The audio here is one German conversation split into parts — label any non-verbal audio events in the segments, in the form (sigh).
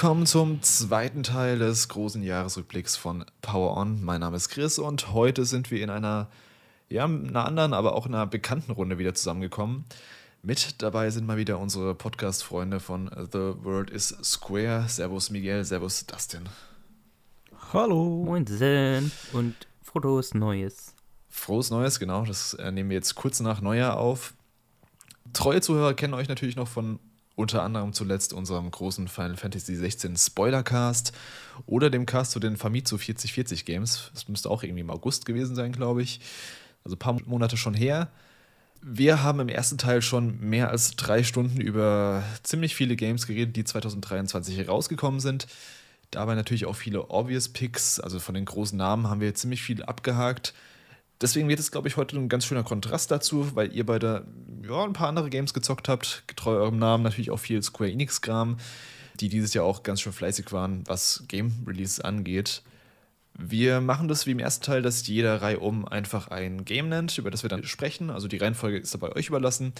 Willkommen zum zweiten Teil des großen Jahresrückblicks von Power On. Mein Name ist Chris und heute sind wir in einer, ja, einer anderen, aber auch einer bekannten Runde wieder zusammengekommen. Mit dabei sind mal wieder unsere Podcast-Freunde von The World is Square. Servus Miguel, Servus Dustin. Hallo. Moinsen und frohes Neues. Frohes Neues, genau. Das äh, nehmen wir jetzt kurz nach Neujahr auf. Treue Zuhörer kennen euch natürlich noch von unter anderem zuletzt unserem großen Final Fantasy 16 Spoilercast oder dem Cast zu den Famitsu 4040 Games. Das müsste auch irgendwie im August gewesen sein, glaube ich. Also ein paar Monate schon her. Wir haben im ersten Teil schon mehr als drei Stunden über ziemlich viele Games geredet, die 2023 rausgekommen sind. Dabei natürlich auch viele Obvious Picks, also von den großen Namen haben wir ziemlich viel abgehakt. Deswegen wird es, glaube ich, heute ein ganz schöner Kontrast dazu, weil ihr beide ja, ein paar andere Games gezockt habt, getreu eurem Namen, natürlich auch viel Square Enix-Kram, die dieses Jahr auch ganz schön fleißig waren, was Game-Release angeht. Wir machen das wie im ersten Teil, dass jeder Reihe um einfach ein Game nennt, über das wir dann sprechen. Also die Reihenfolge ist dabei euch überlassen.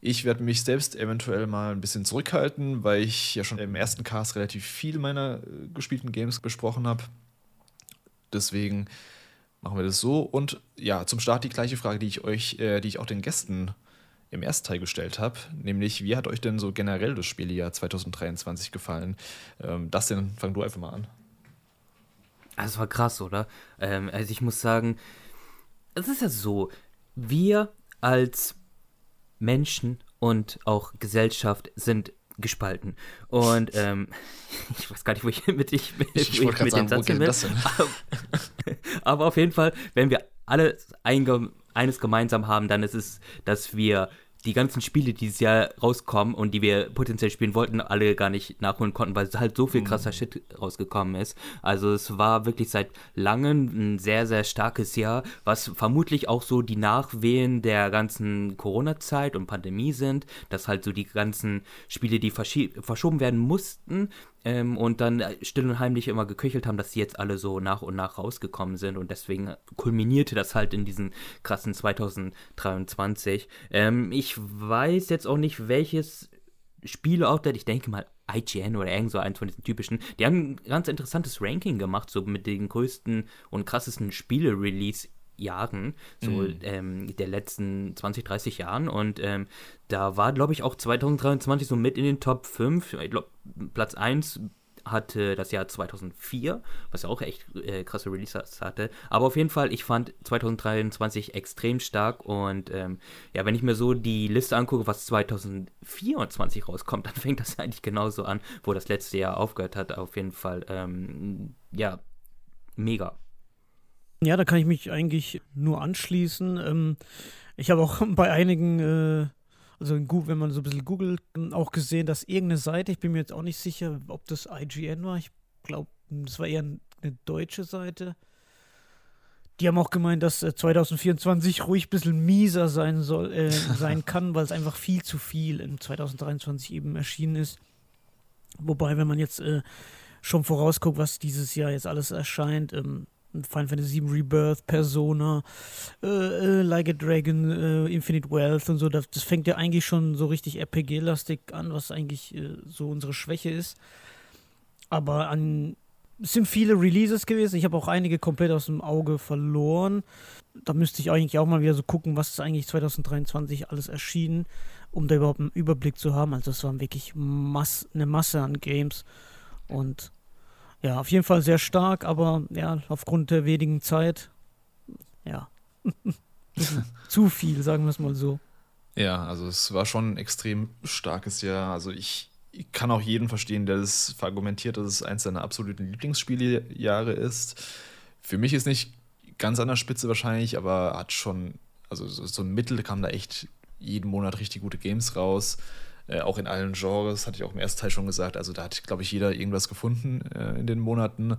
Ich werde mich selbst eventuell mal ein bisschen zurückhalten, weil ich ja schon im ersten Cast relativ viel meiner äh, gespielten Games besprochen habe. Deswegen machen wir das so. Und ja, zum Start die gleiche Frage, die ich euch, äh, die ich auch den Gästen im ersten Teil gestellt habe, nämlich wie hat euch denn so generell das Spieljahr 2023 gefallen? Ähm, das denn, fang du einfach mal an. Also es war krass, oder? Ähm, also ich muss sagen, es ist ja so, wir als Menschen und auch Gesellschaft sind gespalten. Und ähm, (laughs) ich weiß gar nicht, wo ich mit, ich, mit, ich, ich mit sagen, dem Satz bin. (laughs) Aber, aber auf jeden Fall, wenn wir alle ein, eines gemeinsam haben, dann ist es, dass wir die ganzen Spiele, die dieses Jahr rauskommen und die wir potenziell spielen wollten, alle gar nicht nachholen konnten, weil halt so viel krasser mhm. Shit rausgekommen ist. Also es war wirklich seit langem ein sehr, sehr starkes Jahr, was vermutlich auch so die Nachwehen der ganzen Corona-Zeit und Pandemie sind, dass halt so die ganzen Spiele, die verschoben werden mussten, ähm, und dann äh, still und heimlich immer geköchelt haben, dass sie jetzt alle so nach und nach rausgekommen sind und deswegen kulminierte das halt in diesen krassen 2023. Ähm, ich weiß jetzt auch nicht, welches Spiele-Outlet, ich denke mal IGN oder irgend so eins von diesen typischen, die haben ein ganz interessantes Ranking gemacht, so mit den größten und krassesten Spiele-Release Jahren, so mm. ähm, der letzten 20, 30 Jahren. Und ähm, da war, glaube ich, auch 2023 so mit in den Top 5. Ich glaube, Platz 1 hatte das Jahr 2004, was ja auch echt äh, krasse Releases hatte. Aber auf jeden Fall, ich fand 2023 extrem stark und ähm, ja, wenn ich mir so die Liste angucke, was 2024 rauskommt, (laughs) dann fängt das eigentlich genauso an, wo das letzte Jahr aufgehört hat. Auf jeden Fall, ähm, ja, mega. Ja, da kann ich mich eigentlich nur anschließen. Ähm, ich habe auch (laughs) bei einigen, äh, also wenn man so ein bisschen googelt, auch gesehen, dass irgendeine Seite, ich bin mir jetzt auch nicht sicher, ob das IGN war, ich glaube, das war eher eine deutsche Seite. Die haben auch gemeint, dass 2024 äh, ruhig ein bisschen mieser sein soll, äh, (laughs) sein kann, weil es einfach viel zu viel in 2023 eben erschienen ist. Wobei, wenn man jetzt äh, schon vorausguckt, was dieses Jahr jetzt alles erscheint, ähm, Final Fantasy VII Rebirth, Persona, äh, äh, Like a Dragon, äh, Infinite Wealth und so. Das, das, fängt ja eigentlich schon so richtig RPG-lastig an, was eigentlich äh, so unsere Schwäche ist. Aber an, es sind viele Releases gewesen. Ich habe auch einige komplett aus dem Auge verloren. Da müsste ich eigentlich auch mal wieder so gucken, was ist eigentlich 2023 alles erschienen, um da überhaupt einen Überblick zu haben. Also es waren wirklich Mass eine Masse an Games. Und ja, auf jeden Fall sehr stark, aber ja, aufgrund der wenigen Zeit, ja, (laughs) zu viel, sagen wir es mal so. Ja, also es war schon ein extrem starkes Jahr. Also ich, ich kann auch jeden verstehen, der das verargumentiert, dass es eins seiner absoluten Lieblingsspieljahre ist. Für mich ist nicht ganz an der Spitze wahrscheinlich, aber hat schon, also so, so ein Mittel kam da echt jeden Monat richtig gute Games raus. Äh, auch in allen Genres, hatte ich auch im ersten Teil schon gesagt. Also da hat, glaube ich, jeder irgendwas gefunden äh, in den Monaten.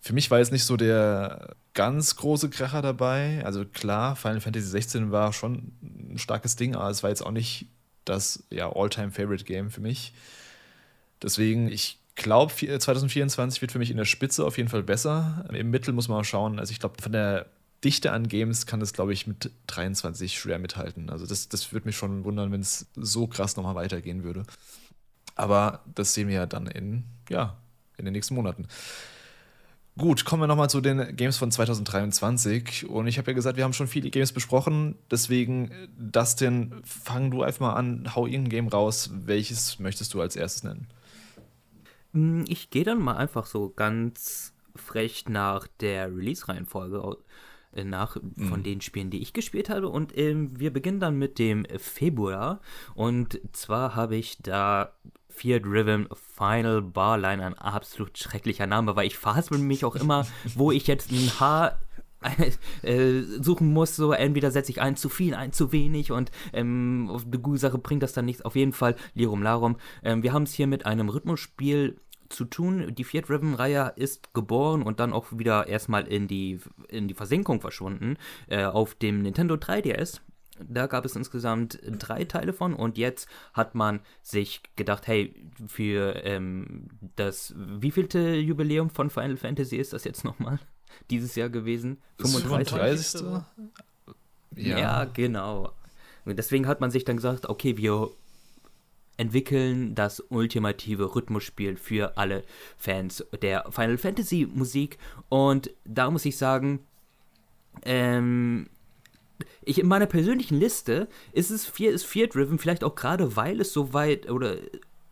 Für mich war jetzt nicht so der ganz große Kracher dabei. Also klar, Final Fantasy 16 war schon ein starkes Ding, aber es war jetzt auch nicht das ja, All-Time-Favorite-Game für mich. Deswegen, ich glaube, 2024 wird für mich in der Spitze auf jeden Fall besser. Im Mittel muss man mal schauen. Also ich glaube, von der Dichte an Games kann das, glaube ich, mit 23 schwer mithalten. Also das, das würde mich schon wundern, wenn es so krass nochmal weitergehen würde. Aber das sehen wir ja dann in, ja, in den nächsten Monaten. Gut, kommen wir nochmal zu den Games von 2023. Und ich habe ja gesagt, wir haben schon viele Games besprochen. Deswegen, Dustin, fang du einfach mal an, hau irgendein Game raus. Welches möchtest du als erstes nennen? Hm, ich gehe dann mal einfach so ganz frech nach der Release-Reihenfolge äh, nach mhm. von den Spielen, die ich gespielt habe. Und ähm, wir beginnen dann mit dem Februar. Und zwar habe ich da Fear Driven Final Barline, ein absolut schrecklicher Name, weil ich verhaspel mich auch immer, wo ich jetzt ein Haar äh, suchen muss, so entweder setze ich ein zu viel, ein zu wenig und ähm, auf die gute Sache bringt das dann nichts. Auf jeden Fall, Lirum Larum. Ähm, wir haben es hier mit einem Rhythmusspiel zu tun. Die Fiat Driven-Reihe ist geboren und dann auch wieder erstmal in die, in die Versenkung verschwunden äh, auf dem Nintendo 3DS. Da gab es insgesamt drei Teile von und jetzt hat man sich gedacht, hey, für ähm, das wievielte Jubiläum von Final Fantasy ist das jetzt nochmal (laughs) dieses Jahr gewesen? 35. 35. Ja. ja, genau. Und deswegen hat man sich dann gesagt, okay, wir entwickeln das ultimative Rhythmusspiel für alle Fans der Final Fantasy Musik. Und da muss ich sagen, ähm, ich in meiner persönlichen Liste ist es vier ist Fear Driven, vielleicht auch gerade weil es so weit oder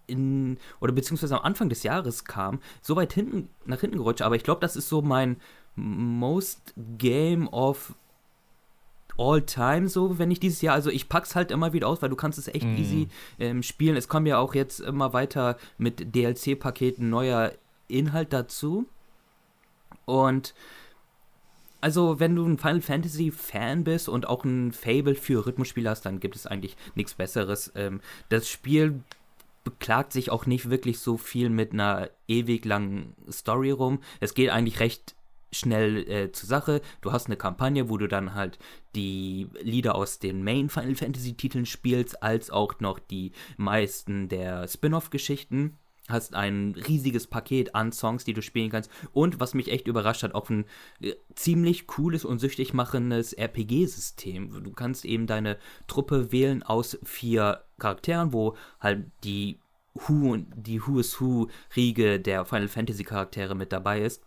in oder beziehungsweise am Anfang des Jahres kam, so weit hinten nach hinten gerutscht, aber ich glaube, das ist so mein most Game of all time so, wenn ich dieses Jahr, also ich pack's halt immer wieder aus, weil du kannst es echt mm. easy ähm, spielen. Es kommen ja auch jetzt immer weiter mit DLC-Paketen neuer Inhalt dazu. Und also, wenn du ein Final Fantasy Fan bist und auch ein Fable für Rhythmusspiele hast, dann gibt es eigentlich nichts Besseres. Ähm, das Spiel beklagt sich auch nicht wirklich so viel mit einer ewig langen Story rum. Es geht eigentlich recht schnell äh, zur Sache. Du hast eine Kampagne, wo du dann halt die Lieder aus den Main Final Fantasy Titeln spielst, als auch noch die meisten der Spin-off-Geschichten hast ein riesiges Paket an Songs, die du spielen kannst. Und was mich echt überrascht hat, auch ein äh, ziemlich cooles und süchtig machendes RPG-System. Du kannst eben deine Truppe wählen aus vier Charakteren, wo halt die Who die Who is Who Riege der Final Fantasy Charaktere mit dabei ist.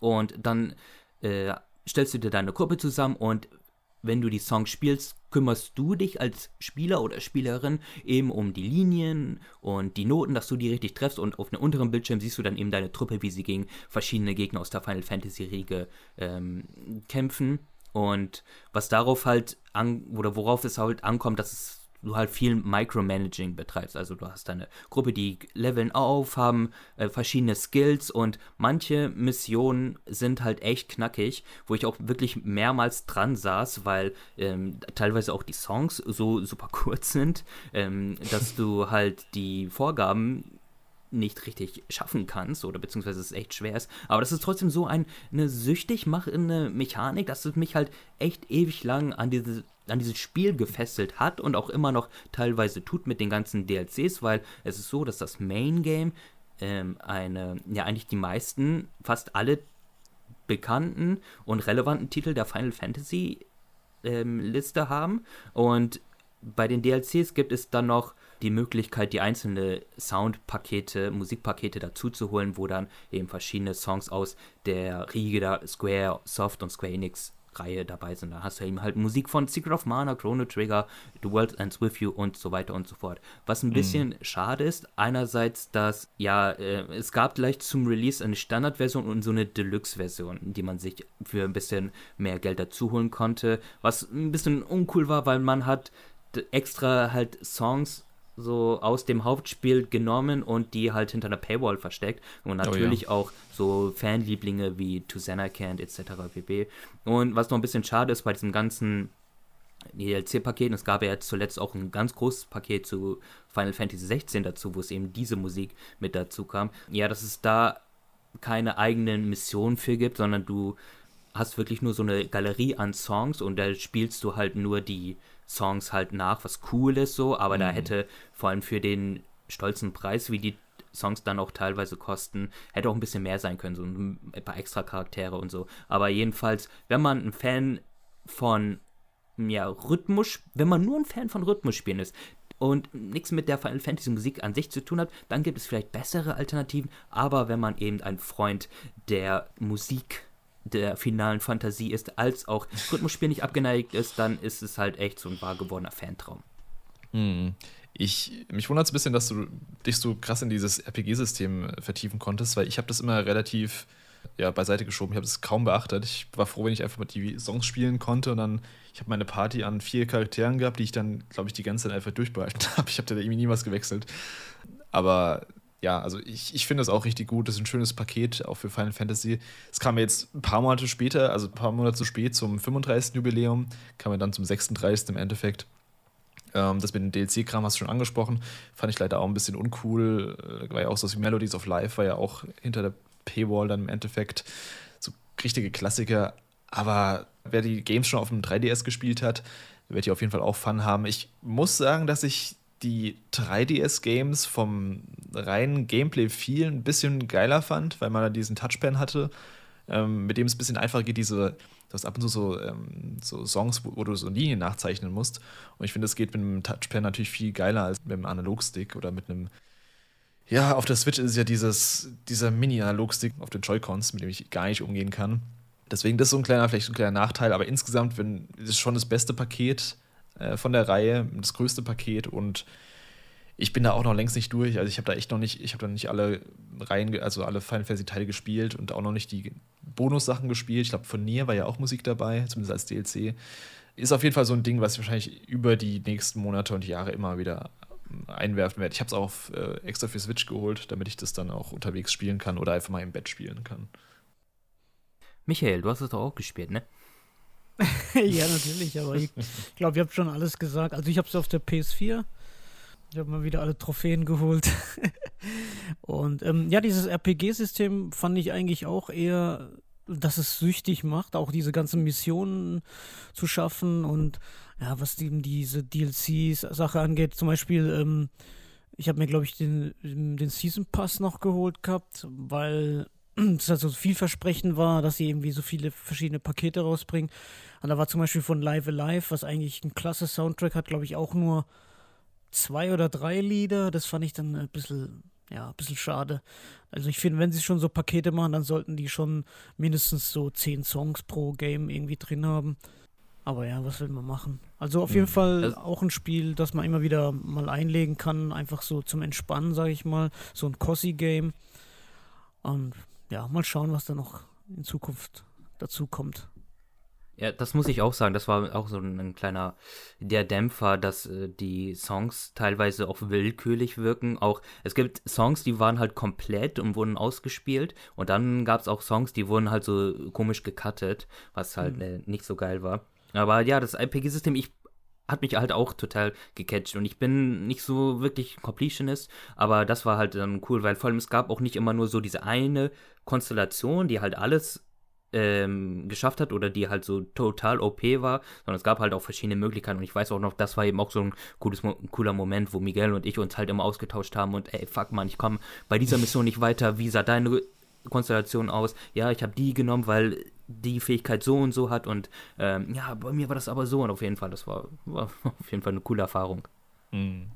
Und dann äh, stellst du dir deine Gruppe zusammen und wenn du die Songs spielst, kümmerst du dich als Spieler oder Spielerin eben um die Linien und die Noten, dass du die richtig treffst und auf einem unteren Bildschirm siehst du dann eben deine Truppe, wie sie gegen verschiedene Gegner aus der Final Fantasy Riege ähm, kämpfen. Und was darauf halt an, oder worauf es halt ankommt, dass es du halt viel Micromanaging betreibst. Also du hast deine Gruppe, die leveln auf, haben äh, verschiedene Skills und manche Missionen sind halt echt knackig, wo ich auch wirklich mehrmals dran saß, weil ähm, teilweise auch die Songs so super (laughs) kurz sind, ähm, dass du halt die Vorgaben nicht richtig schaffen kannst oder beziehungsweise es echt schwer ist. Aber das ist trotzdem so ein, eine süchtig machende Mechanik, dass es mich halt echt ewig lang an diese an dieses Spiel gefesselt hat und auch immer noch teilweise tut mit den ganzen DLCs, weil es ist so, dass das Main Game ähm, eine, ja eigentlich die meisten, fast alle bekannten und relevanten Titel der Final Fantasy ähm, Liste haben und bei den DLCs gibt es dann noch die Möglichkeit, die einzelnen Soundpakete, Musikpakete dazu zu holen, wo dann eben verschiedene Songs aus der Riege der Square Soft und Square Enix Reihe dabei sind. Da hast du eben halt Musik von Secret of Mana, Chrono Trigger, The World Ends With You und so weiter und so fort. Was ein mhm. bisschen schade ist, einerseits, dass, ja, äh, es gab gleich zum Release eine Standardversion und so eine Deluxe-Version, die man sich für ein bisschen mehr Geld dazu holen konnte, was ein bisschen uncool war, weil man hat extra halt Songs so aus dem Hauptspiel genommen und die halt hinter einer Paywall versteckt. Und natürlich oh, ja. auch so Fanlieblinge wie To Can't etc. pp. Und was noch ein bisschen schade ist bei diesem ganzen DLC-Paket, es gab ja zuletzt auch ein ganz großes Paket zu Final Fantasy 16 dazu, wo es eben diese Musik mit dazu kam. Ja, dass es da keine eigenen Missionen für gibt, sondern du hast wirklich nur so eine Galerie an Songs und da spielst du halt nur die Songs halt nach, was cool ist so, aber mhm. da hätte vor allem für den stolzen Preis, wie die Songs dann auch teilweise kosten, hätte auch ein bisschen mehr sein können, so ein paar extra Charaktere und so. Aber jedenfalls, wenn man ein Fan von ja, Rhythmus, wenn man nur ein Fan von Rhythmusspielen ist, und nichts mit der Final Fantasy Musik an sich zu tun hat, dann gibt es vielleicht bessere Alternativen. Aber wenn man eben ein Freund der Musik der finalen Fantasie ist, als auch Rhythmusspiel nicht abgeneigt ist, dann ist es halt echt so ein wahr gewordener Fantraum. Hm. Ich, mich wundert es ein bisschen, dass du dich so krass in dieses RPG-System vertiefen konntest, weil ich habe das immer relativ ja, beiseite geschoben. Ich habe das kaum beachtet. Ich war froh, wenn ich einfach mal die Songs spielen konnte und dann, ich habe meine Party an vier Charakteren gehabt, die ich dann, glaube ich, die ganze Zeit einfach durchbehalten (laughs) habe. Ich habe da irgendwie nie was gewechselt. Aber ja, also ich, ich finde es auch richtig gut. Das ist ein schönes Paket, auch für Final Fantasy. Es kam jetzt ein paar Monate später, also ein paar Monate zu spät zum 35. Jubiläum, kam er dann zum 36. im Endeffekt. Ähm, das mit dem DLC-Kram hast du schon angesprochen. Fand ich leider auch ein bisschen uncool. Äh, war ja auch so, wie Melodies of Life war ja auch hinter der Paywall dann im Endeffekt. So richtige Klassiker. Aber wer die Games schon auf dem 3DS gespielt hat, wird hier auf jeden Fall auch Fun haben. Ich muss sagen, dass ich die 3DS-Games vom reinen Gameplay viel ein bisschen geiler fand, weil man da diesen Touchpan hatte, ähm, mit dem es ein bisschen einfacher geht, diese, du hast ab und zu so, ähm, so Songs, wo, wo, du so Linien nachzeichnen musst. Und ich finde, das geht mit einem Touchpan natürlich viel geiler als mit einem Analogstick oder mit einem. Ja, auf der Switch ist es ja dieses, dieser Mini-Analogstick auf den Joy-Cons, mit dem ich gar nicht umgehen kann. Deswegen, das ist so ein kleiner, vielleicht ein kleiner Nachteil, aber insgesamt wenn, ist schon das beste Paket äh, von der Reihe, das größte Paket und ich bin da auch noch längst nicht durch. Also ich habe da echt noch nicht, ich habe da nicht alle Reihen, also alle Final Fantasy Teile gespielt und auch noch nicht die Bonussachen gespielt. Ich glaube, von Nier war ja auch Musik dabei, zumindest als DLC. Ist auf jeden Fall so ein Ding, was ich wahrscheinlich über die nächsten Monate und Jahre immer wieder einwerfen werde. Ich habe es auch äh, extra für Switch geholt, damit ich das dann auch unterwegs spielen kann oder einfach mal im Bett spielen kann. Michael, du hast es doch auch gespielt, ne? (laughs) ja, natürlich, aber ich glaube, ihr habt schon alles gesagt. Also ich habe es auf der PS4. Ich habe mal wieder alle Trophäen geholt. (laughs) und ähm, ja, dieses RPG-System fand ich eigentlich auch eher, dass es süchtig macht, auch diese ganzen Missionen zu schaffen und ja, was eben diese DLCs-Sache angeht, zum Beispiel, ähm, ich habe mir, glaube ich, den, den Season Pass noch geholt gehabt, weil (clears throat) das halt so vielversprechend war, dass sie irgendwie so viele verschiedene Pakete rausbringen. Und da war zum Beispiel von Live Alive, was eigentlich ein klasse Soundtrack hat, glaube ich, auch nur zwei oder drei Lieder. Das fand ich dann ein bisschen, ja, ein bisschen schade. Also ich finde, wenn sie schon so Pakete machen, dann sollten die schon mindestens so zehn Songs pro Game irgendwie drin haben. Aber ja, was will man machen? Also auf jeden mhm. Fall also auch ein Spiel, das man immer wieder mal einlegen kann, einfach so zum Entspannen, sage ich mal. So ein Cossi-Game. Und ja, mal schauen, was da noch in Zukunft dazu kommt. Ja, das muss ich auch sagen. Das war auch so ein, ein kleiner der Dämpfer, dass äh, die Songs teilweise auch willkürlich wirken. Auch es gibt Songs, die waren halt komplett und wurden ausgespielt. Und dann gab es auch Songs, die wurden halt so komisch gecuttet, was halt mhm. äh, nicht so geil war. Aber ja, das IPG-System, ich hat mich halt auch total gecatcht. Und ich bin nicht so wirklich Completionist, aber das war halt dann cool, weil vor allem es gab auch nicht immer nur so diese eine Konstellation, die halt alles ähm, geschafft hat oder die halt so total OP war, sondern es gab halt auch verschiedene Möglichkeiten. Und ich weiß auch noch, das war eben auch so ein cooles, cooler Moment, wo Miguel und ich uns halt immer ausgetauscht haben und ey, fuck man, ich komme bei dieser Mission nicht weiter, wie sah deine Konstellation aus? Ja, ich habe die genommen, weil die Fähigkeit so und so hat und ähm, ja, bei mir war das aber so und auf jeden Fall, das war, war (laughs) auf jeden Fall eine coole Erfahrung. Mhm.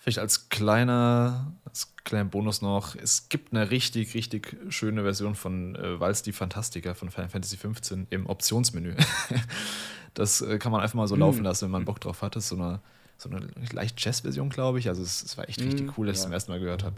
Vielleicht als kleiner, als kleinen Bonus noch, es gibt eine richtig, richtig schöne Version von äh, Walz die Fantastiker von Final Fantasy XV im Optionsmenü. (laughs) das äh, kann man einfach mal so mhm. laufen lassen, wenn man Bock drauf hat. Das ist so eine, so eine leicht Jazz-Version, glaube ich. Also es, es, war echt richtig mhm, cool, dass ja. ich es zum ersten Mal gehört habe.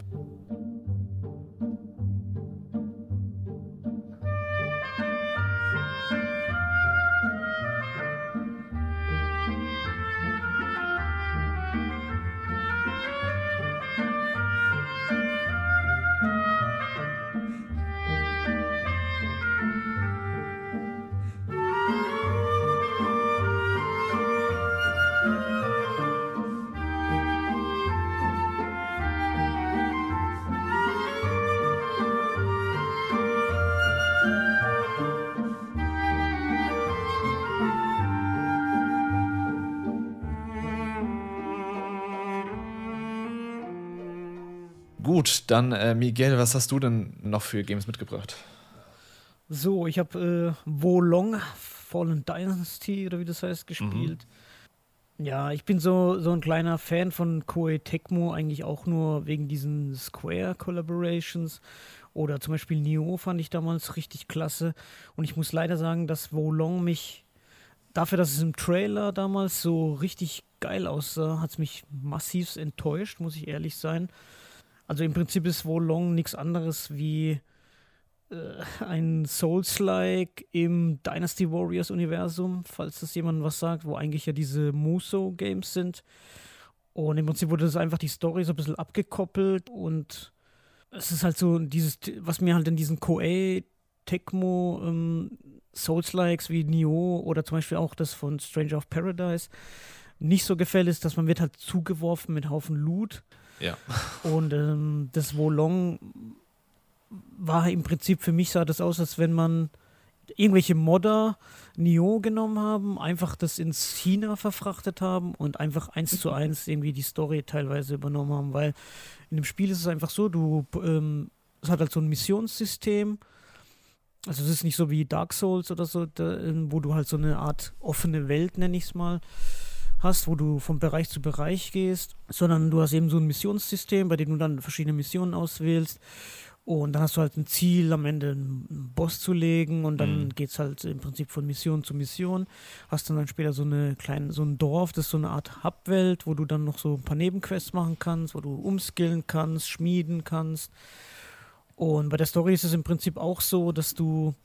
Dann äh, Miguel, was hast du denn noch für Games mitgebracht? So, ich habe äh, Wolong Fallen Dynasty oder wie das heißt gespielt. Mhm. Ja, ich bin so, so ein kleiner Fan von Koei Tecmo, eigentlich auch nur wegen diesen Square Collaborations. Oder zum Beispiel Nioh fand ich damals richtig klasse. Und ich muss leider sagen, dass Wolong mich, dafür, dass es im Trailer damals so richtig geil aussah, hat es mich massiv enttäuscht, muss ich ehrlich sein. Also im Prinzip ist Wolong nichts anderes wie äh, ein Souls-like im Dynasty Warriors Universum, falls das jemand was sagt, wo eigentlich ja diese Muso-Games sind. Und im Prinzip wurde das einfach die Story so ein bisschen abgekoppelt und es ist halt so dieses, was mir halt in diesen Koei Tecmo ähm, Souls-likes wie Nioh oder zum Beispiel auch das von Stranger of Paradise nicht so gefällt, ist, dass man wird halt zugeworfen mit Haufen Loot. Ja. Und ähm, das Wolong war im Prinzip für mich sah das aus, als wenn man irgendwelche Modder Nio genommen haben, einfach das ins China verfrachtet haben und einfach eins zu eins irgendwie die Story teilweise übernommen haben, weil in dem Spiel ist es einfach so, du, ähm, es hat halt so ein Missionssystem, also es ist nicht so wie Dark Souls oder so, da, wo du halt so eine Art offene Welt, nenne ich es mal, hast, wo du vom Bereich zu Bereich gehst, sondern du hast eben so ein Missionssystem, bei dem du dann verschiedene Missionen auswählst und dann hast du halt ein Ziel, am Ende einen Boss zu legen und dann mhm. geht es halt im Prinzip von Mission zu Mission. Hast dann, dann später so eine kleine, so ein Dorf, das ist so eine Art Hubwelt, wo du dann noch so ein paar Nebenquests machen kannst, wo du umskillen kannst, schmieden kannst. Und bei der Story ist es im Prinzip auch so, dass du,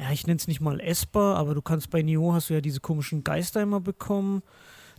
ja, ich nenne es nicht mal essbar, aber du kannst bei Neo hast du ja diese komischen Geister immer bekommen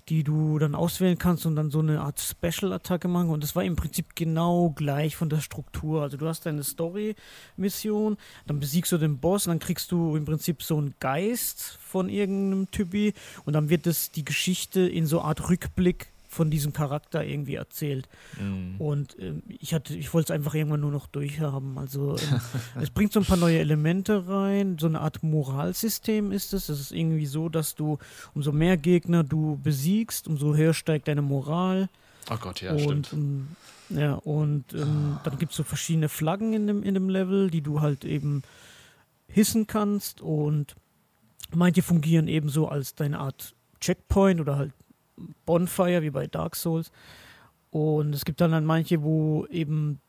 die du dann auswählen kannst und dann so eine Art Special-Attacke machen. Und das war im Prinzip genau gleich von der Struktur. Also du hast deine Story-Mission, dann besiegst du den Boss dann kriegst du im Prinzip so einen Geist von irgendeinem Typi und dann wird es die Geschichte in so Art Rückblick von diesem Charakter irgendwie erzählt. Mhm. Und ähm, ich hatte, ich wollte es einfach irgendwann nur noch durchhaben. Also ähm, es bringt so ein paar neue Elemente rein, so eine Art Moralsystem ist es. Es ist irgendwie so, dass du umso mehr Gegner du besiegst, umso höher steigt deine Moral. Oh Gott, ja, und, stimmt. Um, ja, und ähm, dann gibt es so verschiedene Flaggen in dem, in dem Level, die du halt eben hissen kannst und manche fungieren ebenso als deine Art Checkpoint oder halt Bonfire wie bei Dark Souls. Und es gibt dann, dann manche, wo eben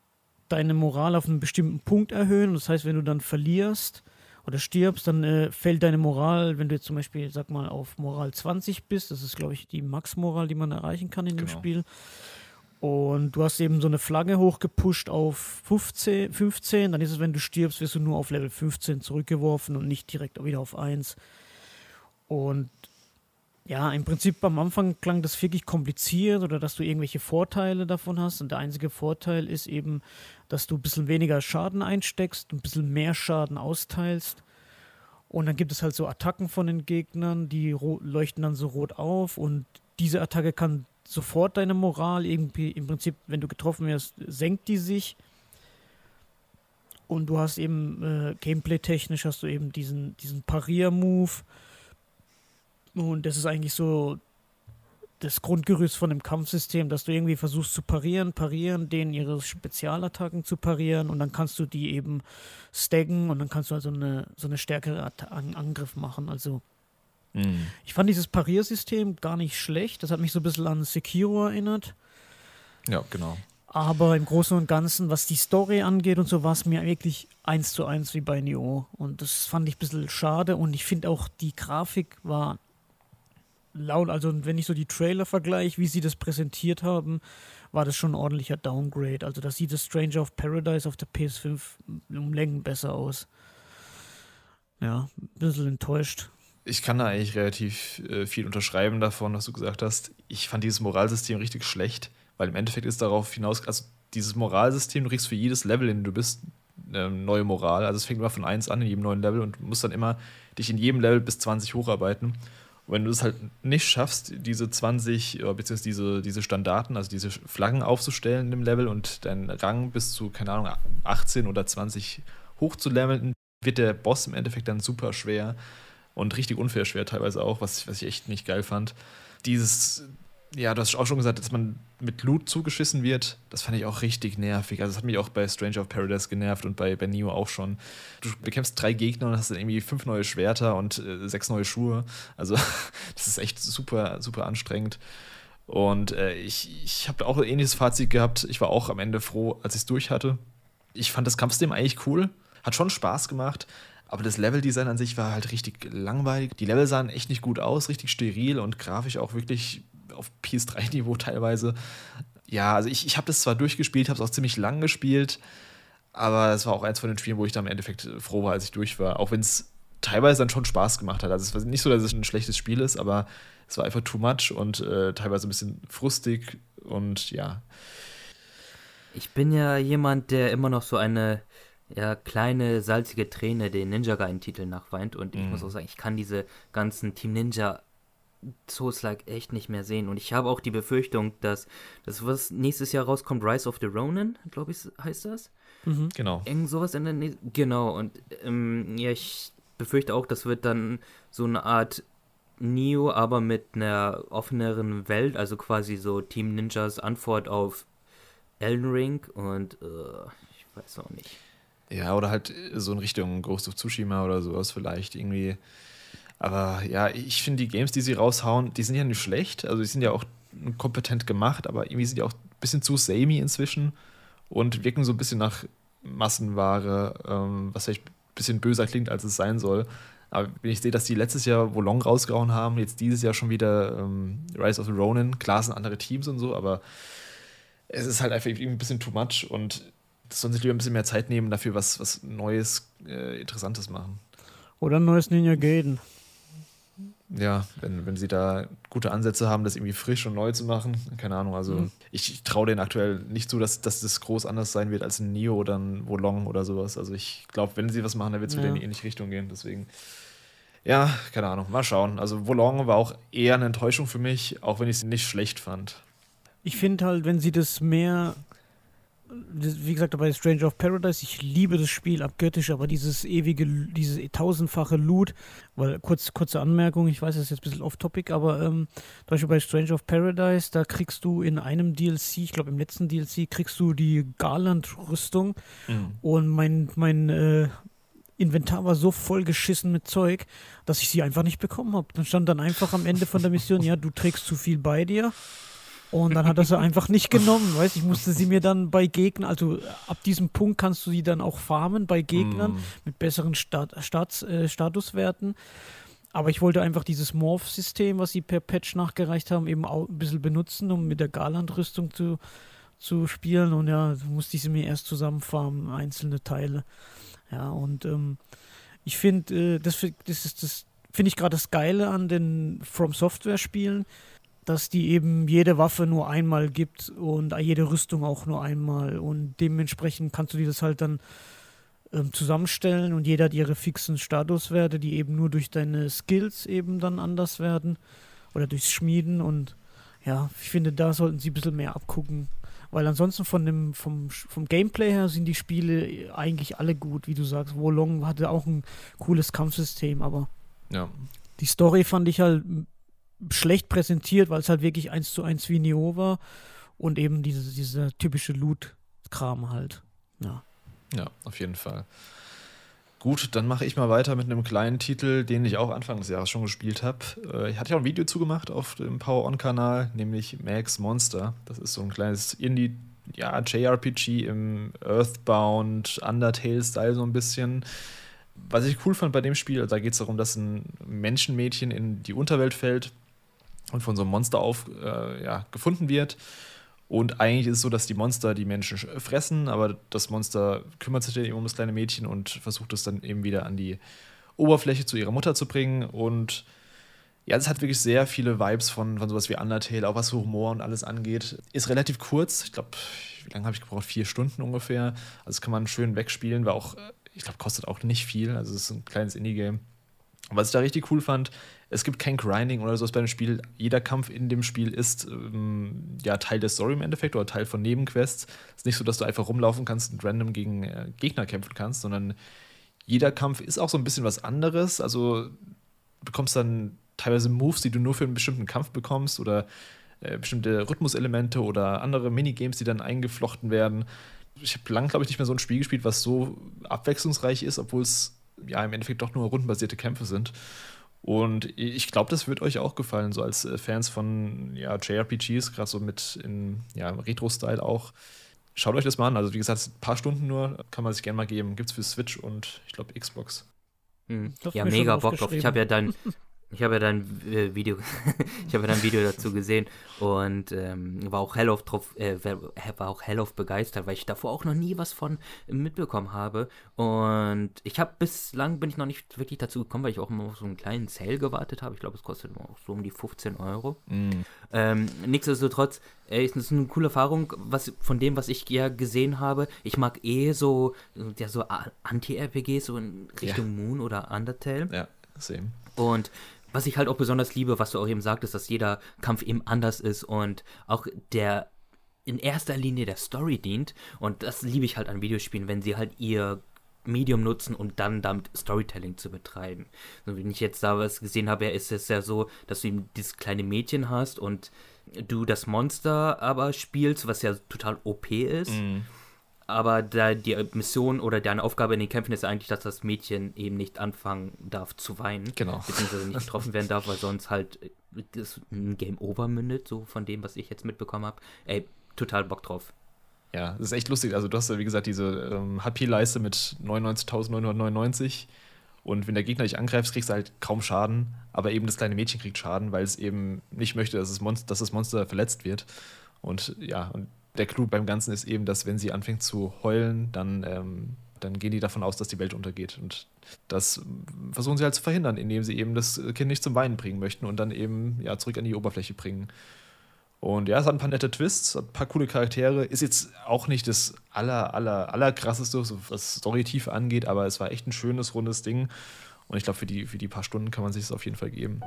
deine Moral auf einen bestimmten Punkt erhöhen. Das heißt, wenn du dann verlierst oder stirbst, dann äh, fällt deine Moral, wenn du jetzt zum Beispiel, sag mal, auf Moral 20 bist, das ist, glaube ich, die Max-Moral, die man erreichen kann in genau. dem Spiel. Und du hast eben so eine Flagge hochgepusht auf 15, 15, dann ist es, wenn du stirbst, wirst du nur auf Level 15 zurückgeworfen und nicht direkt wieder auf 1. Und ja, im Prinzip am Anfang klang das wirklich kompliziert oder dass du irgendwelche Vorteile davon hast. Und der einzige Vorteil ist eben, dass du ein bisschen weniger Schaden einsteckst, ein bisschen mehr Schaden austeilst. Und dann gibt es halt so Attacken von den Gegnern, die leuchten dann so rot auf. Und diese Attacke kann sofort deine Moral irgendwie, im Prinzip, wenn du getroffen wirst, senkt die sich. Und du hast eben äh, gameplay-technisch hast du eben diesen, diesen Parier-Move und das ist eigentlich so das Grundgerüst von dem Kampfsystem, dass du irgendwie versuchst zu parieren, parieren, denen ihre Spezialattacken zu parieren und dann kannst du die eben staggen und dann kannst du also eine, so eine stärkere At Angriff machen. Also mhm. ich fand dieses Pariersystem gar nicht schlecht. Das hat mich so ein bisschen an Sekiro erinnert. Ja, genau. Aber im Großen und Ganzen, was die Story angeht und so, war es mir wirklich eins zu eins wie bei Neo. Und das fand ich ein bisschen schade. Und ich finde auch, die Grafik war laut, also wenn ich so die Trailer vergleiche, wie sie das präsentiert haben, war das schon ein ordentlicher Downgrade. Also das sieht das Stranger of Paradise auf der PS5 um Längen besser aus. Ja, ein bisschen enttäuscht. Ich kann da eigentlich relativ äh, viel unterschreiben davon, was du gesagt hast. Ich fand dieses Moralsystem richtig schlecht, weil im Endeffekt ist darauf hinaus, also dieses Moralsystem, du kriegst für jedes Level, in dem du bist, eine neue Moral. Also es fängt immer von 1 an in jedem neuen Level und musst dann immer dich in jedem Level bis 20 hocharbeiten wenn du es halt nicht schaffst, diese 20, äh, beziehungsweise diese, diese Standarten, also diese Flaggen aufzustellen in dem Level und deinen Rang bis zu, keine Ahnung, 18 oder 20 hochzuleveln, wird der Boss im Endeffekt dann super schwer und richtig unfair schwer teilweise auch, was, was ich echt nicht geil fand. Dieses ja, du hast auch schon gesagt, dass man mit Loot zugeschissen wird. Das fand ich auch richtig nervig. Also, das hat mich auch bei Stranger of Paradise genervt und bei, bei Neo auch schon. Du bekämpfst drei Gegner und hast dann irgendwie fünf neue Schwerter und äh, sechs neue Schuhe. Also, (laughs) das ist echt super, super anstrengend. Und äh, ich, ich habe auch ein ähnliches Fazit gehabt. Ich war auch am Ende froh, als ich es durch hatte. Ich fand das Kampfsystem eigentlich cool. Hat schon Spaß gemacht. Aber das Leveldesign an sich war halt richtig langweilig. Die Level sahen echt nicht gut aus, richtig steril und grafisch auch wirklich auf PS3-Niveau teilweise. Ja, also ich, ich habe das zwar durchgespielt, habe es auch ziemlich lang gespielt, aber es war auch eins von den Spielen, wo ich dann im Endeffekt froh war, als ich durch war. Auch wenn es teilweise dann schon Spaß gemacht hat. Also es war nicht so, dass es ein schlechtes Spiel ist, aber es war einfach too much und äh, teilweise ein bisschen frustig und ja. Ich bin ja jemand, der immer noch so eine ja, kleine salzige Träne den Ninja Gaiden-Titel nachweint und ich mm. muss auch sagen, ich kann diese ganzen Team Ninja Souls-like echt nicht mehr sehen. Und ich habe auch die Befürchtung, dass das, was nächstes Jahr rauskommt, Rise of the Ronin, glaube ich, heißt das. Mhm. Genau. Irgend sowas in der Nähe. Genau. Und ähm, ja, ich befürchte auch, das wird dann so eine Art Neo, aber mit einer offeneren Welt, also quasi so Team Ninjas Antwort auf Elden Ring und äh, ich weiß auch nicht. Ja, oder halt so in Richtung Ghost of Tsushima oder sowas vielleicht irgendwie. Aber ja, ich finde die Games, die sie raushauen, die sind ja nicht schlecht. Also die sind ja auch kompetent gemacht, aber irgendwie sind die auch ein bisschen zu samey inzwischen und wirken so ein bisschen nach Massenware, ähm, was vielleicht ein bisschen böser klingt, als es sein soll. Aber wenn ich sehe, dass die letztes Jahr Wolong rausgehauen haben, jetzt dieses Jahr schon wieder ähm, Rise of the Ronin, klar sind andere Teams und so, aber es ist halt einfach ein bisschen too much und das sollen sich lieber ein bisschen mehr Zeit nehmen, dafür was, was Neues, äh, Interessantes machen. Oder ein neues Ninja Gaiden ja, wenn, wenn sie da gute Ansätze haben, das irgendwie frisch und neu zu machen, keine Ahnung. Also mhm. ich, traue denen aktuell nicht zu, dass, dass das groß anders sein wird als ein Neo oder ein Wolong oder sowas. Also ich glaube, wenn sie was machen, dann wird es wieder in die ähnliche Richtung gehen. Deswegen, ja, keine Ahnung, mal schauen. Also Wolong war auch eher eine Enttäuschung für mich, auch wenn ich sie nicht schlecht fand. Ich finde halt, wenn sie das mehr wie gesagt, bei Stranger of Paradise, ich liebe das Spiel abgöttisch, aber dieses ewige, dieses tausendfache Loot, weil, kurz, kurze Anmerkung, ich weiß, das ist jetzt ein bisschen off-topic, aber ähm, zum Beispiel bei Stranger of Paradise, da kriegst du in einem DLC, ich glaube im letzten DLC, kriegst du die Garland-Rüstung mhm. und mein, mein äh, Inventar war so voll geschissen mit Zeug, dass ich sie einfach nicht bekommen habe. Dann stand dann einfach am Ende von der Mission, ja, du trägst zu viel bei dir und dann hat er sie einfach nicht (laughs) genommen, weißt ich musste sie mir dann bei Gegnern, also ab diesem Punkt kannst du sie dann auch farmen bei Gegnern mm. mit besseren Stat Stats, äh, Statuswerten. Aber ich wollte einfach dieses Morph-System, was sie per Patch nachgereicht haben, eben auch ein bisschen benutzen, um mit der Garland-Rüstung zu, zu spielen. Und ja, musste ich sie mir erst zusammenfarmen, einzelne Teile. Ja, und ähm, ich finde, äh, das, das das finde ich gerade das Geile an den From Software-Spielen dass die eben jede Waffe nur einmal gibt und jede Rüstung auch nur einmal. Und dementsprechend kannst du dir das halt dann ähm, zusammenstellen und jeder hat ihre fixen Statuswerte, die eben nur durch deine Skills eben dann anders werden oder durchs Schmieden. Und ja, ich finde, da sollten sie ein bisschen mehr abgucken. Weil ansonsten von dem, vom, vom Gameplay her sind die Spiele eigentlich alle gut, wie du sagst. Wolong hatte auch ein cooles Kampfsystem, aber ja. die Story fand ich halt schlecht präsentiert, weil es halt wirklich eins zu eins wie Neo war und eben diese, dieser typische Loot-Kram halt. Ja. Ja, auf jeden Fall. Gut, dann mache ich mal weiter mit einem kleinen Titel, den ich auch Anfang des Jahres schon gespielt habe. Äh, ich hatte ja auch ein Video zugemacht auf dem Power-On-Kanal, nämlich Max Monster. Das ist so ein kleines Indie- ja, JRPG im Earthbound, Undertale-Style so ein bisschen was ich cool fand bei dem Spiel, da geht es darum, dass ein Menschenmädchen in die Unterwelt fällt und von so einem Monster auf, äh, ja, gefunden wird. Und eigentlich ist es so, dass die Monster die Menschen fressen, aber das Monster kümmert sich dann eben um das kleine Mädchen und versucht es dann eben wieder an die Oberfläche zu ihrer Mutter zu bringen. Und ja, es hat wirklich sehr viele Vibes von, von sowas wie Undertale, auch was Humor und alles angeht. Ist relativ kurz, ich glaube, wie lange habe ich gebraucht? Vier Stunden ungefähr. Also das kann man schön wegspielen, war auch, ich glaube, kostet auch nicht viel. Also es ist ein kleines Indie-Game. Was ich da richtig cool fand, es gibt kein Grinding oder sowas bei dem Spiel. Jeder Kampf in dem Spiel ist ähm, ja Teil der Story im Endeffekt oder Teil von Nebenquests. Es ist nicht so, dass du einfach rumlaufen kannst und random gegen äh, Gegner kämpfen kannst, sondern jeder Kampf ist auch so ein bisschen was anderes. Also du bekommst dann teilweise Moves, die du nur für einen bestimmten Kampf bekommst oder äh, bestimmte Rhythmuselemente oder andere Minigames, die dann eingeflochten werden. Ich habe lange, glaube ich, nicht mehr so ein Spiel gespielt, was so abwechslungsreich ist, obwohl es ja im Endeffekt doch nur rundenbasierte Kämpfe sind. Und ich glaube, das wird euch auch gefallen, so als äh, Fans von ja, JRPGs, gerade so mit in ja, Retro-Style auch. Schaut euch das mal an. Also, wie gesagt, ein paar Stunden nur kann man sich gerne mal geben. Gibt es für Switch und ich glaube Xbox. Mhm. Ja, mega Bock drauf. Ich habe ja dein, (laughs) Ich habe ja dein äh, Video, (laughs) ich habe ja dein Video dazu gesehen und ähm, war auch hellauf drauf, äh, war auch hellauf begeistert, weil ich davor auch noch nie was von mitbekommen habe. Und ich habe bislang bin ich noch nicht wirklich dazu gekommen, weil ich auch immer auf so einen kleinen Sale gewartet habe. Ich glaube, es kostet auch so um die 15 Euro. Mm. Ähm, nichtsdestotrotz, äh, ist es eine coole Erfahrung, was von dem, was ich ja gesehen habe. Ich mag eh so, ja, so Anti-RPGs, so in Richtung ja. Moon oder Undertale. Ja, same. Und was ich halt auch besonders liebe, was du auch eben sagtest, dass jeder Kampf eben anders ist und auch der in erster Linie der Story dient. Und das liebe ich halt an Videospielen, wenn sie halt ihr Medium nutzen, um dann damit Storytelling zu betreiben. So, wenn ich jetzt da was gesehen habe, ist es ja so, dass du eben dieses kleine Mädchen hast und du das Monster aber spielst, was ja total OP ist. Mm aber da die Mission oder deine Aufgabe in den Kämpfen ist eigentlich, dass das Mädchen eben nicht anfangen darf zu weinen. Genau. Beziehungsweise nicht getroffen werden darf, weil sonst halt das ein Game Over mündet, so von dem, was ich jetzt mitbekommen habe. Ey, total Bock drauf. Ja, das ist echt lustig. Also du hast ja, wie gesagt, diese ähm, HP-Leiste mit 99.999 und wenn der Gegner dich angreift, kriegst du halt kaum Schaden, aber eben das kleine Mädchen kriegt Schaden, weil es eben nicht möchte, dass, es Monster, dass das Monster verletzt wird. Und ja, und der Clou beim Ganzen ist eben, dass wenn sie anfängt zu heulen, dann, ähm, dann gehen die davon aus, dass die Welt untergeht. Und das versuchen sie halt zu verhindern, indem sie eben das Kind nicht zum Weinen bringen möchten und dann eben ja, zurück an die Oberfläche bringen. Und ja, es hat ein paar nette Twists, hat ein paar coole Charaktere. Ist jetzt auch nicht das aller, aller, aller krasseste, was Storytiefe angeht, aber es war echt ein schönes, rundes Ding. Und ich glaube, für die, für die paar Stunden kann man sich das auf jeden Fall geben.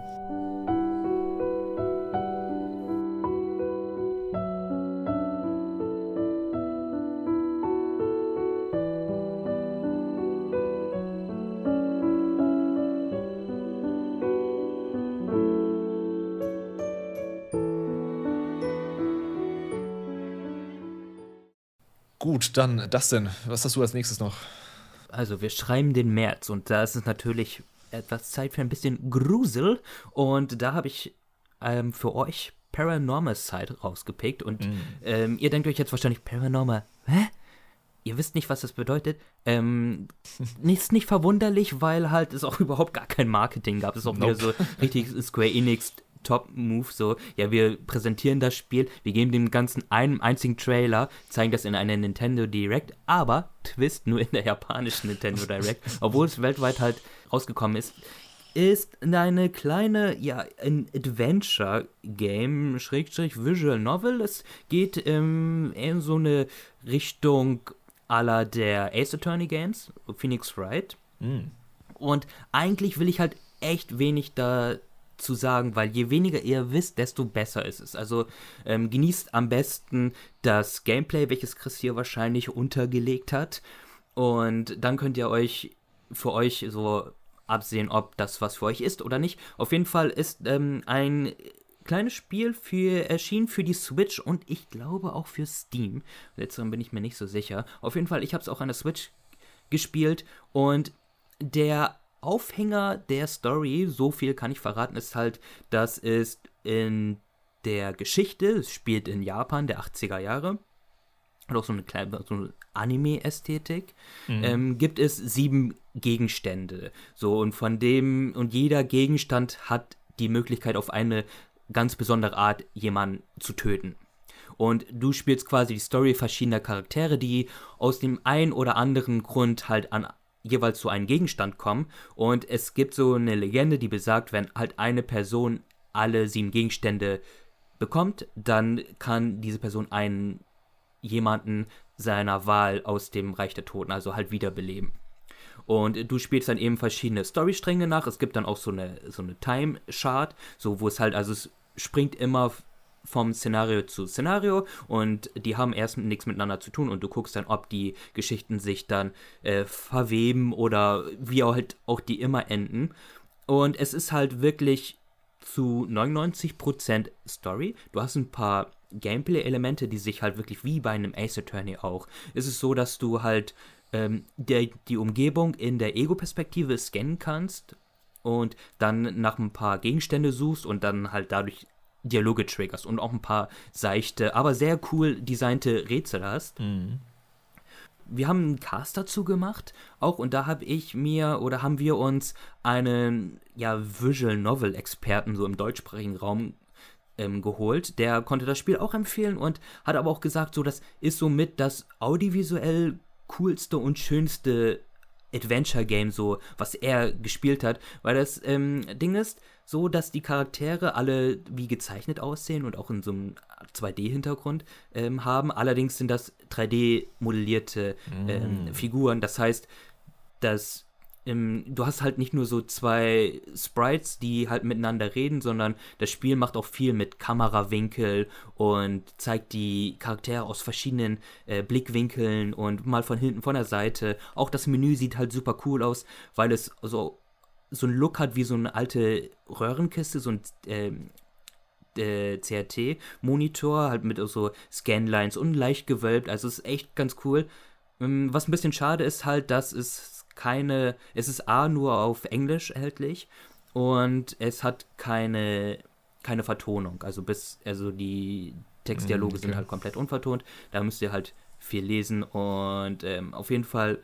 Dann das denn. Was hast du als nächstes noch? Also, wir schreiben den März und da ist es natürlich etwas Zeit für ein bisschen Grusel. Und da habe ich ähm, für euch Paranormal Side rausgepickt. Und mm. ähm, ihr denkt euch jetzt wahrscheinlich, Paranormal, hä? Ihr wisst nicht, was das bedeutet. Ähm, (laughs) ist nicht verwunderlich, weil halt es auch (laughs) überhaupt gar kein Marketing gab. Es ist auch nope. wieder so richtig Square Enix Top-Move so, ja, wir präsentieren das Spiel, wir geben dem Ganzen einen einzigen Trailer, zeigen das in einer Nintendo Direct, aber Twist nur in der japanischen Nintendo Direct, (laughs) obwohl es weltweit halt rausgekommen ist, ist eine kleine, ja, ein Adventure-Game, Schrägstrich Visual Novel. Es geht ähm, in so eine Richtung aller der Ace Attorney Games, Phoenix Wright. Mm. Und eigentlich will ich halt echt wenig da zu sagen, weil je weniger ihr wisst, desto besser ist es. Also ähm, genießt am besten das Gameplay, welches Chris hier wahrscheinlich untergelegt hat. Und dann könnt ihr euch für euch so absehen, ob das was für euch ist oder nicht. Auf jeden Fall ist ähm, ein kleines Spiel für, erschienen für die Switch und ich glaube auch für Steam. Letzterem bin ich mir nicht so sicher. Auf jeden Fall, ich habe es auch an der Switch gespielt und der Aufhänger der Story, so viel kann ich verraten, ist halt, dass es in der Geschichte, es spielt in Japan der 80er Jahre, hat auch so eine kleine so Anime-Ästhetik, mhm. ähm, gibt es sieben Gegenstände. So, und von dem, und jeder Gegenstand hat die Möglichkeit, auf eine ganz besondere Art jemanden zu töten. Und du spielst quasi die Story verschiedener Charaktere, die aus dem einen oder anderen Grund halt an jeweils zu einem Gegenstand kommen. Und es gibt so eine Legende, die besagt, wenn halt eine Person alle sieben Gegenstände bekommt, dann kann diese Person einen jemanden seiner Wahl aus dem Reich der Toten, also halt wiederbeleben. Und du spielst dann eben verschiedene Storystränge nach. Es gibt dann auch so eine, so eine Time-Chart, so wo es halt, also es springt immer vom Szenario zu Szenario und die haben erst nichts miteinander zu tun und du guckst dann, ob die Geschichten sich dann äh, verweben oder wie auch halt auch die immer enden. Und es ist halt wirklich zu 99% Story. Du hast ein paar Gameplay-Elemente, die sich halt wirklich wie bei einem Ace Attorney auch. Es ist so, dass du halt ähm, der, die Umgebung in der Ego-Perspektive scannen kannst und dann nach ein paar Gegenstände suchst und dann halt dadurch Dialoge triggerst und auch ein paar seichte, aber sehr cool designte Rätsel hast. Mhm. Wir haben einen Cast dazu gemacht, auch und da habe ich mir oder haben wir uns einen ja Visual Novel Experten so im deutschsprachigen Raum ähm, geholt. Der konnte das Spiel auch empfehlen und hat aber auch gesagt, so das ist somit das audiovisuell coolste und schönste Adventure-Game, so was er gespielt hat, weil das ähm, Ding ist so, dass die Charaktere alle wie gezeichnet aussehen und auch in so einem 2D-Hintergrund ähm, haben. Allerdings sind das 3D-modellierte ähm, mm. Figuren. Das heißt, dass im, du hast halt nicht nur so zwei Sprites, die halt miteinander reden, sondern das Spiel macht auch viel mit Kamerawinkel und zeigt die Charaktere aus verschiedenen äh, Blickwinkeln und mal von hinten, von der Seite. Auch das Menü sieht halt super cool aus, weil es so, so einen Look hat wie so eine alte Röhrenkiste, so ein ähm, äh, CRT-Monitor, halt mit so Scanlines und leicht gewölbt. Also ist echt ganz cool. Ähm, was ein bisschen schade ist halt, dass es keine, es ist A nur auf Englisch erhältlich und es hat keine, keine Vertonung. Also bis, also die Textdialoge mm, okay. sind halt komplett unvertont. Da müsst ihr halt viel lesen und ähm, auf jeden Fall,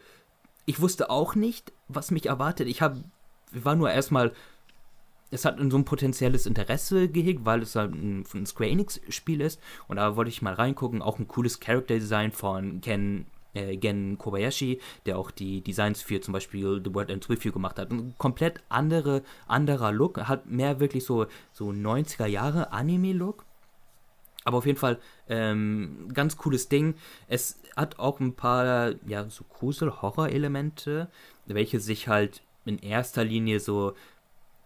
ich wusste auch nicht, was mich erwartet. Ich habe, war nur erstmal, es hat so ein potenzielles Interesse gehegt, weil es halt ein, ein Square Enix Spiel ist und da wollte ich mal reingucken. Auch ein cooles Character Design von Ken äh, Gen Kobayashi, der auch die Designs für zum Beispiel The World Ends With You gemacht hat. Ein komplett andere, anderer Look, hat mehr wirklich so, so 90er Jahre Anime-Look. Aber auf jeden Fall ähm, ganz cooles Ding. Es hat auch ein paar ja so Grusel-Horror-Elemente, welche sich halt in erster Linie so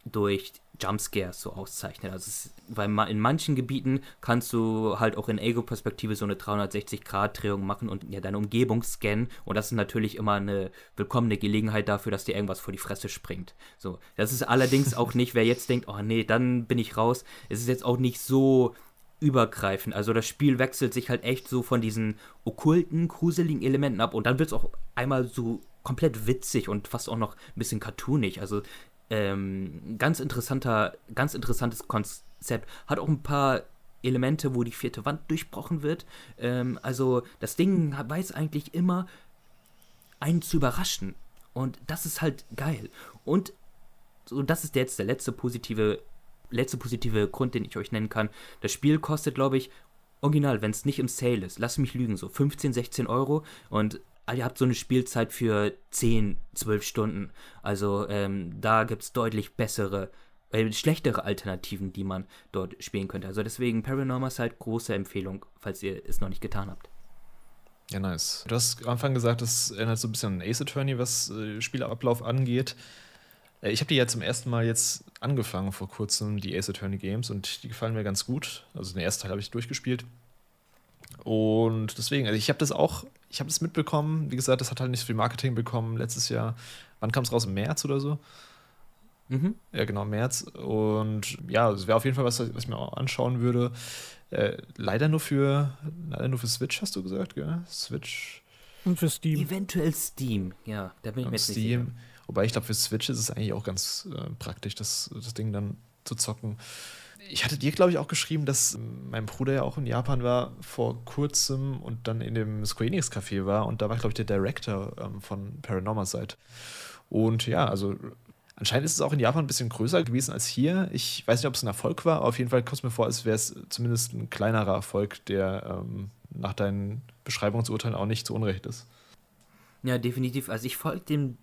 durch Jumpscares so auszeichnet. Also es, weil in manchen Gebieten kannst du halt auch in Ego-Perspektive so eine 360-Grad-Drehung machen und ja deine Umgebung scannen und das ist natürlich immer eine willkommene Gelegenheit dafür, dass dir irgendwas vor die Fresse springt. So, das ist allerdings auch nicht, wer jetzt denkt, oh nee, dann bin ich raus. Es ist jetzt auch nicht so übergreifend. Also das Spiel wechselt sich halt echt so von diesen okkulten, gruseligen Elementen ab und dann wird es auch einmal so komplett witzig und fast auch noch ein bisschen cartoonig. Also ähm, ganz interessanter, ganz interessantes Konzept. Hat auch ein paar Elemente, wo die vierte Wand durchbrochen wird. Ähm, also das Ding weiß eigentlich immer, einen zu überraschen. Und das ist halt geil. Und so, das ist jetzt der letzte positive, letzte positive Grund, den ich euch nennen kann. Das Spiel kostet, glaube ich, original, wenn es nicht im Sale ist, lass mich lügen, so 15, 16 Euro. Und Ah, ihr habt so eine Spielzeit für 10, 12 Stunden. Also ähm, da gibt es deutlich bessere, äh, schlechtere Alternativen, die man dort spielen könnte. Also deswegen Paranormal Side, große Empfehlung, falls ihr es noch nicht getan habt. Ja, nice. Du hast am Anfang gesagt, das erinnert so ein bisschen an Ace Attorney, was äh, Spielablauf angeht. Äh, ich habe die ja zum ersten Mal jetzt angefangen vor kurzem, die Ace Attorney Games, und die gefallen mir ganz gut. Also den ersten Teil habe ich durchgespielt. Und deswegen, also ich habe das auch, ich habe das mitbekommen. Wie gesagt, das hat halt nicht so viel Marketing bekommen letztes Jahr. Wann kam es raus? Im März oder so? Mhm. Ja, genau, März. Und ja, es wäre auf jeden Fall was, was ich mir auch anschauen würde. Äh, leider nur für leider nur für Switch, hast du gesagt, gell? Switch. Und für Steam. Eventuell Steam, ja, da bin ich mir jetzt Steam. nicht sicher. Wobei ich glaube, für Switch ist es eigentlich auch ganz äh, praktisch, das, das Ding dann zu zocken ich hatte dir, glaube ich, auch geschrieben, dass mein Bruder ja auch in Japan war vor kurzem und dann in dem Square Enix Café war und da war, glaube ich, der Director ähm, von Paranormal Side. Und ja, also anscheinend ist es auch in Japan ein bisschen größer gewesen als hier. Ich weiß nicht, ob es ein Erfolg war, aber auf jeden Fall kommt es mir vor, als wäre es zumindest ein kleinerer Erfolg, der ähm, nach deinen Beschreibungen zu urteilen auch nicht zu Unrecht ist. Ja, definitiv. Also ich folge dem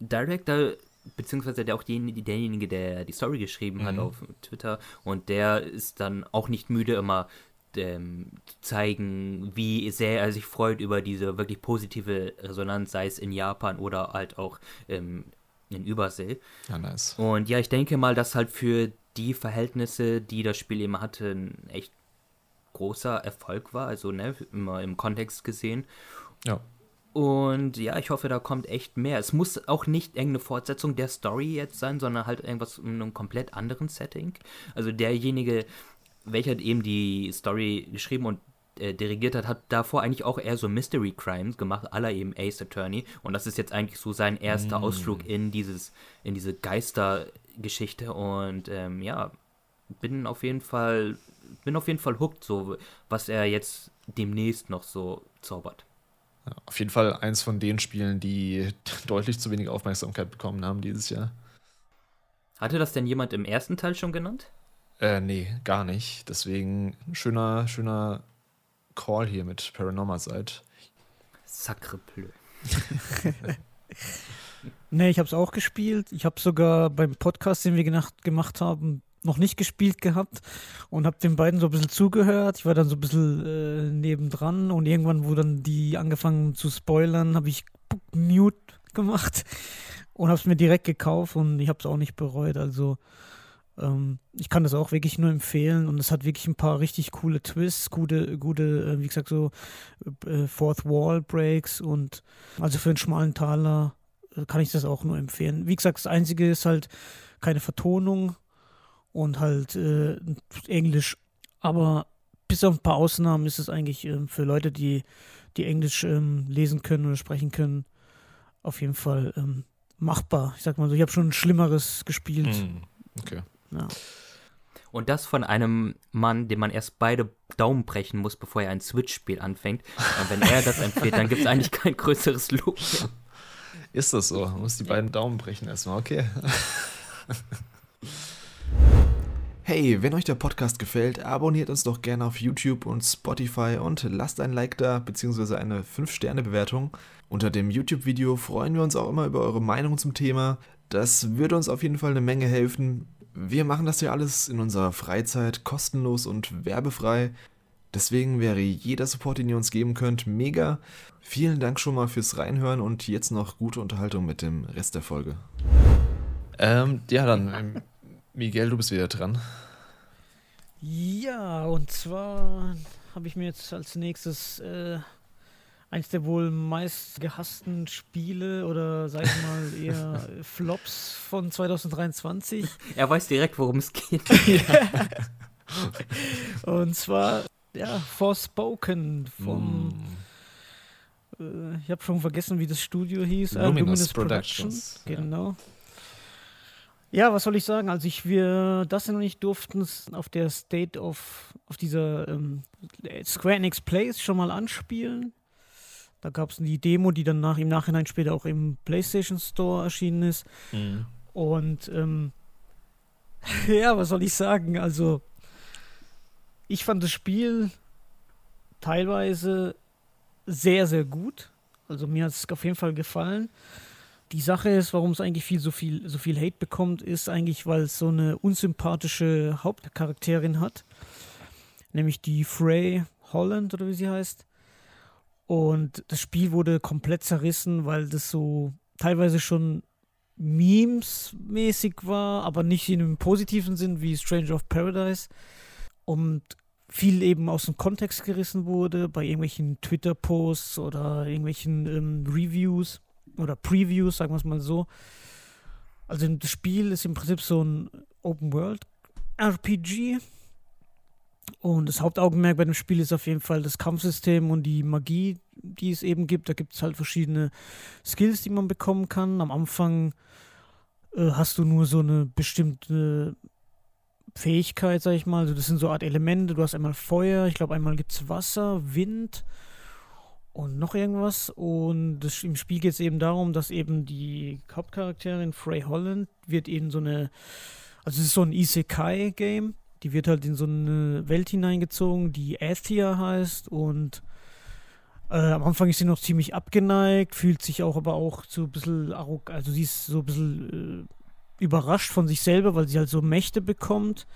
Director beziehungsweise der auch derjenige, der die Story geschrieben mhm. hat auf Twitter und der ist dann auch nicht müde immer ähm, zeigen, wie sehr er sich freut über diese wirklich positive Resonanz, sei es in Japan oder halt auch ähm, in Übersee. Ja, nice. Und ja, ich denke mal, dass halt für die Verhältnisse, die das Spiel eben hatte, ein echt großer Erfolg war, also ne, immer im Kontext gesehen. Ja. Und ja, ich hoffe, da kommt echt mehr. Es muss auch nicht irgendeine Fortsetzung der Story jetzt sein, sondern halt irgendwas in einem komplett anderen Setting. Also derjenige, welcher eben die Story geschrieben und äh, dirigiert hat, hat davor eigentlich auch eher so Mystery Crimes gemacht, aller eben Ace Attorney. Und das ist jetzt eigentlich so sein erster mm. Ausflug in dieses, in diese Geistergeschichte. Und ähm, ja, bin auf jeden Fall, bin auf jeden Fall hooked, so was er jetzt demnächst noch so zaubert. Ja, auf jeden Fall eins von den Spielen, die (laughs) deutlich zu wenig Aufmerksamkeit bekommen haben dieses Jahr. Hatte das denn jemand im ersten Teil schon genannt? Äh, nee, gar nicht. Deswegen ein schöner, schöner Call hier mit Paranormal seid. Sacre bleu. (laughs) nee, ich habe es auch gespielt. Ich habe sogar beim Podcast, den wir gemacht haben, noch nicht gespielt gehabt und habe den beiden so ein bisschen zugehört. Ich war dann so ein bisschen äh, nebendran und irgendwann, wo dann die angefangen zu spoilern, habe ich Mute gemacht und habe es mir direkt gekauft und ich habe es auch nicht bereut. Also ähm, ich kann das auch wirklich nur empfehlen und es hat wirklich ein paar richtig coole Twists, gute, gute, äh, wie gesagt, so äh, Fourth Wall Breaks und also für einen schmalen Taler äh, kann ich das auch nur empfehlen. Wie gesagt, das Einzige ist halt keine Vertonung und halt äh, Englisch, aber bis auf ein paar Ausnahmen ist es eigentlich äh, für Leute, die, die Englisch ähm, lesen können oder sprechen können, auf jeden Fall ähm, machbar. Ich sag mal so, ich habe schon Schlimmeres gespielt. Mm, okay. Ja. Und das von einem Mann, dem man erst beide Daumen brechen muss, bevor er ein Switch-Spiel anfängt. Und wenn er das empfiehlt, dann gibt es eigentlich kein größeres Lob mehr. Ist das so? Man muss die beiden Daumen brechen erstmal, okay. Hey, wenn euch der Podcast gefällt, abonniert uns doch gerne auf YouTube und Spotify und lasst ein Like da bzw. eine 5-Sterne-Bewertung. Unter dem YouTube-Video freuen wir uns auch immer über eure Meinung zum Thema. Das würde uns auf jeden Fall eine Menge helfen. Wir machen das ja alles in unserer Freizeit kostenlos und werbefrei. Deswegen wäre jeder Support, den ihr uns geben könnt, mega. Vielen Dank schon mal fürs Reinhören und jetzt noch gute Unterhaltung mit dem Rest der Folge. Ähm, ja, dann, ähm, Miguel, du bist wieder dran. Ja, und zwar habe ich mir jetzt als nächstes äh, eins der wohl meist gehassten Spiele oder sag ich mal (laughs) eher Flops von 2023. (laughs) Er weiß direkt, worum es geht. (laughs) Und zwar, ja, Forspoken vom. Mm. Äh, ich habe schon vergessen, wie das Studio hieß. Luminous, äh, Luminous Productions. Productions. Genau. Ja. Ja, was soll ich sagen? Also ich wir das noch nicht durften auf der State of auf dieser ähm, Square Enix Plays schon mal anspielen. Da gab es die Demo, die dann nach, im Nachhinein später auch im PlayStation Store erschienen ist. Mhm. Und ähm, (laughs) ja, was soll ich sagen? Also, ich fand das Spiel teilweise sehr, sehr gut. Also mir hat es auf jeden Fall gefallen. Die Sache ist, warum es eigentlich viel so viel so viel Hate bekommt, ist eigentlich, weil es so eine unsympathische Hauptcharakterin hat, nämlich die Frey Holland oder wie sie heißt. Und das Spiel wurde komplett zerrissen, weil das so teilweise schon Memes-mäßig war, aber nicht in einem positiven Sinn wie Stranger of Paradise. Und viel eben aus dem Kontext gerissen wurde bei irgendwelchen Twitter-Posts oder irgendwelchen ähm, Reviews oder Previews, sagen wir es mal so. Also das Spiel ist im Prinzip so ein Open-World-RPG und das Hauptaugenmerk bei dem Spiel ist auf jeden Fall das Kampfsystem und die Magie, die es eben gibt. Da gibt es halt verschiedene Skills, die man bekommen kann. Am Anfang äh, hast du nur so eine bestimmte Fähigkeit, sag ich mal. Also das sind so Art Elemente. Du hast einmal Feuer, ich glaube einmal gibt es Wasser, Wind und noch irgendwas. Und das, im Spiel geht es eben darum, dass eben die Hauptcharakterin Frey Holland wird eben so eine, also es ist so ein Isekai-Game die wird halt in so eine Welt hineingezogen, die Athia heißt und äh, am Anfang ist sie noch ziemlich abgeneigt, fühlt sich auch aber auch so ein bisschen arrogant, also sie ist so ein bisschen äh, überrascht von sich selber, weil sie halt so Mächte bekommt.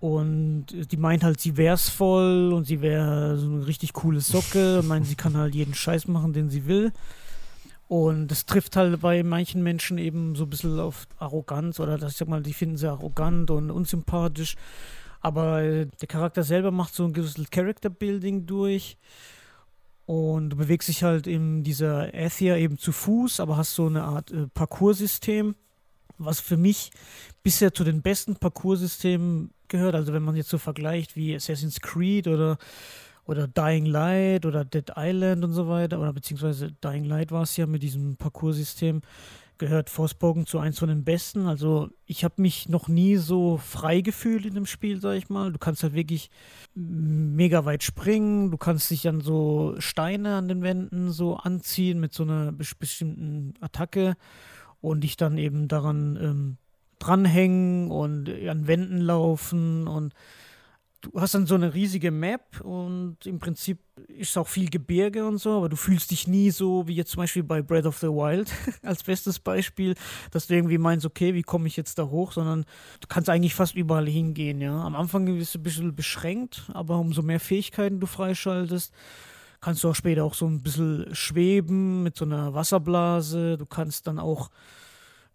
Und die meint halt, sie wär's voll und sie wäre so eine richtig coole Socke meint, sie kann halt jeden Scheiß machen, den sie will. Und das trifft halt bei manchen Menschen eben so ein bisschen auf Arroganz oder das, ich sag mal, die finden sie arrogant und unsympathisch. Aber der Charakter selber macht so ein gewisses Character Building durch. Und du bewegst dich halt in dieser Athia eben zu Fuß, aber hast so eine Art äh, Parcoursystem, was für mich bisher zu den besten Parcoursystemen gehört. Also wenn man jetzt so vergleicht wie Assassin's Creed oder, oder Dying Light oder Dead Island und so weiter, oder beziehungsweise Dying Light war es ja mit diesem Parcoursystem, gehört Forspoken zu eins von den besten. Also ich habe mich noch nie so frei gefühlt in dem Spiel, sag ich mal. Du kannst halt wirklich mega weit springen, du kannst dich an so Steine an den Wänden so anziehen mit so einer bestimmten Attacke und dich dann eben daran ähm, dranhängen und an Wänden laufen und du hast dann so eine riesige Map und im Prinzip ist auch viel Gebirge und so, aber du fühlst dich nie so wie jetzt zum Beispiel bei Breath of the Wild (laughs) als bestes Beispiel, dass du irgendwie meinst, okay, wie komme ich jetzt da hoch, sondern du kannst eigentlich fast überall hingehen, ja. Am Anfang bist du ein bisschen beschränkt, aber umso mehr Fähigkeiten du freischaltest, kannst du auch später auch so ein bisschen schweben mit so einer Wasserblase, du kannst dann auch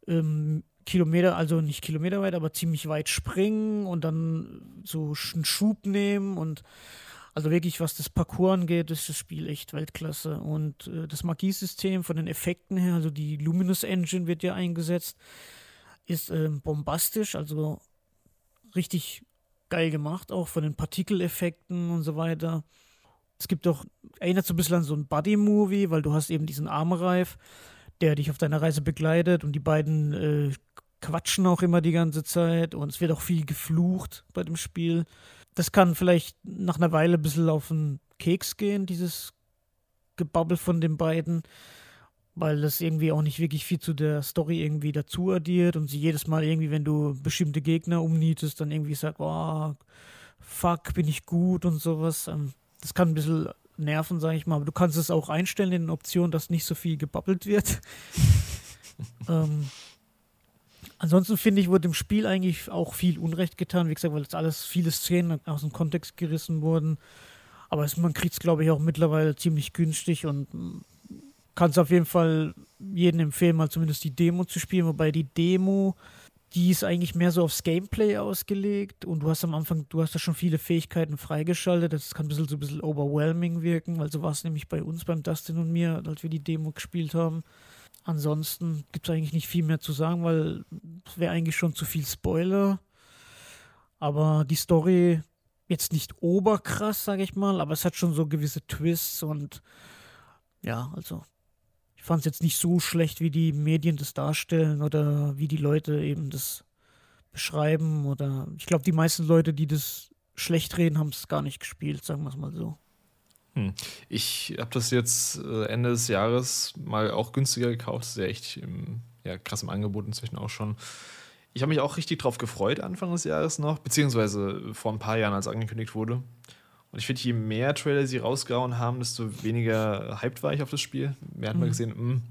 ähm, Kilometer, also nicht Kilometer weit, aber ziemlich weit springen und dann so einen Schub nehmen und also wirklich, was das Parcours angeht, ist das Spiel echt Weltklasse. Und äh, das Magiesystem von den Effekten her, also die Luminous Engine wird ja eingesetzt, ist äh, bombastisch, also richtig geil gemacht, auch von den Partikeleffekten und so weiter. Es gibt auch, erinnert so ein bisschen an so ein Buddy-Movie, weil du hast eben diesen Armreif, der dich auf deiner Reise begleitet und die beiden äh, quatschen auch immer die ganze Zeit und es wird auch viel geflucht bei dem Spiel. Das kann vielleicht nach einer Weile ein bisschen auf den Keks gehen, dieses Gebabbel von den beiden, weil das irgendwie auch nicht wirklich viel zu der Story irgendwie dazu addiert und sie jedes Mal irgendwie, wenn du bestimmte Gegner umnietest, dann irgendwie sagt, oh, fuck, bin ich gut und sowas. Ähm, das kann ein bisschen nerven, sage ich mal, aber du kannst es auch einstellen in den Optionen, dass nicht so viel gebabbelt wird. (laughs) ähm, Ansonsten finde ich, wurde dem Spiel eigentlich auch viel Unrecht getan, wie gesagt, weil jetzt alles viele Szenen aus dem Kontext gerissen wurden. Aber es, man kriegt es, glaube ich, auch mittlerweile ziemlich günstig und kann es auf jeden Fall jedem empfehlen, mal zumindest die Demo zu spielen. Wobei die Demo, die ist eigentlich mehr so aufs Gameplay ausgelegt und du hast am Anfang, du hast da schon viele Fähigkeiten freigeschaltet. Das kann ein bisschen so ein bisschen overwhelming wirken, weil so war es nämlich bei uns, beim Dustin und mir, als wir die Demo gespielt haben. Ansonsten gibt es eigentlich nicht viel mehr zu sagen, weil es wäre eigentlich schon zu viel Spoiler. Aber die Story jetzt nicht oberkrass, sage ich mal, aber es hat schon so gewisse Twists und ja, also ich fand es jetzt nicht so schlecht, wie die Medien das darstellen oder wie die Leute eben das beschreiben oder ich glaube, die meisten Leute, die das schlecht reden, haben es gar nicht gespielt, sagen wir es mal so. Hm. Ich habe das jetzt äh, Ende des Jahres mal auch günstiger gekauft. Das ist ja echt im, ja, krass im Angebot inzwischen auch schon. Ich habe mich auch richtig drauf gefreut, Anfang des Jahres noch, beziehungsweise vor ein paar Jahren, als angekündigt wurde. Und ich finde, je mehr Trailer sie rausgehauen haben, desto weniger hyped war ich auf das Spiel. Mehr hat man mhm. gesehen, mh, hm,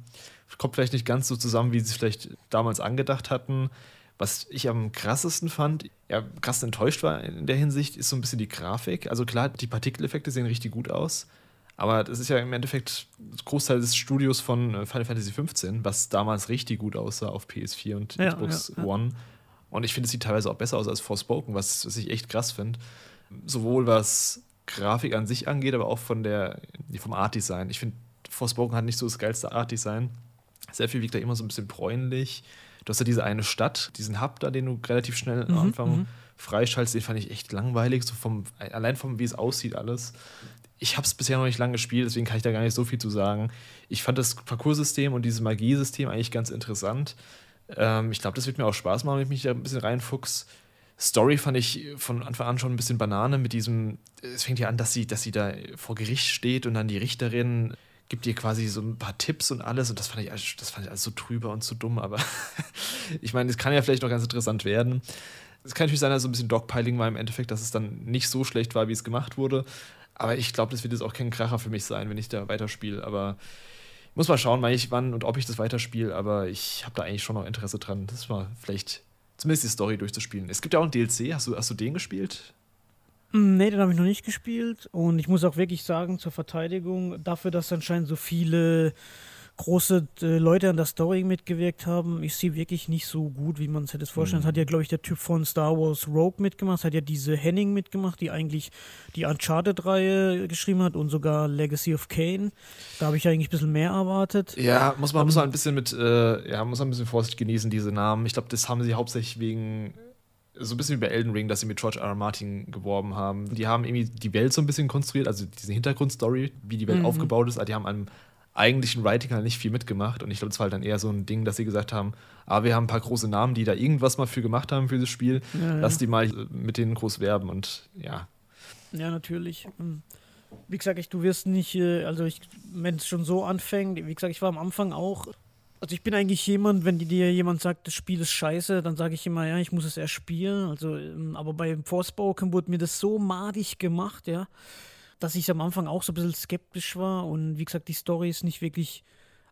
kommt vielleicht nicht ganz so zusammen, wie sie es vielleicht damals angedacht hatten. Was ich am krassesten fand, ja, krass enttäuscht war in der Hinsicht, ist so ein bisschen die Grafik. Also klar, die Partikeleffekte sehen richtig gut aus, aber das ist ja im Endeffekt Großteil des Studios von äh, Final Fantasy XV, was damals richtig gut aussah auf PS4 und ja, Xbox ja. One. Und ich finde, es sieht teilweise auch besser aus als Forspoken, was, was ich echt krass finde. Sowohl was Grafik an sich angeht, aber auch von der, vom Art-Design. Ich finde, Forspoken hat nicht so das geilste Art-Design. Sehr viel wirkt da immer so ein bisschen bräunlich. Du hast ja diese eine Stadt, diesen Hub da, den du relativ schnell am mhm, Anfang mhm. freischaltest, den fand ich echt langweilig, so vom, allein vom, wie es aussieht, alles. Ich habe es bisher noch nicht lange gespielt, deswegen kann ich da gar nicht so viel zu sagen. Ich fand das Parcoursystem und dieses Magiesystem eigentlich ganz interessant. Ähm, ich glaube, das wird mir auch Spaß machen, wenn ich mich da ein bisschen reinfuchs. Story fand ich von Anfang an schon ein bisschen Banane mit diesem, es fängt ja an, dass sie, dass sie da vor Gericht steht und dann die Richterin gibt dir quasi so ein paar Tipps und alles und das fand ich, das fand ich alles so trüber und so dumm, aber (laughs) ich meine, es kann ja vielleicht noch ganz interessant werden. Es kann natürlich sein, dass so ein bisschen Dogpiling war im Endeffekt, dass es dann nicht so schlecht war, wie es gemacht wurde. Aber ich glaube, das wird jetzt auch kein Kracher für mich sein, wenn ich da weiterspiele. Aber ich muss mal schauen, wann, ich, wann und ob ich das weiterspiele. Aber ich habe da eigentlich schon noch Interesse dran, das mal vielleicht zumindest die Story durchzuspielen. Es gibt ja auch einen DLC. Hast du, hast du den gespielt? Mm, nee, den habe ich noch nicht gespielt. Und ich muss auch wirklich sagen, zur Verteidigung, dafür, dass anscheinend so viele große äh, Leute an der Story mitgewirkt haben, ist sie wirklich nicht so gut, wie man es hätte vorstellen. Mhm. Das hat ja, glaube ich, der Typ von Star Wars Rogue mitgemacht, das hat ja diese Henning mitgemacht, die eigentlich die Uncharted-Reihe geschrieben hat und sogar Legacy of Kane. Da habe ich eigentlich ein bisschen mehr erwartet. Ja, muss man, um, muss man ein bisschen mit, äh, ja, muss man ein bisschen Vorsicht genießen, diese Namen. Ich glaube, das haben sie hauptsächlich wegen so ein bisschen wie bei Elden Ring, dass sie mit George R. R. Martin geworben haben. Die haben irgendwie die Welt so ein bisschen konstruiert, also diese Hintergrundstory, wie die Welt mhm. aufgebaut ist. Die haben an eigentlichen Writing halt nicht viel mitgemacht. Und ich glaube, es war halt dann eher so ein Ding, dass sie gesagt haben, ah, wir haben ein paar große Namen, die da irgendwas mal für gemacht haben für das Spiel. Ja, Lass ja. die mal mit denen groß werben und ja. Ja, natürlich. Hm. Wie gesagt, ich, du wirst nicht, äh, also wenn es schon so anfängt, wie gesagt, ich war am Anfang auch also ich bin eigentlich jemand, wenn dir jemand sagt, das Spiel ist scheiße, dann sage ich immer, ja, ich muss es erst spielen. Also, ähm, aber bei Forspoken wurde mir das so madig gemacht, ja, dass ich am Anfang auch so ein bisschen skeptisch war. Und wie gesagt, die Story ist nicht wirklich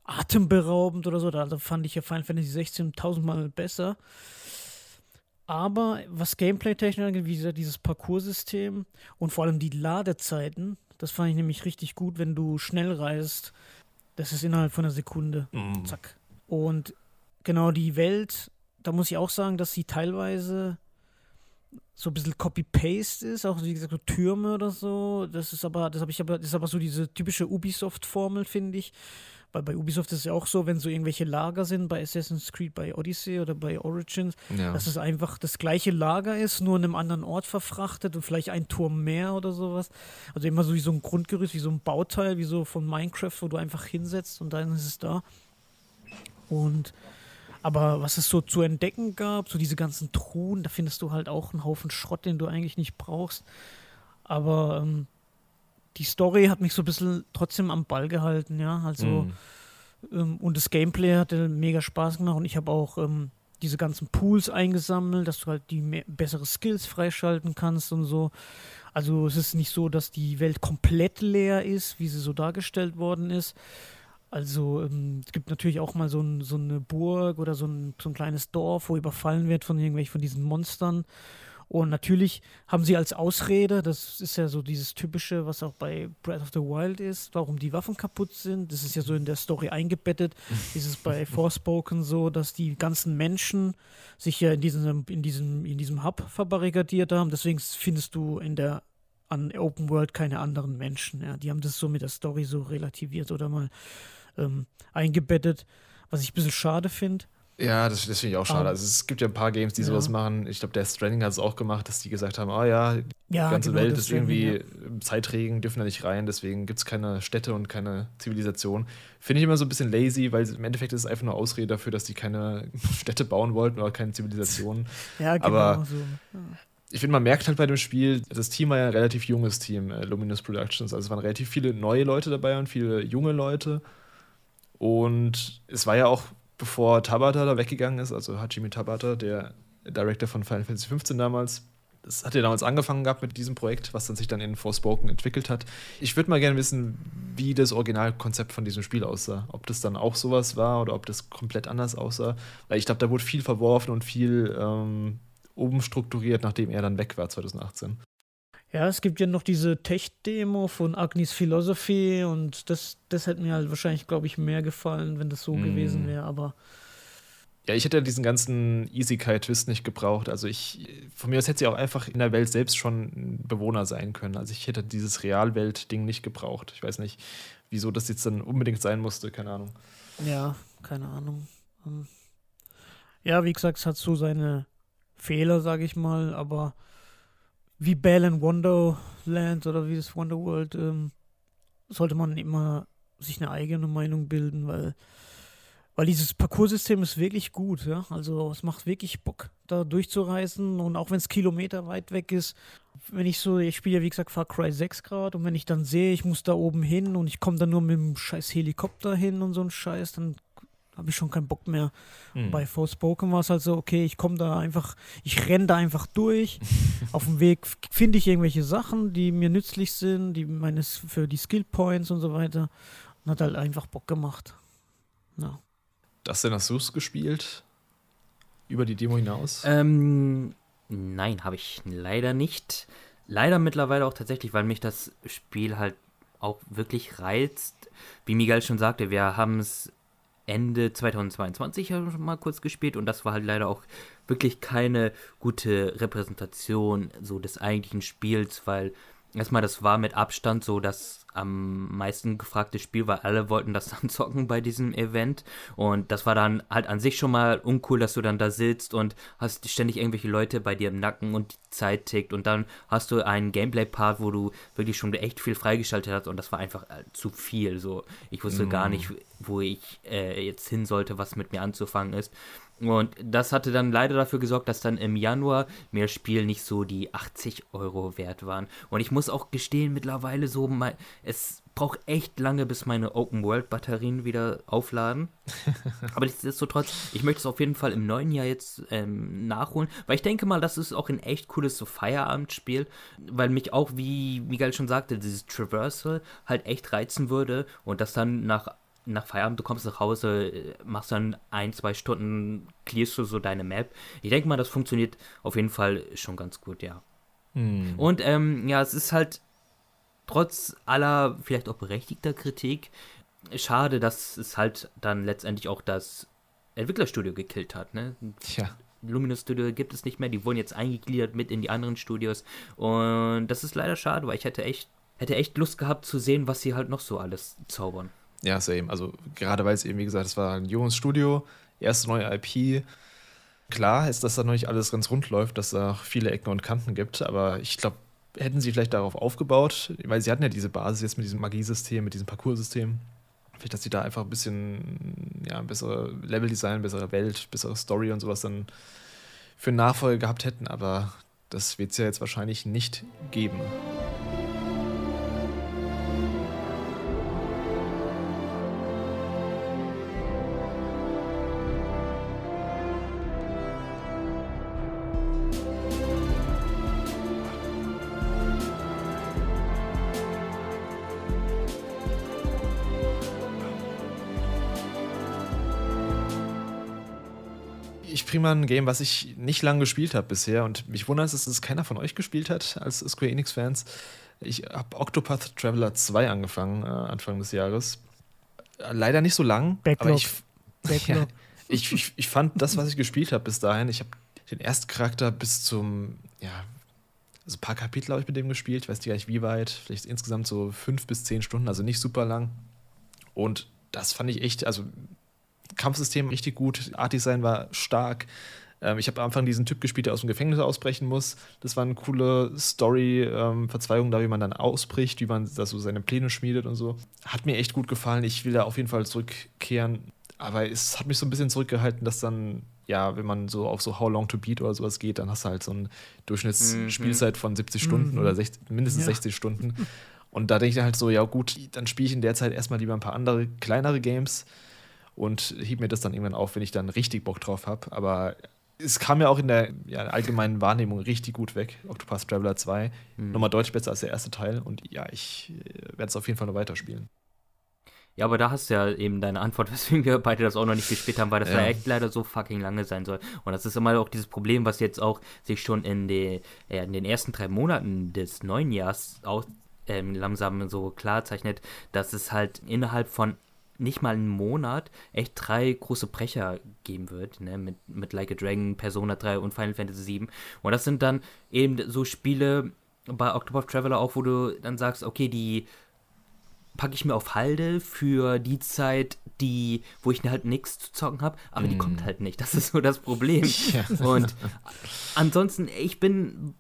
atemberaubend oder so. Da, da fand ich ja Final Fantasy 16 tausendmal besser. Aber was Gameplay-technisch angeht, wie gesagt, dieses Parcoursystem und vor allem die Ladezeiten, das fand ich nämlich richtig gut, wenn du schnell reist. Das ist innerhalb von einer Sekunde. Mm. Zack. Und genau die Welt, da muss ich auch sagen, dass sie teilweise so ein bisschen Copy-Paste ist, auch wie gesagt, so Türme oder so. Das ist aber, das habe ich aber, das ist aber so diese typische Ubisoft-Formel, finde ich. Weil bei Ubisoft ist es ja auch so, wenn so irgendwelche Lager sind, bei Assassin's Creed, bei Odyssey oder bei Origins, ja. dass es einfach das gleiche Lager ist, nur in einem anderen Ort verfrachtet und vielleicht ein Turm mehr oder sowas. Also immer so wie so ein Grundgerüst, wie so ein Bauteil, wie so von Minecraft, wo du einfach hinsetzt und dann ist es da. Und aber was es so zu entdecken gab, so diese ganzen Truhen, da findest du halt auch einen Haufen Schrott, den du eigentlich nicht brauchst. Aber ähm, die Story hat mich so ein bisschen trotzdem am Ball gehalten, ja. Also mm. ähm, und das Gameplay hatte mega Spaß gemacht und ich habe auch ähm, diese ganzen Pools eingesammelt, dass du halt die mehr, bessere Skills freischalten kannst und so. Also es ist nicht so, dass die Welt komplett leer ist, wie sie so dargestellt worden ist. Also ähm, es gibt natürlich auch mal so, ein, so eine Burg oder so ein, so ein, kleines Dorf, wo überfallen wird von irgendwelchen von diesen Monstern. Und natürlich haben sie als Ausrede, das ist ja so dieses typische, was auch bei Breath of the Wild ist, warum die Waffen kaputt sind. Das ist ja so in der Story eingebettet. (laughs) ist es bei Forspoken so, dass die ganzen Menschen sich ja in diesem, in diesem, in diesem Hub verbarrikadiert haben. Deswegen findest du in der an Open World keine anderen Menschen. Ja. Die haben das so mit der Story so relativiert oder mal ähm, eingebettet, was ich ein bisschen schade finde. Ja, das, das finde ich auch schade. Um, also es gibt ja ein paar Games, die ja. sowas machen. Ich glaube, der Stranding hat es auch gemacht, dass die gesagt haben, oh ja, die ja, ganze genau, Welt ist irgendwie ja. Zeitregen, dürfen da nicht rein, deswegen gibt es keine Städte und keine Zivilisation. Finde ich immer so ein bisschen lazy, weil im Endeffekt ist es einfach nur Ausrede dafür, dass die keine (laughs) Städte bauen wollten oder keine Zivilisation. Ja, genau Aber so. Ja. Ich finde, man merkt halt bei dem Spiel, das Team war ja ein relativ junges Team, äh, Luminous Productions. Also es waren relativ viele neue Leute dabei und viele junge Leute. Und es war ja auch bevor Tabata da weggegangen ist, also Hajime Tabata, der Director von Final Fantasy 15 damals. Das hat ja damals angefangen gehabt mit diesem Projekt, was dann sich dann in Forspoken entwickelt hat. Ich würde mal gerne wissen, wie das Originalkonzept von diesem Spiel aussah. Ob das dann auch sowas war oder ob das komplett anders aussah. Weil ich glaube, da wurde viel verworfen und viel ähm, umstrukturiert, nachdem er dann weg war 2018. Ja, es gibt ja noch diese Tech-Demo von Agnes Philosophy und das, das hätte mir halt wahrscheinlich, glaube ich, mehr gefallen, wenn das so mm. gewesen wäre, aber. Ja, ich hätte diesen ganzen Easy-Twist nicht gebraucht. Also ich, von mir aus hätte sie auch einfach in der Welt selbst schon ein Bewohner sein können. Also ich hätte dieses Realwelt-Ding nicht gebraucht. Ich weiß nicht, wieso das jetzt dann unbedingt sein musste, keine Ahnung. Ja, keine Ahnung. Ähm, ja, wie gesagt, es hat so seine Fehler, sage ich mal, aber wie Balan Wonderland oder wie das Wonderworld, ähm, sollte man immer sich eine eigene Meinung bilden, weil, weil dieses Parcoursystem ist wirklich gut, ja. Also es macht wirklich Bock, da durchzureisen und auch wenn es Kilometer weit weg ist, wenn ich so, ich spiele ja wie gesagt Far Cry 6 Grad und wenn ich dann sehe, ich muss da oben hin und ich komme dann nur mit dem scheiß Helikopter hin und so ein Scheiß, dann habe ich schon keinen Bock mehr. Mhm. Bei Forspoken war es halt so, okay, ich komme da einfach, ich renne da einfach durch. (laughs) Auf dem Weg finde ich irgendwelche Sachen, die mir nützlich sind, die meines für die Skill Points und so weiter. Und hat halt einfach Bock gemacht. Ja. Das denn hast du es gespielt? Über die Demo hinaus? Ähm, nein, habe ich leider nicht. Leider mittlerweile auch tatsächlich, weil mich das Spiel halt auch wirklich reizt. Wie Miguel schon sagte, wir haben es Ende 2022 mal kurz gespielt und das war halt leider auch wirklich keine gute Repräsentation so des eigentlichen Spiels, weil erstmal das war mit Abstand so das am meisten gefragte Spiel, weil alle wollten das (laughs) dann zocken bei diesem Event. Und das war dann halt an sich schon mal uncool, dass du dann da sitzt und hast ständig irgendwelche Leute bei dir im Nacken und die Zeit tickt. Und dann hast du einen Gameplay-Part, wo du wirklich schon echt viel freigeschaltet hast. Und das war einfach äh, zu viel, so ich wusste mm. gar nicht, wo ich äh, jetzt hin sollte, was mit mir anzufangen ist und das hatte dann leider dafür gesorgt, dass dann im Januar mehr Spiel nicht so die 80 Euro wert waren. Und ich muss auch gestehen, mittlerweile so, mein, es braucht echt lange, bis meine Open-World-Batterien wieder aufladen. (laughs) Aber nichtsdestotrotz, ich möchte es auf jeden Fall im neuen Jahr jetzt ähm, nachholen, weil ich denke mal, das ist auch ein echt cooles so Feierabendspiel, weil mich auch, wie Miguel schon sagte, dieses Traversal halt echt reizen würde und das dann nach nach Feierabend, du kommst nach Hause, machst dann ein, zwei Stunden, clearst du so deine Map. Ich denke mal, das funktioniert auf jeden Fall schon ganz gut, ja. Hm. Und ähm, ja, es ist halt trotz aller vielleicht auch berechtigter Kritik schade, dass es halt dann letztendlich auch das Entwicklerstudio gekillt hat, ne? Ja. Luminous Studio gibt es nicht mehr, die wurden jetzt eingegliedert mit in die anderen Studios und das ist leider schade, weil ich hätte echt hätte echt Lust gehabt zu sehen, was sie halt noch so alles zaubern. Ja, same. Also gerade weil es eben, wie gesagt, es war ein junges Studio, erste neue IP. Klar ist, dass da noch nicht alles ganz rund läuft, dass da viele Ecken und Kanten gibt, aber ich glaube, hätten sie vielleicht darauf aufgebaut, weil sie hatten ja diese Basis jetzt mit diesem Magiesystem, mit diesem Parcoursystem. Vielleicht, dass sie da einfach ein bisschen, ja, bessere Leveldesign, bessere Welt, bessere Story und sowas dann für einen Nachfolger gehabt hätten, aber das wird es ja jetzt wahrscheinlich nicht geben. Prima ein Game, was ich nicht lange gespielt habe bisher und mich wundert, dass es keiner von euch gespielt hat als Square Enix-Fans. Ich habe Octopath Traveler 2 angefangen, äh, Anfang des Jahres. Leider nicht so lang, Backlog. aber ich, (laughs) Ja, ich, ich, ich fand das, was ich gespielt habe bis dahin, ich habe den ersten Charakter bis zum, ja, also ein paar Kapitel habe ich mit dem gespielt, ich weiß gar nicht wie weit, vielleicht insgesamt so fünf bis zehn Stunden, also nicht super lang. Und das fand ich echt, also Kampfsystem richtig gut, Art Design war stark. Ähm, ich habe am Anfang diesen Typ gespielt, der aus dem Gefängnis ausbrechen muss. Das war eine coole Story, ähm, da, wie man dann ausbricht, wie man da so seine Pläne schmiedet und so. Hat mir echt gut gefallen. Ich will da auf jeden Fall zurückkehren. Aber es hat mich so ein bisschen zurückgehalten, dass dann, ja, wenn man so auf so How Long to Beat oder sowas geht, dann hast du halt so eine Durchschnittsspielzeit mhm. von 70 Stunden mhm. oder 60, mindestens ja. 60 Stunden. Und da denke ich halt so, ja gut, dann spiele ich in der Zeit erstmal lieber ein paar andere, kleinere Games und hieb mir das dann irgendwann auf, wenn ich dann richtig Bock drauf habe. Aber es kam ja auch in der ja, allgemeinen Wahrnehmung richtig gut weg. Octopus Traveler 2. Mhm. Nochmal deutlich besser als der erste Teil. Und ja, ich äh, werde es auf jeden Fall noch weiterspielen. Ja, aber da hast du ja eben deine Antwort, (laughs) weswegen wir beide das auch noch nicht gespielt haben, weil das ja. echt leider so fucking lange sein soll. Und das ist immer auch dieses Problem, was jetzt auch sich schon in, die, ja, in den ersten drei Monaten des neuen Jahres auch ähm, langsam so klar zeichnet, dass es halt innerhalb von nicht mal einen Monat echt drei große Brecher geben wird, ne? mit, mit Like a Dragon, Persona 3 und Final Fantasy 7. Und das sind dann eben so Spiele bei Octopath Traveler auch, wo du dann sagst, okay, die packe ich mir auf Halde für die Zeit, die, wo ich halt nichts zu zocken habe, aber mm. die kommt halt nicht. Das ist so das Problem. (laughs) Ja. Und ansonsten, ich bin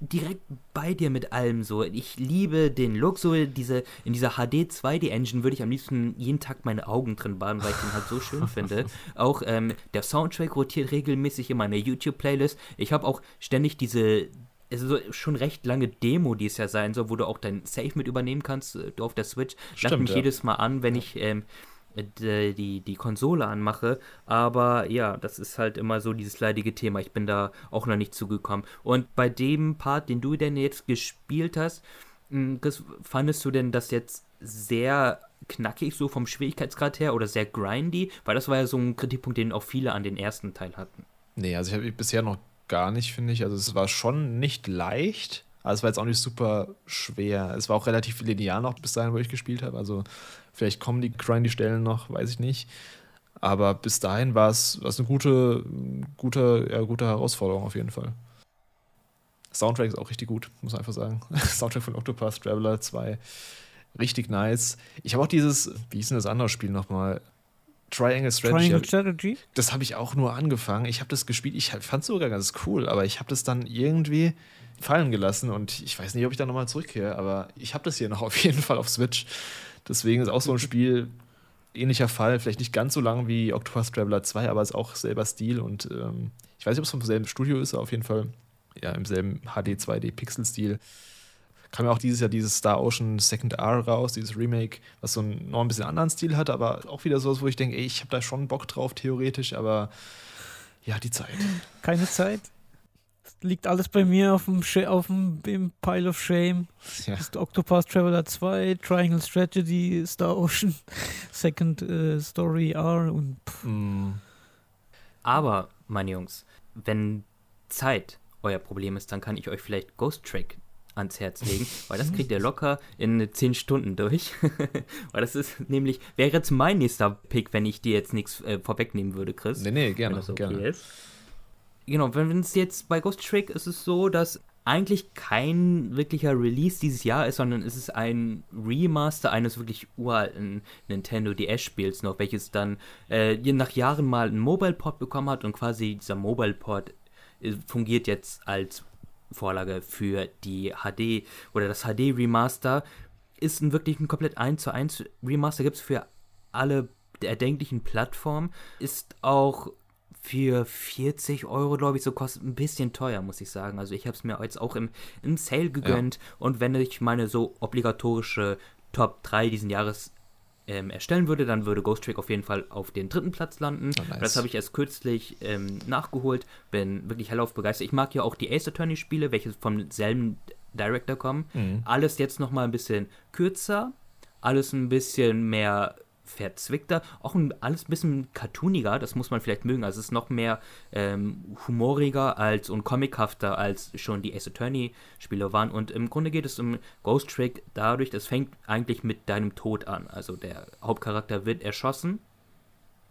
direkt bei dir mit allem so. Ich liebe den Look, so diese, in dieser HD 2D Engine würde ich am liebsten jeden Tag meine Augen drin baden, weil ich den halt so schön finde. (laughs) Auch ähm, der Soundtrack rotiert regelmäßig in meiner YouTube-Playlist. Ich habe auch ständig diese, also schon recht lange Demo, die es ja sein soll, wo du auch dein Safe mit übernehmen kannst, äh, du auf der Switch. Stimmt, Lass mich ja. jedes Mal an, wenn ich ähm, äh, die, die Konsole anmache. Aber ja, das ist halt immer so dieses leidige Thema. Ich bin da auch noch nicht zugekommen. Und bei dem Part, den du denn jetzt gespielt hast, hm, Chris, fandest du denn das jetzt sehr knackig so vom Schwierigkeitsgrad her oder sehr grindy? Weil das war ja so ein Kritikpunkt, den auch viele an den ersten Teil hatten. Nee, also ich habe bisher noch gar nicht, finde ich. Also es war schon nicht leicht, aber es war jetzt auch nicht super schwer. Es war auch relativ linear noch bis dahin, wo ich gespielt habe. Also Vielleicht kommen die grindy Stellen noch, weiß ich nicht. Aber bis dahin war es eine gute, gute, ja, gute Herausforderung auf jeden Fall. Soundtrack ist auch richtig gut, muss man einfach sagen. (laughs) Soundtrack von Octopath Traveler 2. Richtig nice. Ich habe auch dieses, wie hieß denn das andere Spiel nochmal? Triangle Strategy. Triangle Strategy? Das habe ich auch nur angefangen. Ich habe das gespielt, ich fand es sogar ganz cool, aber ich habe das dann irgendwie fallen gelassen und ich weiß nicht, ob ich da nochmal zurückkehre, aber ich habe das hier (laughs) noch auf jeden Fall auf Switch. Deswegen ist auch so ein Spiel, ähnlicher Fall, vielleicht nicht ganz so lang wie Octopath Traveler 2, aber ist auch selber Stil und ähm, ich weiß nicht, ob es vom selben Studio ist, aber auf jeden Fall ja, im selben HD 2D Pixel-Stil. Kam ja auch dieses Jahr dieses Star Ocean Second R raus, dieses Remake, was so einen, noch ein bisschen anderen Stil hat, aber auch wieder so, wo ich denke, ey, ich habe da schon Bock drauf, theoretisch, aber ja, die Zeit. Keine Zeit? Liegt alles bei mir auf dem, auf dem Pile of Shame. Ja. Das ist Octopath Traveler 2, Triangle Strategy, Star Ocean, (laughs) Second uh, Story R und. Mm. Aber, meine Jungs, wenn Zeit euer Problem ist, dann kann ich euch vielleicht Ghost Track ans Herz legen, weil das kriegt ihr locker in 10 Stunden durch. (laughs) weil das ist nämlich, wäre jetzt mein nächster Pick, wenn ich dir jetzt nichts äh, vorwegnehmen würde, Chris. Nee, nee, gerne. Wenn das okay gerne. ist genau, wenn es jetzt bei Ghost Trick ist es so, dass eigentlich kein wirklicher Release dieses Jahr ist, sondern es ist ein Remaster eines wirklich uralten Nintendo DS-Spiels noch, welches dann äh, nach Jahren mal einen Mobile-Port bekommen hat und quasi dieser Mobile-Port äh, fungiert jetzt als Vorlage für die HD oder das HD-Remaster. Ist ein wirklich ein komplett 1 zu 1 Remaster, gibt es für alle erdenklichen Plattformen. Ist auch für 40 Euro, glaube ich, so kostet ein bisschen teuer, muss ich sagen. Also ich habe es mir jetzt auch im, im Sale gegönnt. Ja. Und wenn ich meine so obligatorische Top 3 diesen Jahres ähm, erstellen würde, dann würde Ghost Trick auf jeden Fall auf den dritten Platz landen. Oh, nice. Das habe ich erst kürzlich ähm, nachgeholt. Bin wirklich hellauf begeistert. Ich mag ja auch die Ace Attorney Spiele, welche vom selben Director kommen. Mhm. Alles jetzt nochmal ein bisschen kürzer. Alles ein bisschen mehr verzwickter, auch ein, alles ein bisschen cartooniger, das muss man vielleicht mögen. Also es ist noch mehr ähm, humoriger als und comichafter als schon die Ace Attorney Spiele waren. Und im Grunde geht es um Ghost Trick dadurch, das fängt eigentlich mit deinem Tod an. Also der Hauptcharakter wird erschossen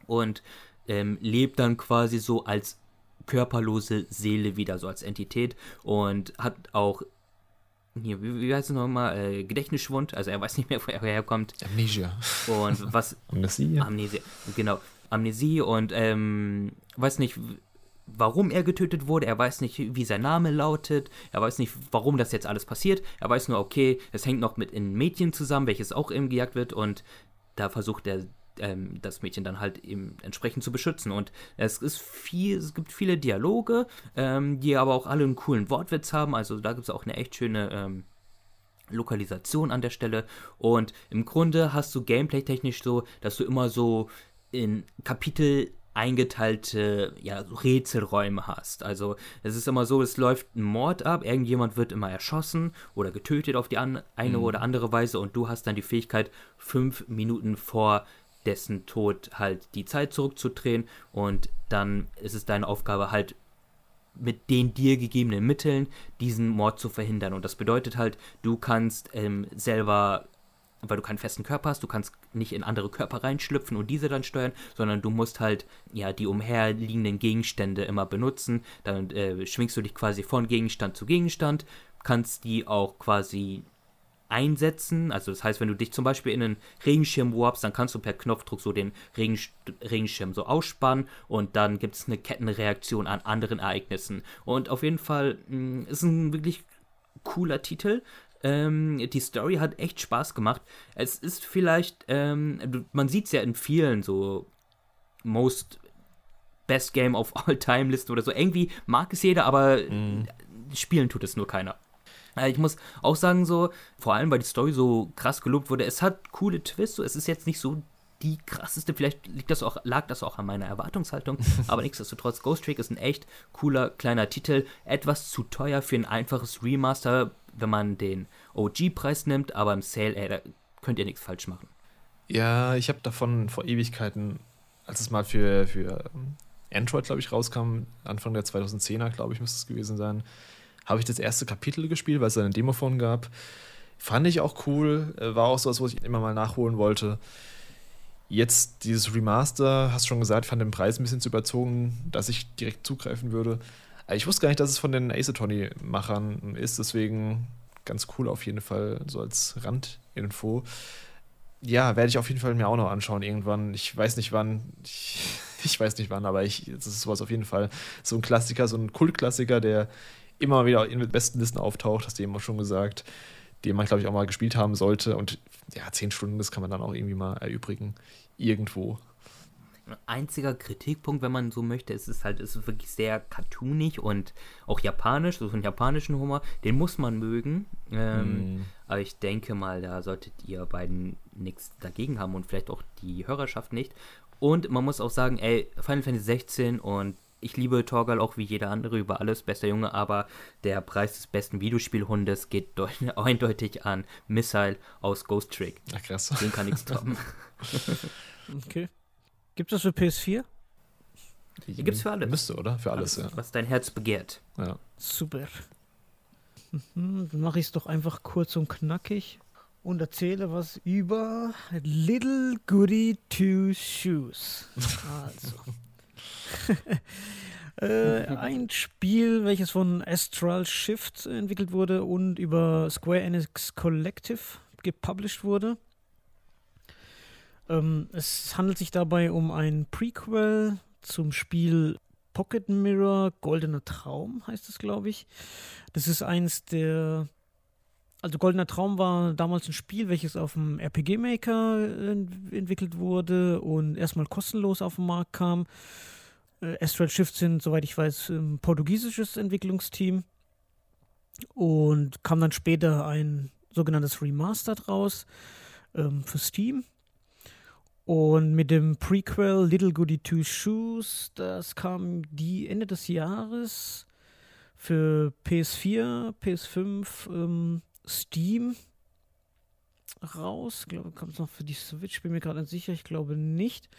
und ähm, lebt dann quasi so als körperlose Seele wieder, so als Entität und hat auch hier, wie, wie heißt es nochmal? Äh, Gedächtnisschwund, also er weiß nicht mehr, wo er herkommt. Amnesia. Und (laughs) was. Amnesie. Amnesie, genau. Amnesie und ähm, weiß nicht, warum er getötet wurde, er weiß nicht, wie sein Name lautet, er weiß nicht, warum das jetzt alles passiert, er weiß nur, okay, es hängt noch mit einem Mädchen zusammen, welches auch eben gejagt wird und da versucht er ähm, das Mädchen dann halt eben entsprechend zu beschützen. Und es ist viel, es gibt viele Dialoge, ähm, die aber auch alle einen coolen Wortwitz haben. Also da gibt es auch eine echt schöne ähm, Lokalisation an der Stelle. Und im Grunde hast du gameplay-technisch so, dass du immer so in Kapitel eingeteilte ja, Rätselräume hast. Also es ist immer so, es läuft ein Mord ab, irgendjemand wird immer erschossen oder getötet auf die eine mhm. oder andere Weise und du hast dann die Fähigkeit, fünf Minuten vor dessen Tod halt die Zeit zurückzudrehen und dann ist es deine Aufgabe halt mit den dir gegebenen Mitteln diesen Mord zu verhindern. Und das bedeutet halt, du kannst ähm, selber, weil du keinen festen Körper hast, du kannst nicht in andere Körper reinschlüpfen und diese dann steuern, sondern du musst halt ja die umherliegenden Gegenstände immer benutzen. Dann äh, schwingst du dich quasi von Gegenstand zu Gegenstand, kannst die auch quasi einsetzen. Also das heißt, wenn du dich zum Beispiel in einen Regenschirm warpst, dann kannst du per Knopfdruck so den Regen, Regenschirm so ausspannen und dann gibt es eine Kettenreaktion an anderen Ereignissen. Und auf jeden Fall mh, mm, ist ein wirklich cooler Titel. Ähm, die Story hat echt Spaß gemacht. Es ist vielleicht, ähm, man sieht es ja in vielen so Most Best Game of All Time Listen oder so. Irgendwie mag es jeder, aber mm. spielen tut es nur keiner. Ich muss auch sagen, so, vor allem, weil die Story so krass gelobt wurde, es hat coole Twists, so, es ist jetzt nicht so die krasseste, vielleicht liegt das auch, lag das auch an meiner Erwartungshaltung, (laughs) aber nichtsdestotrotz, Ghost Trick ist ein echt cooler kleiner Titel, etwas zu teuer für ein einfaches Remaster, wenn man den OG-Preis nimmt, aber im Sale, ey, da könnt ihr nichts falsch machen. Ja, ich habe davon vor Ewigkeiten, als es mal für, für Android, glaube ich, rauskam, Anfang der 2010er, glaube ich, müsste es gewesen sein, habe ich das erste Kapitel gespielt, weil es eine Demo von gab. Fand ich auch cool, äh, war auch so was, was ich immer mal nachholen wollte. Jetzt dieses Remaster, hast schon gesagt, fand den Preis ein bisschen zu überzogen, dass ich direkt zugreifen würde. Ich wusste gar nicht, dass es von den Ace Attorney-Machern ist, deswegen ganz cool auf jeden Fall, so als Randinfo. Ja, werde ich auf jeden Fall mir auch noch anschauen irgendwann. Ich weiß nicht wann. Ich, (laughs) ich weiß nicht wann, aber ich, das ist sowas auf jeden Fall. So ein Klassiker, so ein Kultklassiker, der immer wieder in den besten Listen auftaucht, hast du eben auch schon gesagt, den man, glaube ich, auch mal gespielt haben sollte. Und ja, zehn Stunden, das kann man dann auch irgendwie mal erübrigen. Irgendwo. Einziger Kritikpunkt, wenn man so möchte, ist es halt, ist es wirklich sehr cartoonig und auch japanisch, so einen japanischen Humor, den muss man mögen. Ähm, mm. Aber ich denke mal, da solltet ihr beiden nichts dagegen haben und vielleicht auch die Hörerschaft nicht. Und man muss auch sagen, ey, Final Fantasy 16 und ich liebe Torgal auch wie jeder andere über alles, bester Junge, aber der Preis des besten Videospielhundes geht (laughs) eindeutig an Missile aus Ghost Trick. Ach krass. Den kann nichts toppen. (laughs) okay. Gibt es das für PS4? Die gibt es für alles. Müsste, oder? Für alles, alles ja. Was dein Herz begehrt. Ja. Super. Mhm, dann mache ich es doch einfach kurz und knackig und erzähle was über Little Goody Two Shoes. (laughs) Also. (laughs) äh, ein Spiel, welches von Astral Shift entwickelt wurde und über Square Enix Collective gepublished wurde. Ähm, es handelt sich dabei um ein Prequel zum Spiel Pocket Mirror Goldener Traum, heißt es, glaube ich. Das ist eins der also Goldener Traum war damals ein Spiel, welches auf dem RPG Maker äh, entwickelt wurde und erstmal kostenlos auf den Markt kam. Äh, Astral Shift sind, soweit ich weiß, ein portugiesisches Entwicklungsteam und kam dann später ein sogenanntes Remastered raus ähm, für Steam. Und mit dem Prequel Little Goody Two Shoes, das kam die Ende des Jahres für PS4, PS5, ähm, Steam raus. Ich glaube, kommt es noch für die Switch, bin mir gerade nicht sicher, ich glaube nicht.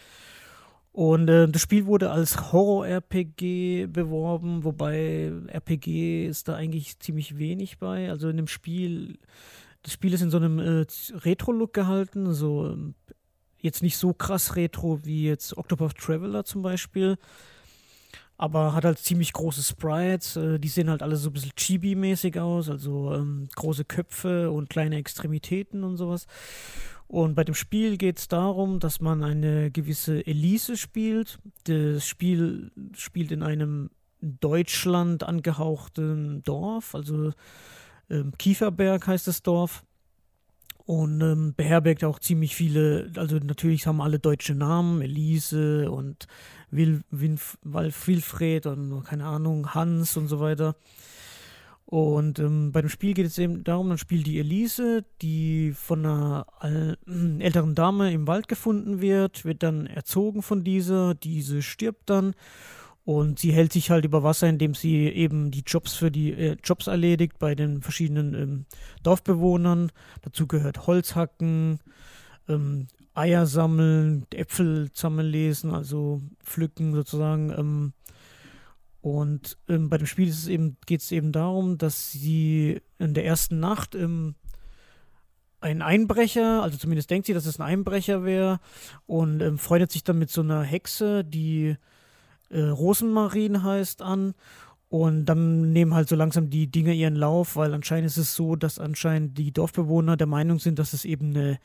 Und äh, das Spiel wurde als Horror-RPG beworben, wobei RPG ist da eigentlich ziemlich wenig bei. Also in dem Spiel, das Spiel ist in so einem äh, Retro-Look gehalten, so ähm, jetzt nicht so krass Retro wie jetzt Octopath Traveler zum Beispiel aber hat halt ziemlich große Sprites. Äh, die sehen halt alle so ein bisschen Chibi-mäßig aus, also ähm, große Köpfe und kleine Extremitäten und sowas. Und bei dem Spiel geht es darum, dass man eine gewisse Elise spielt. Das Spiel spielt in einem Deutschland angehauchten Dorf, also ähm, Kieferberg heißt das Dorf und ähm, beherbergt auch ziemlich viele, also natürlich haben alle deutsche Namen, Elise und Wil, Winf, Wilfried und keine Ahnung, Hans und so weiter. Und ähm, bei dem Spiel geht es eben darum, dann spielt die Elise, die von einer (clears throat) älteren Dame im Wald gefunden wird, wird dann erzogen von dieser, diese stirbt dann und sie hält sich halt über Wasser, indem sie eben die Jobs für die äh, Jobs erledigt bei den verschiedenen ähm, Dorfbewohnern. Dazu gehört Holzhacken, ähm, Eier sammeln, Äpfel zusammenlesen, also pflücken sozusagen. Ähm, und ähm, bei dem Spiel ist es eben, geht es eben darum, dass sie in der ersten Nacht ähm, ein Einbrecher, also zumindest denkt sie, dass es ein Einbrecher wäre, und ähm, freundet sich dann mit so einer Hexe, die äh, Rosenmarin heißt, an. Und dann nehmen halt so langsam die Dinge ihren Lauf, weil anscheinend ist es so, dass anscheinend die Dorfbewohner der Meinung sind, dass es eben eine,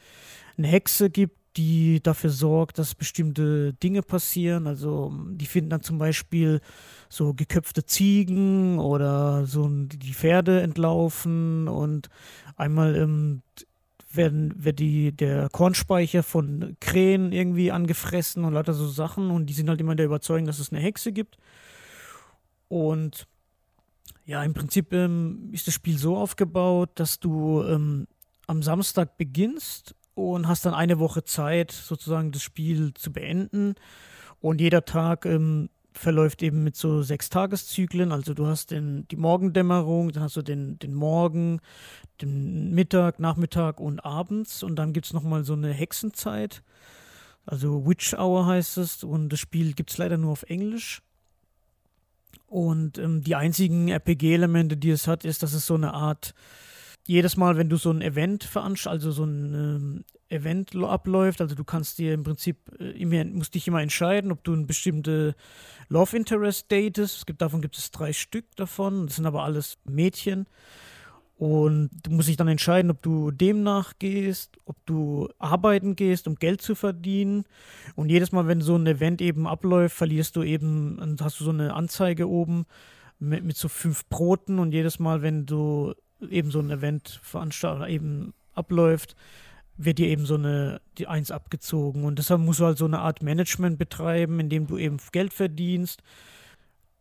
eine Hexe gibt, die dafür sorgt, dass bestimmte Dinge passieren. Also die finden dann zum Beispiel so geköpfte Ziegen oder so die Pferde entlaufen und einmal ähm, werden, wird die, der Kornspeicher von Krähen irgendwie angefressen und lauter so Sachen und die sind halt immer der Überzeugung, dass es eine Hexe gibt. Und ja, im Prinzip ähm, ist das Spiel so aufgebaut, dass du ähm, am Samstag beginnst und hast dann eine Woche Zeit, sozusagen das Spiel zu beenden. Und jeder Tag ähm, verläuft eben mit so sechs Tageszyklen. Also du hast den, die Morgendämmerung, dann hast du den, den Morgen, den Mittag, Nachmittag und abends. Und dann gibt es nochmal so eine Hexenzeit. Also Witch Hour heißt es. Und das Spiel gibt es leider nur auf Englisch. Und ähm, die einzigen RPG-Elemente, die es hat, ist, dass es so eine Art, jedes Mal, wenn du so ein Event veranstaltest, also so ein ähm, Event abläuft. Also du kannst dir im Prinzip äh, immer, musst dich immer entscheiden, ob du ein bestimmte Love Interest datest. Es gibt, davon gibt es drei Stück davon. Das sind aber alles Mädchen. Und du musst dich dann entscheiden, ob du dem nachgehst, ob du arbeiten gehst, um Geld zu verdienen. Und jedes Mal, wenn so ein Event eben abläuft, verlierst du eben, hast du so eine Anzeige oben mit, mit so fünf Broten. Und jedes Mal, wenn du eben so ein Event veranstaltet eben abläuft, wird dir eben so eine die Eins abgezogen. Und deshalb musst du halt so eine Art Management betreiben, indem du eben Geld verdienst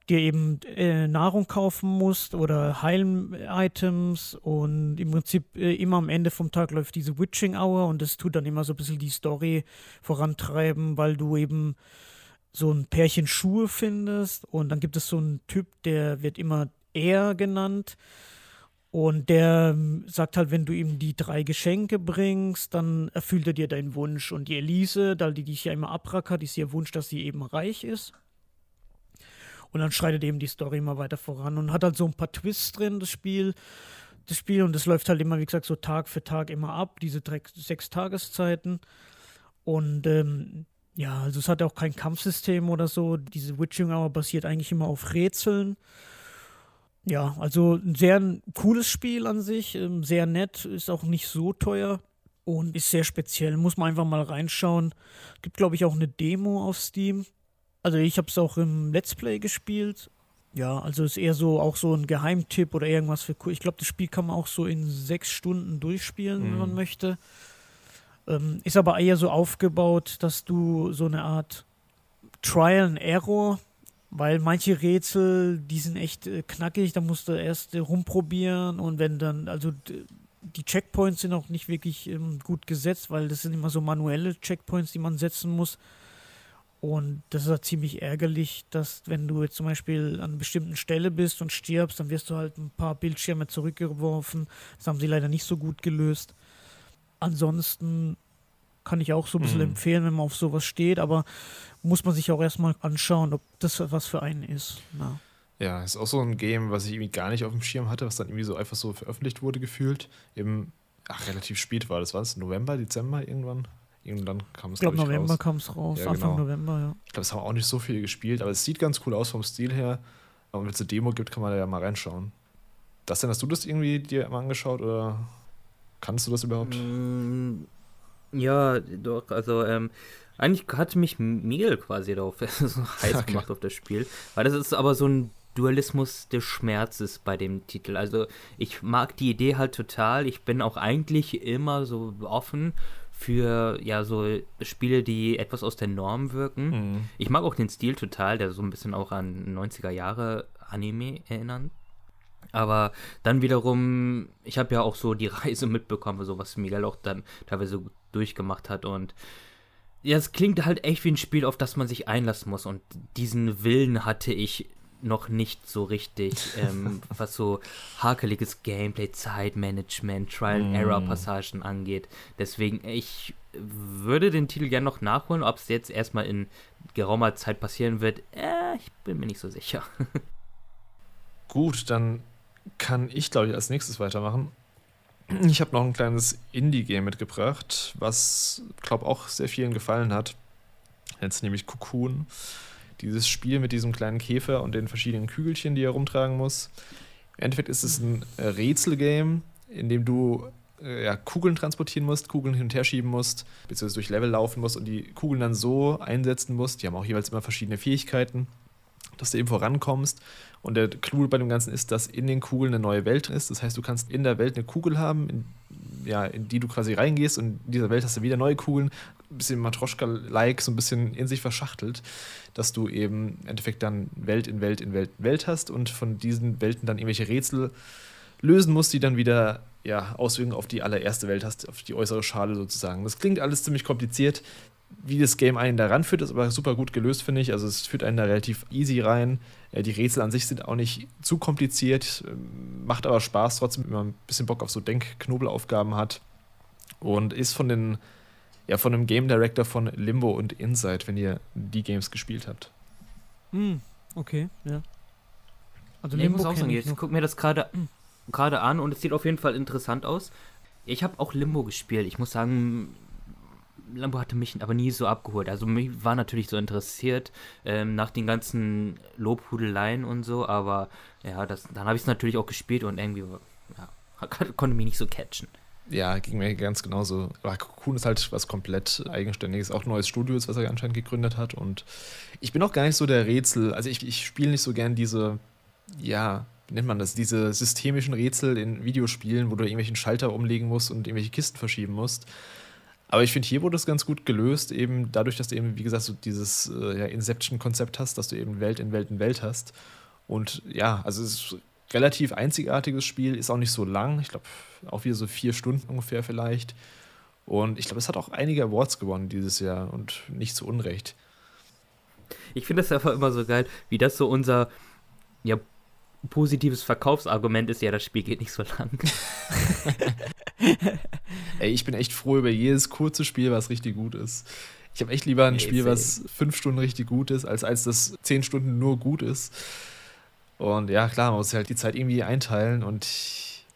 dir eben äh, Nahrung kaufen musst oder Heil-Items. Und im Prinzip äh, immer am Ende vom Tag läuft diese Witching Hour und das tut dann immer so ein bisschen die Story vorantreiben, weil du eben so ein Pärchen Schuhe findest. Und dann gibt es so einen Typ, der wird immer er genannt und der ähm, sagt halt, wenn du ihm die drei Geschenke bringst, dann erfüllt er dir deinen Wunsch und die Elise, da die dich ja immer abrackert, ist ihr Wunsch, dass sie eben reich ist und dann schreitet eben die Story immer weiter voran und hat halt so ein paar Twists drin, das Spiel. Das Spiel und das läuft halt immer, wie gesagt, so Tag für Tag immer ab, diese sechs Tageszeiten. Und ähm, ja, also es hat auch kein Kampfsystem oder so. Diese Witching Hour basiert eigentlich immer auf Rätseln. Ja, also ein sehr cooles Spiel an sich, ähm, sehr nett, ist auch nicht so teuer und ist sehr speziell. Muss man einfach mal reinschauen. Gibt, glaube ich, auch eine Demo auf Steam. Also ich habe es auch im Let's Play gespielt. Ja, also ist eher so auch so ein Geheimtipp oder irgendwas für Ich glaube, das Spiel kann man auch so in sechs Stunden durchspielen, mhm. wenn man mhm. möchte. Ähm, ist aber eher so aufgebaut, dass du so eine Art Trial and Error, weil manche Rätsel, die sind echt äh, knackig, da musst du erst äh, rumprobieren und wenn dann, also die Checkpoints sind auch nicht wirklich ähm, gut gesetzt, weil das sind immer so manuelle Checkpoints, die man setzen muss. Und das ist halt ziemlich ärgerlich, dass wenn du jetzt zum Beispiel an einer bestimmten Stelle bist und stirbst, dann wirst du halt ein paar Bildschirme zurückgeworfen. Das haben sie leider nicht so gut gelöst. Ansonsten kann ich auch so ein bisschen mhm. empfehlen, wenn man auf sowas steht, aber muss man sich auch erstmal anschauen, ob das was für einen ist. Na. Ja, ist auch so ein Game, was ich irgendwie gar nicht auf dem Schirm hatte, was dann irgendwie so einfach so veröffentlicht wurde, gefühlt. Eben, ach, relativ spät war das, war es? November, Dezember irgendwann? Irgendwann kam es, ich glaube, glaub November kam es raus, ja, Anfang genau. November, ja. Ich glaube, es haben auch nicht so viele gespielt, aber es sieht ganz cool aus vom Stil her. Aber wenn es eine Demo gibt, kann man da ja mal reinschauen. Das denn, hast du das irgendwie dir mal angeschaut oder kannst du das überhaupt? Mm, ja, doch, also ähm, eigentlich hat mich Mehl quasi darauf (laughs) so heiß okay. gemacht auf das Spiel, weil das ist aber so ein Dualismus des Schmerzes bei dem Titel. Also ich mag die Idee halt total. Ich bin auch eigentlich immer so offen für ja so Spiele, die etwas aus der Norm wirken. Mhm. Ich mag auch den Stil total, der so ein bisschen auch an 90er Jahre Anime erinnert. Aber dann wiederum, ich habe ja auch so die (laughs) Reise mitbekommen, so was Miguel auch dann teilweise durchgemacht hat und ja, es klingt halt echt wie ein Spiel, auf das man sich einlassen muss und diesen Willen hatte ich noch nicht so richtig, (laughs) ähm, was so hakeliges Gameplay, Zeitmanagement, Trial-and-Error-Passagen mm. angeht. Deswegen, ich würde den Titel gerne noch nachholen. Ob es jetzt erstmal in geraumer Zeit passieren wird, äh, ich bin mir nicht so sicher. (laughs) Gut, dann kann ich, glaube ich, als nächstes weitermachen. Ich habe noch ein kleines Indie-Game mitgebracht, was, glaube auch sehr vielen gefallen hat. Jetzt nämlich Cocoon dieses Spiel mit diesem kleinen Käfer und den verschiedenen Kügelchen, die er rumtragen muss. Im Endeffekt ist es ein Rätselgame, in dem du äh, ja, Kugeln transportieren musst, Kugeln hin und her schieben musst, beziehungsweise durch Level laufen musst und die Kugeln dann so einsetzen musst. Die haben auch jeweils immer verschiedene Fähigkeiten, dass du eben vorankommst. Und der Clou bei dem Ganzen ist, dass in den Kugeln eine neue Welt ist. Das heißt, du kannst in der Welt eine Kugel haben, in, ja, in die du quasi reingehst und in dieser Welt hast du wieder neue Kugeln ein bisschen Matroschka-like, so ein bisschen in sich verschachtelt, dass du eben im Endeffekt dann Welt in Welt in Welt in Welt hast und von diesen Welten dann irgendwelche Rätsel lösen musst, die dann wieder ja, Auswirkungen auf die allererste Welt hast, auf die äußere Schale sozusagen. Das klingt alles ziemlich kompliziert. Wie das Game einen da ranführt, ist aber super gut gelöst, finde ich. Also es führt einen da relativ easy rein. Äh, die Rätsel an sich sind auch nicht zu kompliziert, ähm, macht aber Spaß trotzdem, wenn man ein bisschen Bock auf so Denk-Knobelaufgaben hat. Und ist von den ja, von einem Game Director von Limbo und Inside, wenn ihr die Games gespielt habt. Hm, okay, ja. Also nee, Limbo ich muss auch sagen, ich guck mir das gerade gerade an und es sieht auf jeden Fall interessant aus. Ich habe auch Limbo gespielt. Ich muss sagen, Lambo hatte mich aber nie so abgeholt. Also mich war natürlich so interessiert ähm, nach den ganzen Lobhudeleien und so, aber ja, das, dann habe ich es natürlich auch gespielt und irgendwie ja, (laughs) konnte mich nicht so catchen. Ja, ging mir ganz genauso. Cocoon ist halt was komplett Eigenständiges, auch neues Studio ist, was er anscheinend gegründet hat. Und ich bin auch gar nicht so der Rätsel. Also ich, ich spiele nicht so gern diese, ja, wie nennt man das, diese systemischen Rätsel in Videospielen, wo du irgendwelchen Schalter umlegen musst und irgendwelche Kisten verschieben musst. Aber ich finde, hier wurde es ganz gut gelöst, eben dadurch, dass du eben, wie gesagt, so dieses äh, ja, Inception-Konzept hast, dass du eben Welt in Welt in Welt hast. Und ja, also es ist ein relativ einzigartiges Spiel, ist auch nicht so lang. Ich glaube, auch wieder so vier Stunden ungefähr vielleicht. Und ich glaube, es hat auch einige Awards gewonnen dieses Jahr und nicht zu Unrecht. Ich finde das einfach immer so geil, wie das so unser ja, positives Verkaufsargument ist, ja, das Spiel geht nicht so lang. (laughs) Ey, ich bin echt froh über jedes kurze Spiel, was richtig gut ist. Ich habe echt lieber ein nee, Spiel, was fünf Stunden richtig gut ist, als als das zehn Stunden nur gut ist. Und ja, klar, man muss halt die Zeit irgendwie einteilen und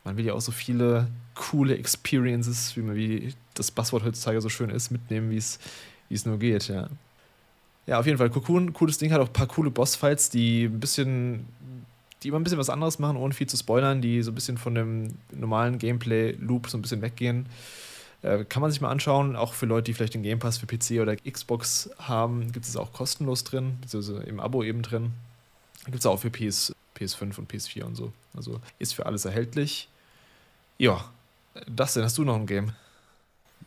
man will ja auch so viele coole Experiences, wie, man, wie das Buzzword heutzutage so schön ist, mitnehmen, wie es nur geht, ja. Ja, auf jeden Fall. Cocoon, cooles Ding, hat auch ein paar coole Bossfights, die ein bisschen die immer ein bisschen was anderes machen, ohne viel zu spoilern, die so ein bisschen von dem normalen Gameplay-Loop so ein bisschen weggehen. Äh, kann man sich mal anschauen, auch für Leute, die vielleicht den Game Pass für PC oder Xbox haben, gibt es auch kostenlos drin, beziehungsweise im Abo eben drin. Gibt es auch für PS, PS5 und PS4 und so. Also ist für alles erhältlich. Ja, das denn, hast du noch ein Game?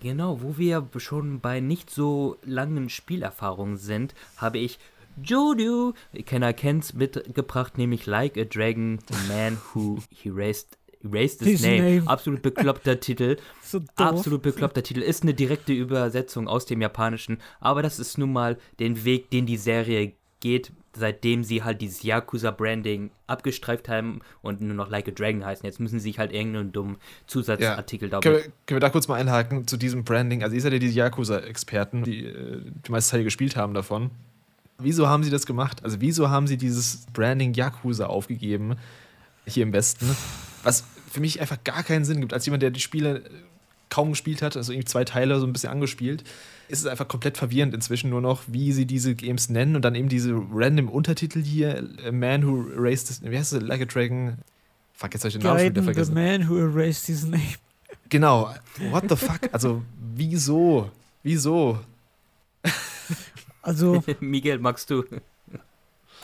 Genau, wo wir schon bei nicht so langen Spielerfahrungen sind, habe ich Jodu, Kenner kennt's, mitgebracht, nämlich Like a Dragon, The Man Who Erased Erased His, his name. name. Absolut bekloppter Titel. (laughs) So Absolut bekloppter Titel. Ist eine direkte Übersetzung aus dem Japanischen. Aber das ist nun mal den Weg, den die Serie geht, seitdem sie halt dieses Yakuza-Branding abgestreift haben und nur noch Like a Dragon heißen. Jetzt müssen sie sich halt irgendeinen dummen Zusatzartikel ja. da können wir, können wir da kurz mal einhaken zu diesem Branding? Also, ihr seid ja die Yakuza-Experten, die äh, die meiste Zeit gespielt haben davon. Wieso haben sie das gemacht? Also, wieso haben sie dieses Branding Yakuza aufgegeben hier im Westen? Was für mich einfach gar keinen Sinn gibt. Als jemand, der die Spiele kaum gespielt hat, also irgendwie zwei Teile so ein bisschen angespielt, ist es einfach komplett verwirrend inzwischen nur noch, wie sie diese Games nennen und dann eben diese random Untertitel hier: A Man Who Erased, His, wie heißt es, Like a Dragon. Fuck, jetzt habe ich den Namen schon wieder vergessen. The Man Who Erased His Name. Genau. What the fuck? Also, wieso? Wieso? (laughs) Also. (laughs) Miguel, magst du?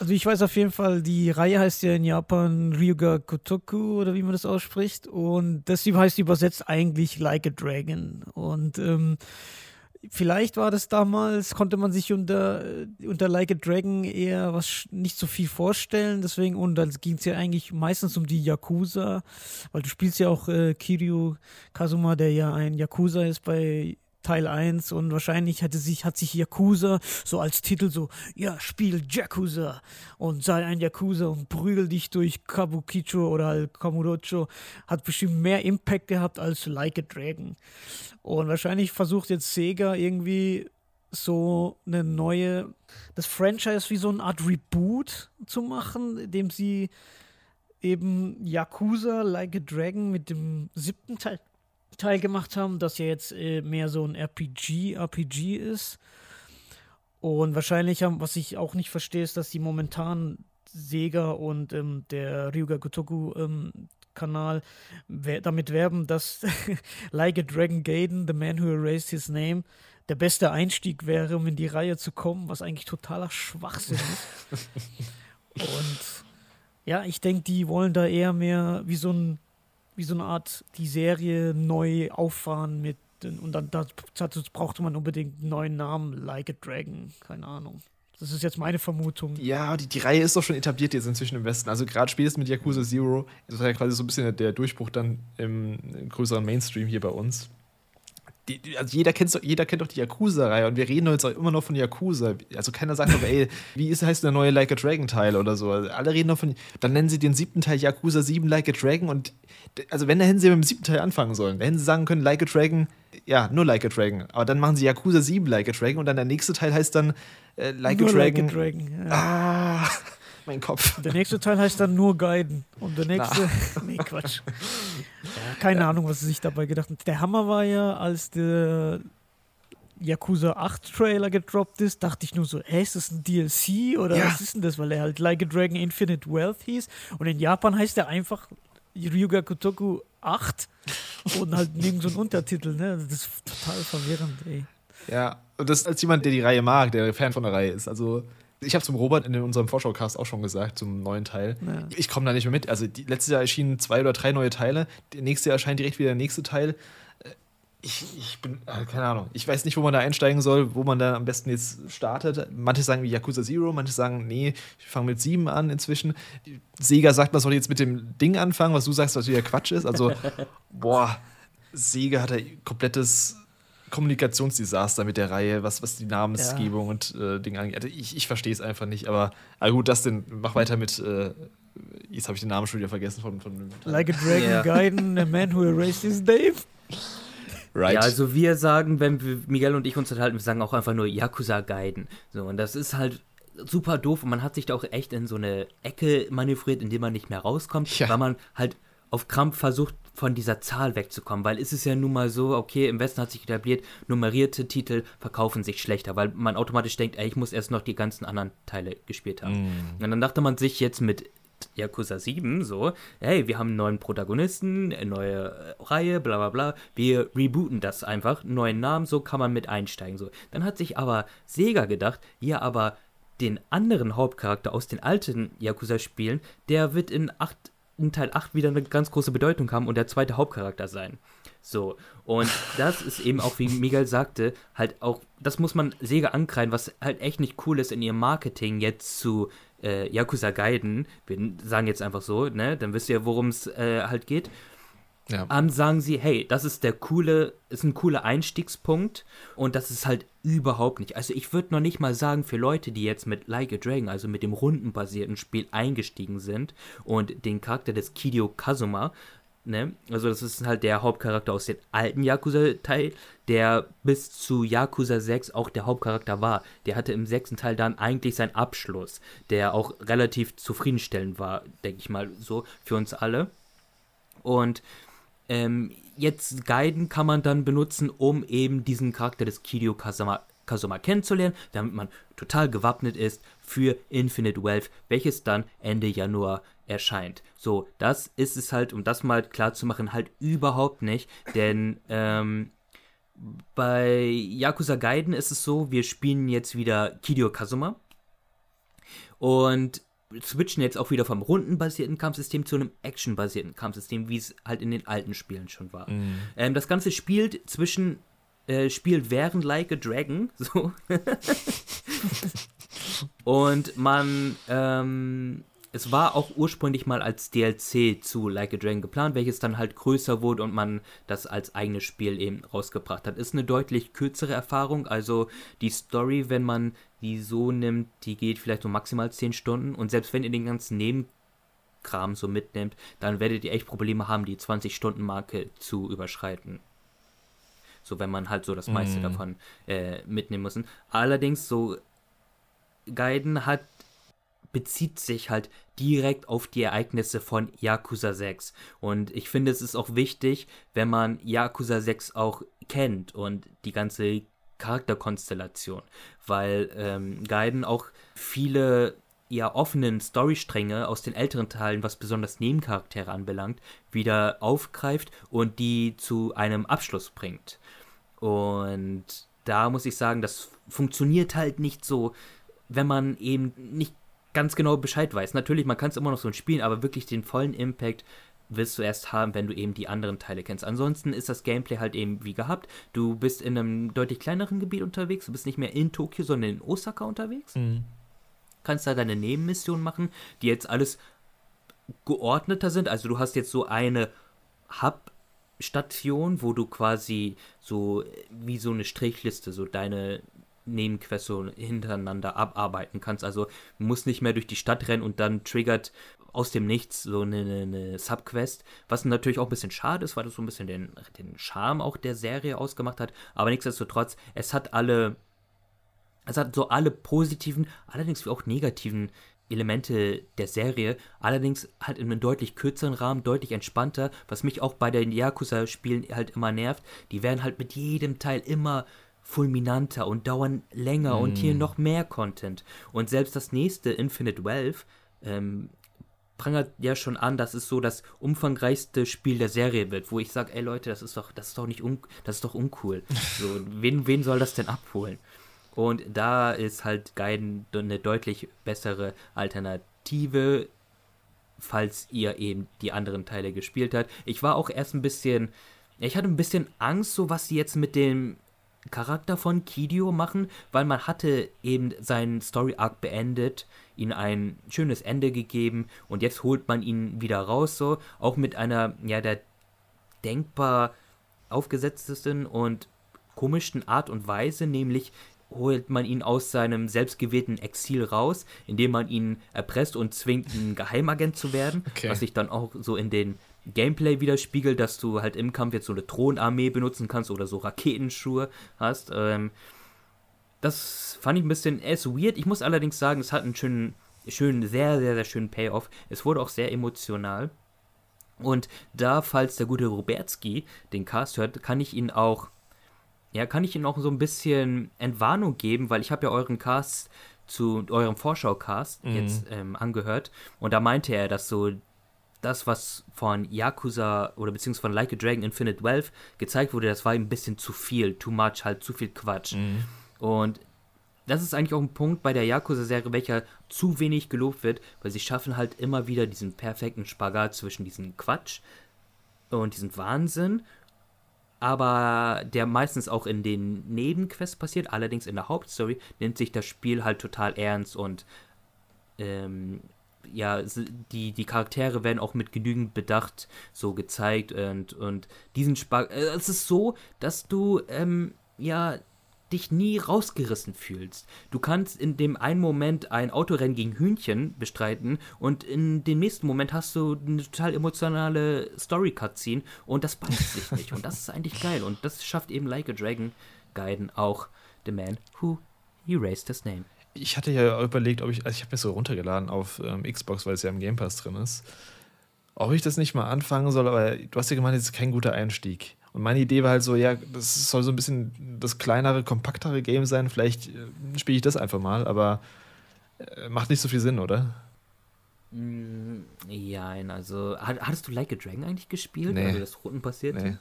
Also ich weiß auf jeden Fall, die Reihe heißt ja in Japan Ryuga Kotoku oder wie man das ausspricht. Und das heißt übersetzt eigentlich Like a Dragon. Und ähm, vielleicht war das damals, konnte man sich unter, unter Like a Dragon eher was nicht so viel vorstellen. Deswegen, und dann ging es ja eigentlich meistens um die Yakuza, weil du spielst ja auch äh, Kiryu Kazuma, der ja ein Yakuza ist bei Teil 1 und wahrscheinlich hatte sich, hat sich Yakuza so als Titel so, ja, spiel Yakuza und sei ein Yakuza und prügel dich durch Kabukicho oder halt Kamurocho, hat bestimmt mehr Impact gehabt als Like a Dragon. Und wahrscheinlich versucht jetzt Sega irgendwie so eine neue, das Franchise wie so eine Art Reboot zu machen, indem sie eben Yakuza Like a Dragon mit dem siebten Teil Teil gemacht haben, das ja jetzt äh, mehr so ein RPG, RPG ist. Und wahrscheinlich haben, was ich auch nicht verstehe, ist, dass die momentan Sega und ähm, der Ryuga Gotoku ähm, Kanal damit werben, dass (laughs) Like a Dragon Gaiden, The Man Who Erased His Name, der beste Einstieg wäre, um in die Reihe zu kommen, was eigentlich totaler Schwachsinn ist. (laughs) und ja, ich denke, die wollen da eher mehr wie so ein wie so eine Art die Serie neu auffahren mit und dann dazu brauchte man unbedingt einen neuen Namen, Like a Dragon, keine Ahnung. Das ist jetzt meine Vermutung. Ja, die, die Reihe ist doch schon etabliert jetzt inzwischen im Westen. Also gerade spätestens mit Yakuza Zero, das war ja quasi so ein bisschen der Durchbruch dann im, im größeren Mainstream hier bei uns die, also jeder kennt, jeder kennt doch die Yakuza-Reihe und wir reden heute immer noch von Yakuza. Also keiner sagt doch, ey, wie ist, heißt der neue Like a Dragon-Teil oder so. Also alle reden noch von. Dann nennen sie den siebten Teil Yakuza 7 Like a Dragon und also wenn, dann hätten sie mit dem siebten Teil anfangen sollen. Dann hätten sie sagen können, Like a Dragon, ja, nur Like a Dragon. Aber dann machen sie Yakuza 7 Like a Dragon und dann der nächste Teil heißt dann äh, Like, a Dragon. like a Dragon. Ja. Ah mein Kopf. Der nächste Teil heißt dann nur Guiden. Und der nächste. Na. (laughs) nee, Quatsch. Keine ja. Ahnung, was sie sich dabei gedacht haben. Der Hammer war ja, als der Yakuza 8 Trailer gedroppt ist, dachte ich nur so, hä, ist das ein DLC oder Ja. was ist denn das? Weil er halt Like a Dragon Infinite Wealth hieß. Und in Japan heißt er einfach Ryuga Kotoku 8 und halt nirgend so ein Untertitel, ne? Das ist total verwirrend, ey. Ja, und das als jemand, der die Reihe mag, der Fan von der Reihe ist. Also, ich habe zum Robert in unserem Vorschaucast auch schon gesagt, zum neuen Teil. Ja. Ich komme da nicht mehr mit. Also, die, letztes Jahr erschienen zwei oder drei neue Teile. Der nächste Jahr erscheint direkt wieder der nächste Teil. Äh, Ich, ich bin, äh, keine Ahnung. Ich weiß nicht, wo man da einsteigen soll, wo man da am besten jetzt startet. Manche sagen wie Yakuza Zero, manche sagen, nee, ich fange mit sieben an inzwischen. Sega sagt, man soll jetzt mit dem Ding anfangen, was du sagst, was wieder Quatsch ist. Also, (laughs) boah, Sega hat ein komplettes Kommunikationsdesaster mit der Reihe, was, was die Namensgebung und äh, Dinge angeht. Also ich, ich verstehe es einfach nicht, aber, aber gut, das denn, mach weiter mit, äh, jetzt habe ich den Namen schon wieder vergessen von, von dem. Like a Dragon Ja. Gaiden, a man who erased his name. Right. Ja, also wir sagen, wenn wir, Miguel und ich uns unterhalten, wir sagen auch einfach nur Yakuza Gaiden. So, und das ist halt super doof und man hat sich da auch echt in so eine Ecke manövriert, in die man nicht mehr rauskommt, Ja. weil man halt auf Krampf versucht, von dieser Zahl wegzukommen, weil es ist ja nun mal so, okay, im Westen hat sich etabliert, nummerierte Titel verkaufen sich schlechter, weil man automatisch denkt, ey, ich muss erst noch die ganzen anderen Teile gespielt haben. Mm. Und dann dachte man sich jetzt mit Yakuza 7 so, hey, wir haben einen neuen Protagonisten, eine neue äh, Reihe, bla bla bla, wir rebooten das einfach, neuen Namen, so kann man mit einsteigen. So. Dann hat sich aber Sega gedacht, ja, aber den anderen Hauptcharakter aus den alten Yakuza-Spielen, der wird in, acht, in Teil 8 wieder eine ganz große Bedeutung haben und der zweite Hauptcharakter sein. So, und das ist eben auch, wie (laughs) Miguel sagte, halt auch, das muss man Sega ankreiden, was halt echt nicht cool ist in ihrem Marketing jetzt zu äh, Yakuza Gaiden. Wir sagen jetzt einfach so, ne, dann wisst ihr, worum es äh, halt geht. Ja. Dann sagen sie, hey, das ist der coole, ist ein cooler Einstiegspunkt und das ist halt überhaupt nicht. Also ich würde noch nicht mal sagen, für Leute, die jetzt mit Like a Dragon, also mit dem rundenbasierten Spiel eingestiegen sind und den Charakter des Kidio Kazuma, ne, also das ist halt der Hauptcharakter aus dem alten Yakuza-Teil, der bis zu Yakuza 6 auch der Hauptcharakter war. Der hatte im sechsten Teil dann eigentlich seinen Abschluss, der auch relativ zufriedenstellend war, denke ich mal so, für uns alle. Und ähm, jetzt Guiden kann man dann benutzen, um eben diesen Charakter des Kirio Kazuma, Kazuma kennenzulernen, damit man total gewappnet ist für Infinite Wealth, welches dann Ende Januar erscheint. So, das ist es halt, um das mal klar zu machen, halt überhaupt nicht, denn ähm, bei Yakuza Gaiden ist es so, wir spielen jetzt wieder Kirio Kazuma und switchen jetzt auch wieder vom rundenbasierten Kampfsystem zu einem actionbasierten Kampfsystem, wie es halt in den alten Spielen schon war. Ähm, das Ganze spielt zwischen, äh, spielt während Like a Dragon, (laughs) so. (laughs) Und man, ähm, es war auch ursprünglich mal als DLC zu Like a Dragon geplant, welches dann halt größer wurde und man das als eigenes Spiel eben rausgebracht hat. Ist eine deutlich kürzere Erfahrung, also die Story, wenn man die so nimmt, die geht vielleicht so maximal 10 Stunden und selbst wenn ihr den ganzen Nebenkram so mitnimmt, dann werdet ihr echt Probleme haben, die 20-Stunden-Marke zu überschreiten. So, wenn man halt so das meiste Mhm. davon äh, mitnehmen muss. Allerdings, so Gaiden hat bezieht sich halt direkt auf die Ereignisse von Yakuza 6. Und ich finde, es ist auch wichtig, wenn man Yakuza 6 auch kennt und die ganze Charakterkonstellation, weil ähm, Gaiden auch viele ja offenen Storystränge aus den älteren Teilen, was besonders Nebencharaktere anbelangt, wieder aufgreift und die zu einem Abschluss bringt. Und da muss ich sagen, das funktioniert halt nicht so, wenn man eben nicht ganz genau Bescheid weiß. Natürlich, man kann es immer noch so spielen, aber wirklich den vollen Impact wirst du erst haben, wenn du eben die anderen Teile kennst. Ansonsten ist das Gameplay halt eben wie gehabt. Du bist in einem deutlich kleineren Gebiet unterwegs. Du bist nicht mehr in Tokio, sondern in Osaka unterwegs. Mhm. Kannst da deine Nebenmissionen machen, die jetzt alles geordneter sind. Also du hast jetzt so eine Hub-Station, wo du quasi so wie so eine Strichliste so deine Nebenquests so hintereinander abarbeiten kannst. Also du musst nicht mehr durch die Stadt rennen und dann triggert aus dem Nichts so eine, eine, Subquest, was natürlich auch ein bisschen schade ist, weil das so ein bisschen den, den Charme auch der Serie ausgemacht hat. Aber nichtsdestotrotz, es hat alle, es hat so alle positiven, allerdings auch negativen Elemente der Serie, allerdings halt in einem deutlich kürzeren Rahmen, deutlich entspannter, was mich auch bei den Yakuza-Spielen halt immer nervt. Die werden halt mit jedem Teil immer fulminanter und dauern länger mm. und hier mm. noch mehr Content. Und selbst das nächste, Infinite Wealth, ähm, prangert ja schon an, dass es so das umfangreichste Spiel der Serie wird, wo ich sage, ey Leute, das ist doch, das ist doch nicht un, das ist doch uncool. So, (laughs) wen, wen soll das denn abholen? Und da ist halt Gaiden eine deutlich bessere Alternative, falls ihr eben die anderen Teile gespielt habt. Ich war auch erst ein bisschen, ich hatte ein bisschen Angst, so was sie jetzt mit dem Charakter von Kidio machen, weil man hatte eben seinen Story Arc beendet, ihm ein schönes Ende gegeben und jetzt holt man ihn wieder raus, so auch mit einer ja der denkbar aufgesetztesten und komischsten Art und Weise, nämlich holt man ihn aus seinem selbstgewählten Exil raus, indem man ihn erpresst und zwingt, ein Geheimagent zu werden, okay. was sich dann auch so in den Gameplay widerspiegelt, dass du halt im Kampf jetzt so eine Thronarmee benutzen kannst oder so Raketenschuhe hast. Ähm, das fand ich ein bisschen, ist weird. Ich muss allerdings sagen, es hat einen schönen, schönen, sehr, sehr, sehr schönen Payoff. Es wurde auch sehr emotional. Und da, falls der gute Robertski den Cast hört, kann ich ihn auch, ja, kann ich ihn auch so ein bisschen Entwarnung geben, weil ich habe ja euren Cast zu eurem Vorschau-Cast mhm. jetzt ähm, angehört und da meinte er, dass so das, was von Yakuza oder beziehungsweise von Like a Dragon Infinite Wealth gezeigt wurde, das war ein bisschen zu viel, too much, halt zu viel Quatsch. Mhm. Und das ist eigentlich auch ein Punkt bei der Yakuza-Serie, welcher zu wenig gelobt wird, weil sie schaffen halt immer wieder diesen perfekten Spagat zwischen diesem Quatsch und diesem Wahnsinn, aber der meistens auch in den Nebenquests passiert, allerdings in der Hauptstory nimmt sich das Spiel halt total ernst und ähm, ja, die, die Charaktere werden auch mit genügend Bedacht so gezeigt und, und diesen Spaß. Äh, es ist so, dass du, ähm, ja, dich nie rausgerissen fühlst. Du kannst in dem einen Moment ein Autorennen gegen Hühnchen bestreiten und in dem nächsten Moment hast du eine total emotionale Story-Cutscene und das beißt sich (laughs) nicht. Und das ist eigentlich geil. Und das schafft eben Like a Dragon Gaiden auch The Man Who Erased His Name ich hatte ja überlegt, ob ich, also ich habe mir so runtergeladen auf ähm, Xbox, weil es ja im Game Pass drin ist, ob ich das nicht mal anfangen soll, aber du hast ja gemeint, das ist kein guter Einstieg. Und meine Idee war halt so, ja, das soll so ein bisschen das kleinere, kompaktere Game sein, vielleicht äh, spiele ich das einfach mal, aber äh, macht nicht so viel Sinn, oder? Mm, ja, also hattest du Like a Dragon eigentlich gespielt, nee. also das Roten passierte? Nee.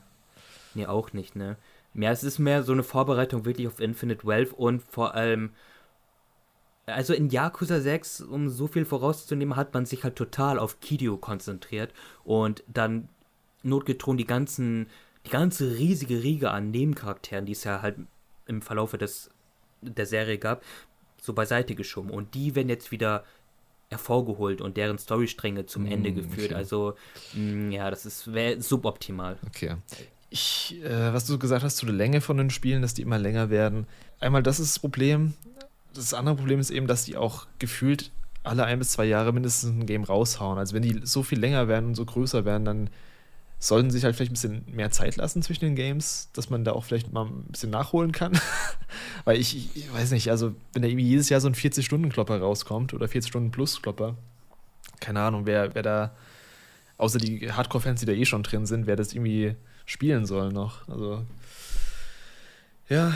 Nee, auch nicht, ne? Ja, es ist mehr so eine Vorbereitung wirklich auf Infinite Wealth und vor allem also in Yakuza 6, um so viel vorauszunehmen, hat man sich halt total auf Kidio konzentriert und dann notgedrungen die ganzen, die ganze riesige Riege an Nebencharakteren, die es ja halt im Verlaufe des, der Serie gab, so beiseite geschoben. Und die werden jetzt wieder hervorgeholt und deren Storystränge zum mm, Ende geführt. Okay. Also, mh, mm, ja, das ist suboptimal. Okay. Ich, äh, was du gesagt hast zu der Länge von den Spielen, dass die immer länger werden. Einmal, das ist das Problem das andere Problem ist eben, dass die auch gefühlt alle ein bis zwei Jahre mindestens ein Game raushauen. Also wenn die so viel länger werden und so größer werden, dann sollten sich halt vielleicht ein bisschen mehr Zeit lassen zwischen den Games, dass man da auch vielleicht mal ein bisschen nachholen kann. (laughs) Weil ich, ich, ich, weiß nicht, also wenn da irgendwie jedes Jahr so ein 40-Stunden-Klopper rauskommt oder 40-Stunden-Plus-Klopper, keine Ahnung, wer, wer da, außer die Hardcore-Fans, die da eh schon drin sind, wer das irgendwie spielen soll noch. Also, ja,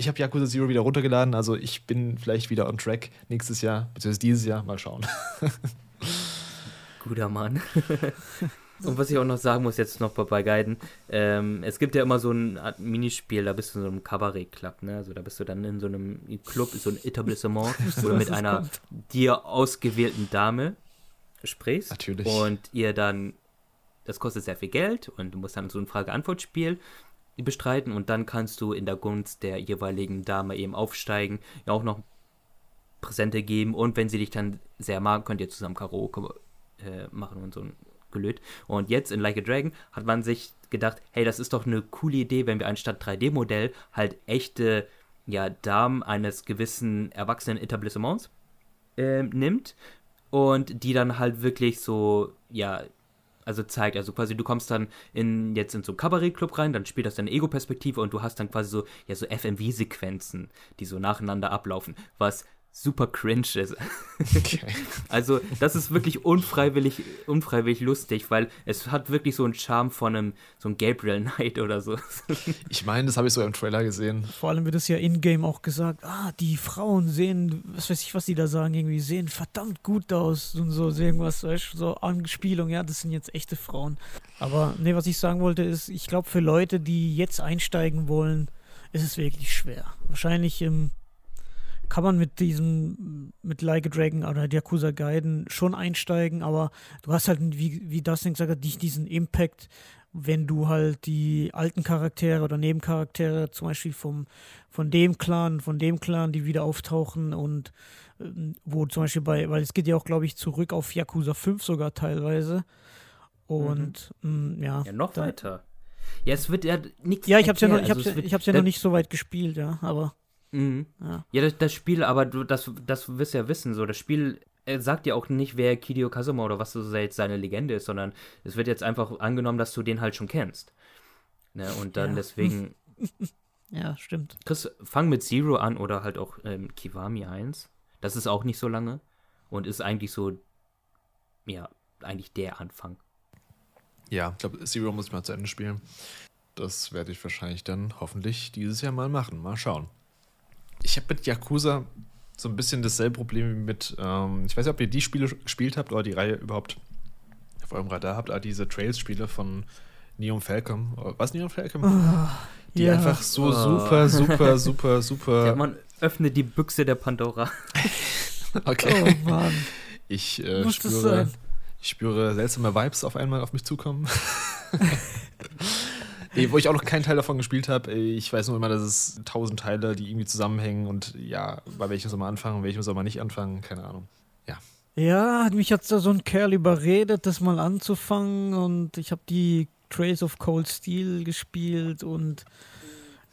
ich habe Yakuza Zero wieder runtergeladen, also ich bin vielleicht wieder on track nächstes Jahr, beziehungsweise dieses Jahr. Mal schauen. (laughs) Guter Mann. (laughs) Und was ich auch noch sagen muss, jetzt noch bei Guiden, ähm, es gibt ja immer so ein Art Minispiel, da bist du in so einem Kabarett-Club, ne? Also da bist du dann in so einem Club, so ein Etablissement, (laughs) wo du mit einer kommt. dir ausgewählten Dame sprichst. Natürlich. Und ihr dann, das kostet sehr viel Geld und du musst dann so ein Frage-Antwort-Spiel bestreiten und dann kannst du in der Gunst der jeweiligen Dame eben aufsteigen, ja auch noch Präsente geben und wenn sie dich dann sehr mag, könnt ihr zusammen Karaoke äh, machen und so ein Gelöt. Und jetzt in Like a Dragon hat man sich gedacht, hey, das ist doch eine coole Idee, wenn wir anstatt 3D-Modell halt echte ja, Damen eines gewissen erwachsenen Etablissements äh, nimmt und die dann halt wirklich so, ja, also zeigt. Also quasi du kommst dann in jetzt in so einen Kabarettclub rein, dann spielt das deine Ego-Perspektive und du hast dann quasi so, ja, so FMV-Sequenzen, die so nacheinander ablaufen, was super cringe ist. Okay. (laughs) Also, das ist wirklich unfreiwillig, unfreiwillig lustig, weil es hat wirklich so einen Charme von einem, so einem Gabriel Knight oder so. (laughs) Ich meine, das habe ich so im Trailer gesehen. Vor allem wird es ja in-game auch gesagt, ah, die Frauen sehen, was weiß ich, was die da sagen, irgendwie sehen verdammt gut aus und so, irgendwas, weißt, so Anspielung, ja, das sind jetzt echte Frauen. Aber, nee, was ich sagen wollte ist, ich glaube, für Leute, die jetzt einsteigen wollen, ist es wirklich schwer. Wahrscheinlich im kann man mit diesem, mit Like a Dragon oder Yakuza Gaiden schon einsteigen, aber du hast halt, wie, wie Dustin gesagt hat, nicht diesen Impact, wenn du halt die alten Charaktere oder Nebencharaktere, zum Beispiel vom, von dem Clan, von dem Clan, die wieder auftauchen und ähm, wo zum Beispiel bei, weil es geht ja auch, glaube ich, zurück auf Yakuza 5 sogar teilweise. Und mhm. mh, mm, ja. Ja, noch da, weiter. Ja, es wird ja nichts. Ja, ich hab's ja noch, ich also hab's, ich hab's ja noch nicht so weit gespielt, ja, aber. Mhm. Ja, ja das, das, Spiel, aber du, das, das wirst du ja wissen, so, das Spiel er sagt ja auch nicht, wer Kidio Kazuma oder was so jetzt seine Legende ist, sondern es wird jetzt einfach angenommen, dass du den halt schon kennst. Ne? Und dann ja. deswegen. (laughs) ja, stimmt. Chris, fang mit Zero an oder halt auch ähm, Kiwami 1. Das ist auch nicht so lange und ist eigentlich so, ja, eigentlich der Anfang. Ja, ich glaube, Zero muss ich mal zu Ende spielen. Das werde ich wahrscheinlich dann hoffentlich dieses Jahr mal machen. Mal schauen ich habe mit Yakuza so ein bisschen dasselbe Problem wie mit, ähm, ich weiß nicht, ob ihr die Spiele gespielt habt oder die Reihe überhaupt auf eurem Radar habt, aber diese Trails-Spiele von Neon Falcom. Was Neon Falcom? Oh, die ja. einfach so oh. super, super, super, super. Ja, man öffnet die Büchse der Pandora. (laughs) okay. Oh Mann. Ich äh, spüre, ich spüre seltsame Vibes auf einmal auf mich zukommen. (laughs) Nee, wo ich auch noch keinen Teil davon gespielt habe. Ich weiß nur immer, dass es tausend Teile, die irgendwie zusammenhängen und ja, bei welchem soll man anfangen, welchem soll man nicht anfangen, keine Ahnung. Ja. Ja, mich hat da so ein Kerl überredet, das mal anzufangen und ich habe die Trace of Cold Steel gespielt und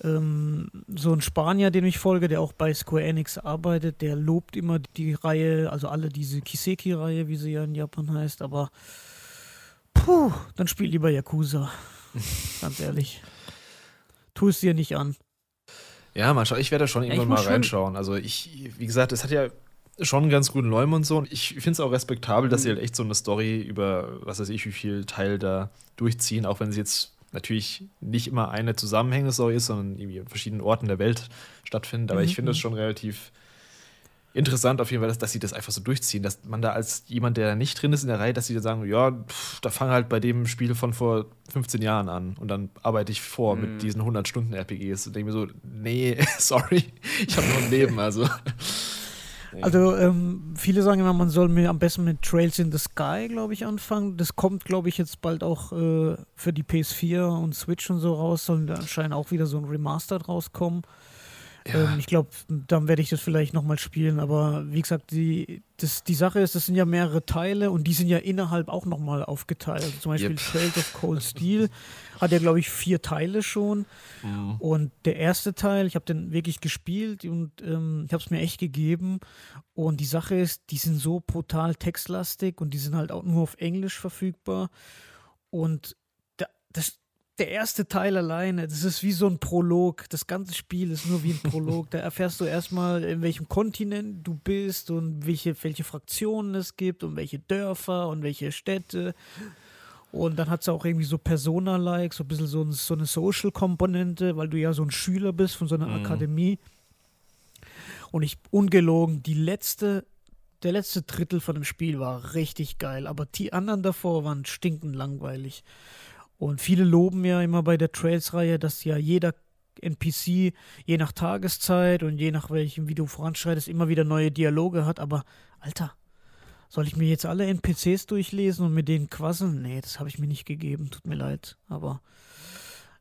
ähm, so ein Spanier, den ich folge, der auch bei Square Enix arbeitet, der lobt immer die Reihe, also alle diese Kiseki-Reihe, wie sie ja in Japan heißt, aber puh, dann spiel lieber Yakuza. Ganz ehrlich. Tu es dir nicht an. Ja, mal schauen. Ich werde schon irgendwann mal reinschauen. Also ich, wie gesagt, es hat ja schon einen ganz guten Leum und so. Und ich finde es auch respektabel, dass sie halt echt so eine Story über, was weiß ich, wie viel Teil da durchziehen, auch wenn sie jetzt natürlich nicht immer eine zusammenhängende Story ist, sondern irgendwie an verschiedenen Orten der Welt stattfindet. Aber mhm. ich finde es mhm. schon relativ interessant auf jeden Fall, dass, dass sie das einfach so durchziehen, dass man da als jemand, der nicht drin ist in der Reihe, dass sie da sagen, ja, pff, da fange halt bei dem Spiel von vor 15 Jahren an und dann arbeite ich vor mhm. mit diesen 100 Stunden RPGs und denke mir so, nee, (laughs) sorry, ich habe nur ein Leben, also. (laughs) Also ähm, viele sagen immer, man soll mir am besten mit Trails in the Sky, glaube ich, anfangen. Das kommt, glaube ich, jetzt bald auch äh, für die PS4 und Switch und so raus. Sollen da anscheinend auch wieder so ein Remastered rauskommen. Ja. Ähm, ich glaube, dann werde ich das vielleicht nochmal spielen. Aber wie gesagt, die, das, die Sache ist, das sind ja mehrere Teile und die sind ja innerhalb auch nochmal aufgeteilt. Also zum Beispiel yep. Trails of Cold Steel (laughs) hat ja, glaube ich, vier Teile schon. Mhm. Und der erste Teil, ich habe den wirklich gespielt und ähm, ich habe es mir echt gegeben. Und die Sache ist, die sind so brutal textlastig und die sind halt auch nur auf Englisch verfügbar. Und das, der erste Teil alleine, das ist wie so ein Prolog. Das ganze Spiel ist nur wie ein Prolog. (laughs) da erfährst du erstmal, in welchem Kontinent du bist und welche, welche Fraktionen es gibt und welche Dörfer und welche Städte. Und dann hat es auch irgendwie so Persona-like, so ein bisschen so, ein, so eine Social-Komponente, weil du ja so ein Schüler bist von so einer mhm. Akademie. Und ich, ungelogen, die letzte, der letzte Drittel von dem Spiel war richtig geil, aber die anderen davor waren stinkend langweilig. Und viele loben ja immer bei der Trails-Reihe, dass ja jeder NPC je nach Tageszeit und je nach welchem Video voranschreitest immer wieder neue Dialoge hat. Aber Alter, soll ich mir jetzt alle NPCs durchlesen und mit denen quasseln? Nee, das habe ich mir nicht gegeben. Tut mir leid. Aber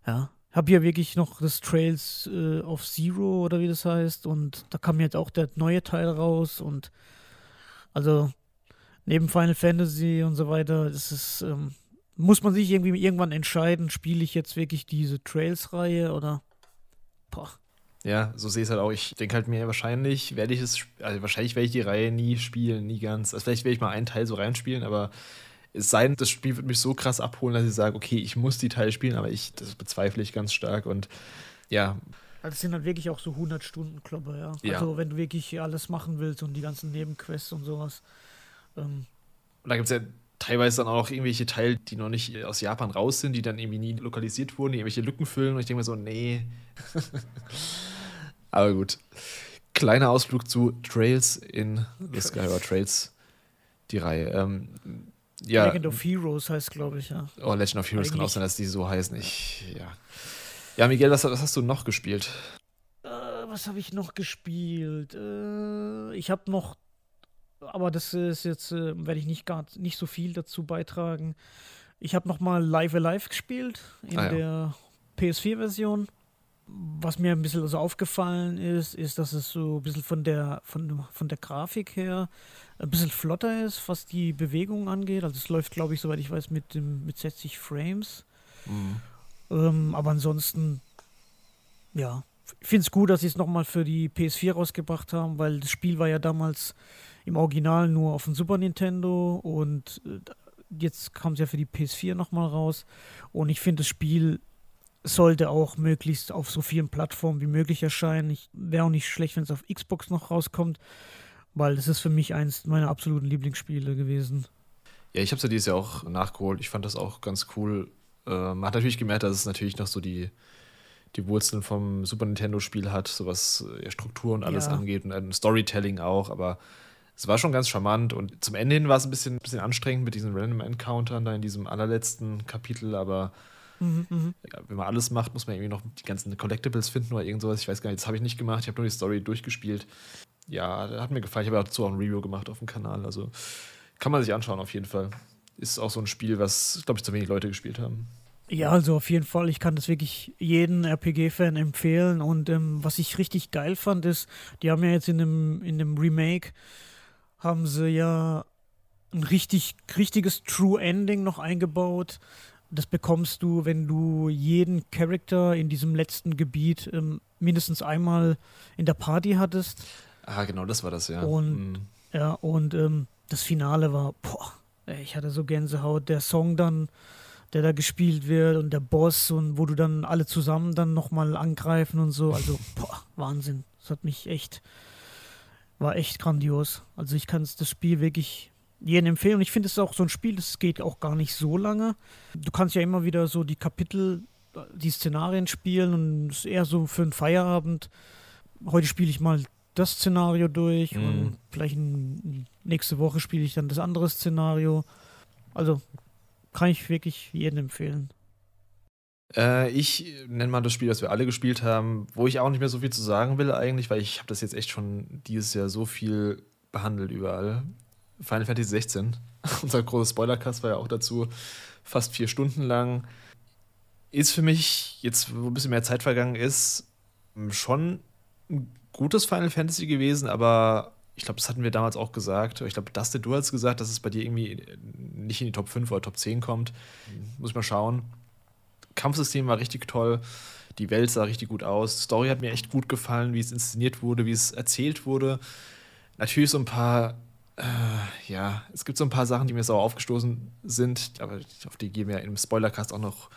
ja, habe hier wirklich noch das Trails äh, of Zero oder wie das heißt. Und da kam jetzt auch der neue Teil raus. Und also neben Final Fantasy und so weiter, das ist ähm, muss man sich irgendwie irgendwann entscheiden, spiele ich jetzt wirklich diese Trails-Reihe oder. Boah. Ja, so sehe ich es halt auch. Ich denke halt mir, wahrscheinlich werde ich es, also wahrscheinlich werde ich die Reihe nie spielen, nie ganz. Also vielleicht werde ich mal einen Teil so reinspielen, aber es sei denn, das Spiel wird mich so krass abholen, dass ich sage, okay, ich muss die Teile spielen, aber ich, das bezweifle ich ganz stark und ja. Das sind dann wirklich auch so 100 Stunden Klopper, ja. Ja. Also wenn du wirklich alles machen willst und die ganzen Nebenquests und sowas. Ähm, Und da gibt es ja teilweise dann auch irgendwelche Teile, die noch nicht aus Japan raus sind, die dann irgendwie nie lokalisiert wurden, die irgendwelche Lücken füllen. Und ich denke mir so, nee. (laughs) Aber gut. Kleiner Ausflug zu Trails in The Skyward Trails, die Reihe. Ähm, ja, Legend of Heroes heißt, glaube ich, ja. oh, Legend of Heroes kann auch sein, dass die so heißen. Ich, ja. Ja, Miguel, was, was hast du noch gespielt? Äh, was habe ich noch gespielt? Äh, ich habe noch, aber das ist jetzt, äh, werde ich nicht, gar, nicht so viel dazu beitragen. Ich habe noch mal Live Alive gespielt in Ah, ja. der PS4-Version. Was mir ein bisschen so aufgefallen ist, ist, dass es so ein bisschen von der, von, von der Grafik her ein bisschen flotter ist, was die Bewegung angeht. Also es läuft, glaube ich, soweit ich weiß, mit, dem, mit 60 Frames. Ähm, aber ansonsten, ja, ich finde es gut, dass sie es nochmal für die PS4 rausgebracht haben, weil das Spiel war ja damals im Original nur auf dem Super Nintendo und äh, jetzt kam es ja für die PS4 nochmal raus. Und ich finde, das Spiel sollte auch möglichst auf so vielen Plattformen wie möglich erscheinen. Ich wäre auch nicht schlecht, wenn es auf Xbox noch rauskommt, weil das ist für mich eins meiner absoluten Lieblingsspiele gewesen. Ja, ich habe es ja dieses Jahr auch nachgeholt. Ich fand das auch ganz cool. Äh, man hat natürlich gemerkt, dass es natürlich noch so die, die Wurzeln vom Super Nintendo-Spiel hat, so was äh, ja, Struktur und alles Ja. angeht und ein Storytelling auch, aber es war schon ganz charmant und zum Ende hin war es ein bisschen, bisschen anstrengend mit diesen Random Encountern da in diesem allerletzten Kapitel, aber Mhm, mhm. ja, wenn man alles macht, muss man irgendwie noch die ganzen Collectibles finden oder irgend sowas. Ich weiß gar nicht, das habe ich nicht gemacht. Ich habe nur die Story durchgespielt. Ja, hat mir gefallen. Ich habe dazu auch ein Review gemacht auf dem Kanal. Also kann man sich anschauen auf jeden Fall. Ist auch so ein Spiel, was, glaube ich, zu wenig Leute gespielt haben. Ja, also auf jeden Fall. Ich kann das wirklich jeden RPG-Fan empfehlen. Und ähm, was ich richtig geil fand, ist, die haben ja jetzt in dem, in dem Remake, haben sie ja ein richtig, richtiges True Ending noch eingebaut. Das bekommst du, wenn du jeden Charakter in diesem letzten Gebiet ähm, mindestens einmal in der Party hattest. Ah, genau, das war das, ja. Und- Mhm. Ja, und ähm, das Finale war, boah, ich hatte so Gänsehaut. Der Song dann, der da gespielt wird und der Boss und wo du dann alle zusammen dann nochmal angreifen und so. Also, boah, Wahnsinn. Das hat mich echt, war echt grandios. Also ich kann das Spiel wirklich jedem empfehlen. Und ich finde es ist auch so ein Spiel, das geht auch gar nicht so lange. Du kannst ja immer wieder so die Kapitel, die Szenarien spielen und es ist eher so für einen Feierabend. Heute spiele ich mal das Szenario durch Mhm. und vielleicht nächste Woche spiele ich dann das andere Szenario. Also kann ich wirklich jedem empfehlen. Äh, ich nenne mal das Spiel, das wir alle gespielt haben, wo ich auch nicht mehr so viel zu sagen will eigentlich, weil ich habe das jetzt echt schon dieses Jahr so viel behandelt überall. Final Fantasy 16. (laughs) Unser großes Spoilercast war ja auch dazu. Fast vier Stunden lang. Ist für mich, jetzt wo ein bisschen mehr Zeit vergangen ist, schon ein gutes Final Fantasy gewesen, aber ich glaube, das hatten wir damals auch gesagt. Ich glaube, Dustin, du hast gesagt, dass es bei dir irgendwie nicht in die Top 5 oder Top 10 kommt. Muss ich mal schauen. Kampfsystem war richtig toll. Die Welt sah richtig gut aus. Story hat mir echt gut gefallen, wie es inszeniert wurde, wie es erzählt wurde. Natürlich so ein paar, äh, ja, es gibt so ein paar Sachen, die mir sauer aufgestoßen sind, aber auf die gehen wir im Spoilercast auch noch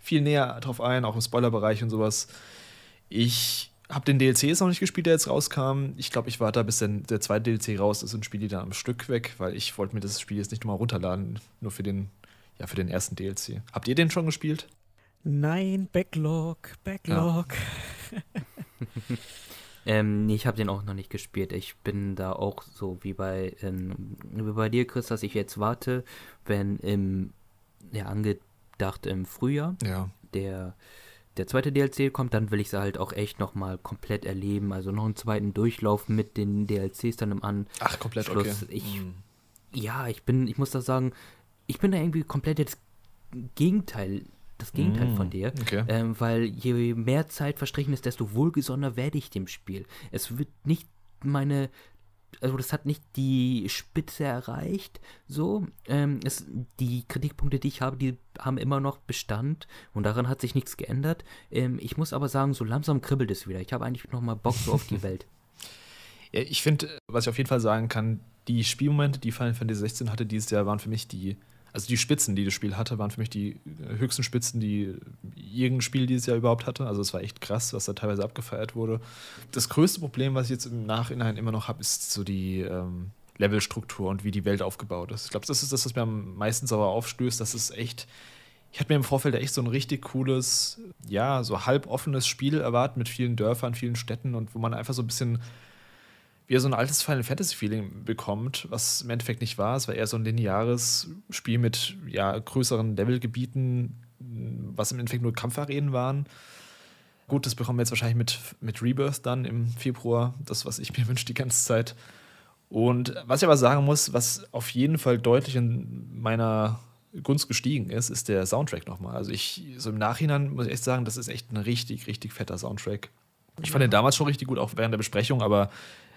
viel näher drauf ein, auch im Spoilerbereich und sowas. Ich habe den DLC jetzt noch nicht gespielt, der jetzt rauskam. Ich glaube, ich warte da, bis der, der zweite DLC raus ist und spiele die dann am Stück weg, weil ich wollte mir das Spiel jetzt nicht nochmal runterladen, nur für den, ja, für den ersten DLC. Habt ihr den schon gespielt? Nein, Backlog, Backlog. (laughs) Ähm, nee, ich habe den auch noch nicht gespielt. Ich bin da auch so wie bei, ähm, wie bei dir, Chris, dass ich jetzt warte, wenn im, ja, angedacht im Frühjahr Ja. der, der zweite DLC kommt, dann will ich sie halt auch echt nochmal komplett erleben. Also noch einen zweiten Durchlauf mit den DLCs dann im An. Ach, komplett Schluss. okay. Ich- Hm. Ja, ich bin, ich muss da sagen, ich bin da irgendwie komplett das Gegenteil, das Gegenteil Mm, von dir. Okay. Ähm, weil je mehr Zeit verstrichen ist, desto wohlgesonnener werde ich dem Spiel. Es wird nicht meine, also das hat nicht die Spitze erreicht, so. Ähm, es, die Kritikpunkte, die ich habe, die haben immer noch Bestand und daran hat sich nichts geändert. Ähm, ich muss aber sagen, so langsam kribbelt es wieder. Ich habe eigentlich noch mal Bock so auf die (laughs) Welt. Ja, ich finde, was ich auf jeden Fall sagen kann, die Spielmomente, die Final Fantasy 16 hatte dieses Jahr, waren für mich die also die Spitzen, die das Spiel hatte, waren für mich die höchsten Spitzen, die irgendein Spiel dieses Jahr überhaupt hatte. Also es war echt krass, was da teilweise abgefeiert wurde. Das größte Problem, was ich jetzt im Nachhinein immer noch habe, ist so die ähm, Levelstruktur und wie die Welt aufgebaut ist. Ich glaube, das ist das, was mir am meisten sauer aufstößt. Das ist echt. Ich hatte mir im Vorfeld echt so ein richtig cooles, ja, so halb offenes Spiel erwartet mit vielen Dörfern, vielen Städten und wo man einfach so ein bisschen wie so ein altes Final Fantasy Feeling bekommt, was im Endeffekt nicht war. Es war eher so ein lineares Spiel mit ja, größeren Levelgebieten, was im Endeffekt nur Kampfarenen waren. Gut, das bekommen wir jetzt wahrscheinlich mit, mit Rebirth dann im Februar, das, was ich (laughs) mir wünsche die ganze Zeit. Und was ich aber sagen muss, was auf jeden Fall deutlich in meiner Gunst gestiegen ist, ist der Soundtrack nochmal. Also ich, so im Nachhinein muss ich echt sagen, das ist echt ein richtig, richtig fetter Soundtrack. Ich fand den damals schon richtig gut, auch während der Besprechung, aber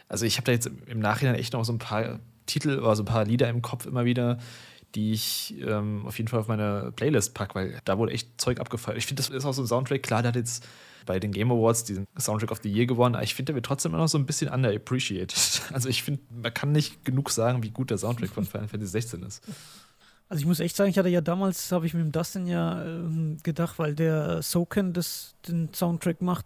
also ich habe da jetzt im Nachhinein echt noch so ein paar Titel oder so ein paar Lieder im Kopf immer wieder, die ich ähm, auf jeden Fall auf meine Playlist packe, weil da wurde echt Zeug abgefallen. Ich finde, das ist auch so ein Soundtrack, klar, der hat jetzt bei den Game Awards diesen Soundtrack of the Year gewonnen, aber ich finde, der wird trotzdem immer noch so ein bisschen underappreciated. (laughs) Also ich finde, man kann nicht genug sagen, wie gut der Soundtrack von Final Fantasy 16 ist. Also ich muss echt sagen, ich hatte ja damals, habe ich mit dem Dustin ja ähm, gedacht, weil der Soken das, den Soundtrack macht,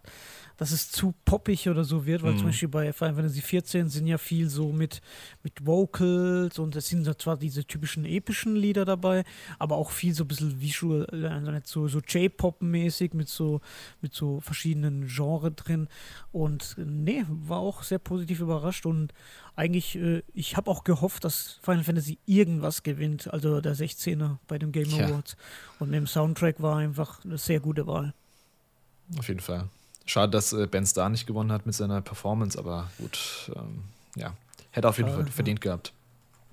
dass es zu poppig oder so wird, weil mhm. zum Beispiel bei Final Fantasy 14 sind ja viel so mit, mit Vocals und es sind zwar diese typischen epischen Lieder dabei, aber auch viel so ein bisschen visual, also nicht so, so J-Pop-mäßig mit so, mit so verschiedenen Genres drin. Und nee, war auch sehr positiv überrascht und eigentlich, äh, ich habe auch gehofft, dass Final Fantasy irgendwas gewinnt, also der 16er bei dem Game Awards. Ja. Und mit dem Soundtrack war einfach eine sehr gute Wahl. Auf jeden Fall. Schade, dass äh, Ben Starr nicht gewonnen hat mit seiner Performance, aber gut, ähm, ja, hätte auf jeden Fall verdient gehabt.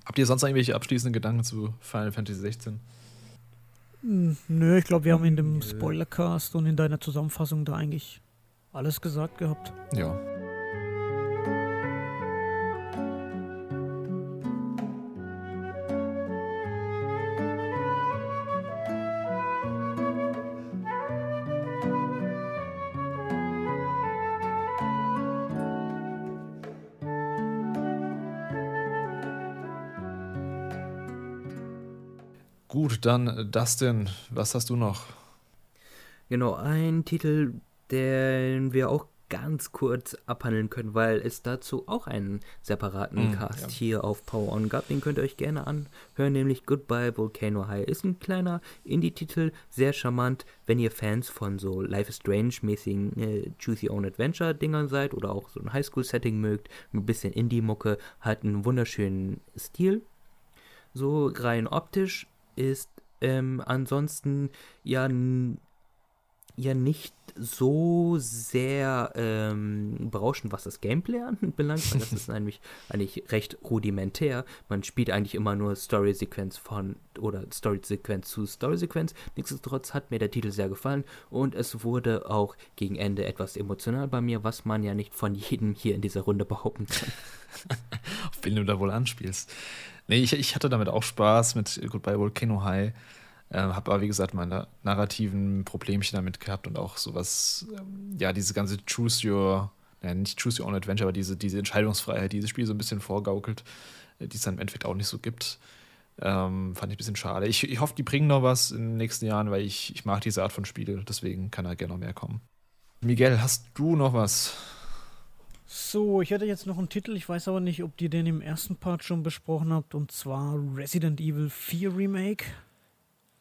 Habt ihr sonst irgendwelche abschließenden Gedanken zu Final Fantasy 16? Hm, nö, ich glaube, wir haben in dem Spoilercast und in deiner Zusammenfassung da eigentlich alles gesagt gehabt. Ja. Gut, dann äh, Dustin, was hast du noch? Genau, ein Titel, den wir auch ganz kurz abhandeln können, weil es dazu auch einen separaten mm, Cast ja. hier auf Power On gab. Den könnt ihr euch gerne anhören, nämlich Goodbye Volcano High. Ist ein kleiner Indie-Titel, sehr charmant, wenn ihr Fans von so Life is Strange-mäßigen äh, Choose Your Own Adventure-Dingern seid oder auch so ein Highschool-Setting mögt, ein bisschen Indie-Mucke, hat einen wunderschönen Stil. So rein optisch ist ähm, ansonsten ja, ja nicht so sehr ähm, berauschend, was das Gameplay (laughs) anbelangt, weil das ist (laughs) eigentlich, eigentlich recht rudimentär. Man spielt eigentlich immer nur Story-Sequenz von oder Story-Sequenz zu Story-Sequenz. Nichtsdestotrotz hat mir der Titel sehr gefallen und es wurde auch gegen Ende etwas emotional bei mir, was man ja nicht von (laughs) jedem hier in dieser Runde behaupten kann. Auf wen du da wohl anspielst. Nee, ich, ich hatte damit auch Spaß mit Goodbye Volcano High. Äh, habe aber, wie gesagt, meine narrativen Problemchen damit gehabt und auch sowas, ähm, ja, diese ganze Choose Your, ja, nicht Choose Your Own Adventure, aber diese, diese Entscheidungsfreiheit, die dieses Spiel so ein bisschen vorgaukelt, äh, die es dann im Endeffekt auch nicht so gibt. Ähm, fand ich ein bisschen schade. Ich, ich hoffe, die bringen noch was in den nächsten Jahren, weil ich, ich mag diese Art von Spiele, deswegen kann da gerne noch mehr kommen. Miguel, hast du noch was? So, ich hätte jetzt noch einen Titel, ich weiß aber nicht, ob ihr den im ersten Part schon besprochen habt, und zwar Resident Evil 4 Remake.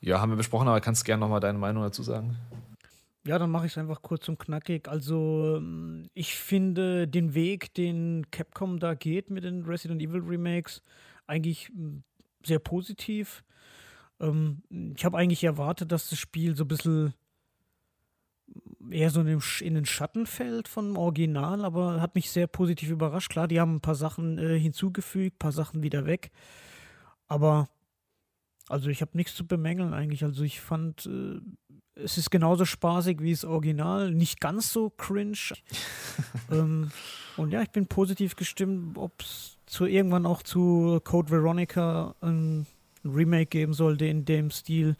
Ja, haben wir besprochen, aber kannst gerne nochmal deine Meinung dazu sagen. Ja, dann mache ich es einfach kurz und knackig. Also, ähm, ich finde den Weg, den Capcom da geht mit den Resident Evil Remakes, eigentlich hm, sehr positiv. Ähm, ich habe eigentlich erwartet, dass das Spiel so ein bisschen eher so in, in den Schatten fällt vom Original, aber hat mich sehr positiv überrascht. Klar, die haben ein paar Sachen äh, hinzugefügt, ein paar Sachen wieder weg. Aber also ich habe nichts zu bemängeln eigentlich. Also ich fand, äh, es ist genauso spaßig wie das Original, nicht ganz so cringe. (laughs) ähm, und ja, ich bin positiv gestimmt, ob es zu irgendwann auch zu Code Veronica ein Remake geben sollte in dem Stil.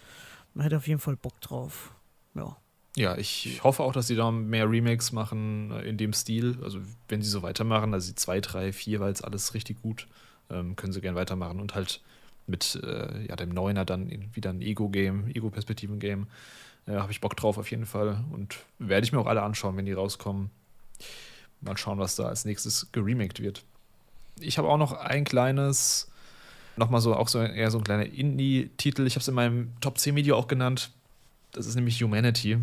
Man hätte auf jeden Fall Bock drauf. Ja. Ja, ich hoffe auch, dass sie da mehr Remakes machen äh, in dem Stil. Also, wenn sie so weitermachen, also 2, 3, 4 war jetzt alles richtig gut, ähm, können sie gerne weitermachen und halt mit äh, ja, dem Neuner dann wieder ein Ego-Game, Ego-Perspektiven-Game. Äh, Habe ich Bock drauf auf jeden Fall und werde ich mir auch alle anschauen, wenn die rauskommen. Mal schauen, was da als nächstes geremaked wird. Ich habe auch noch ein kleines, nochmal so, auch so eher so ein kleiner Indie-Titel. Ich habe es in meinem Top 10 Video auch genannt. Das ist nämlich Humanity.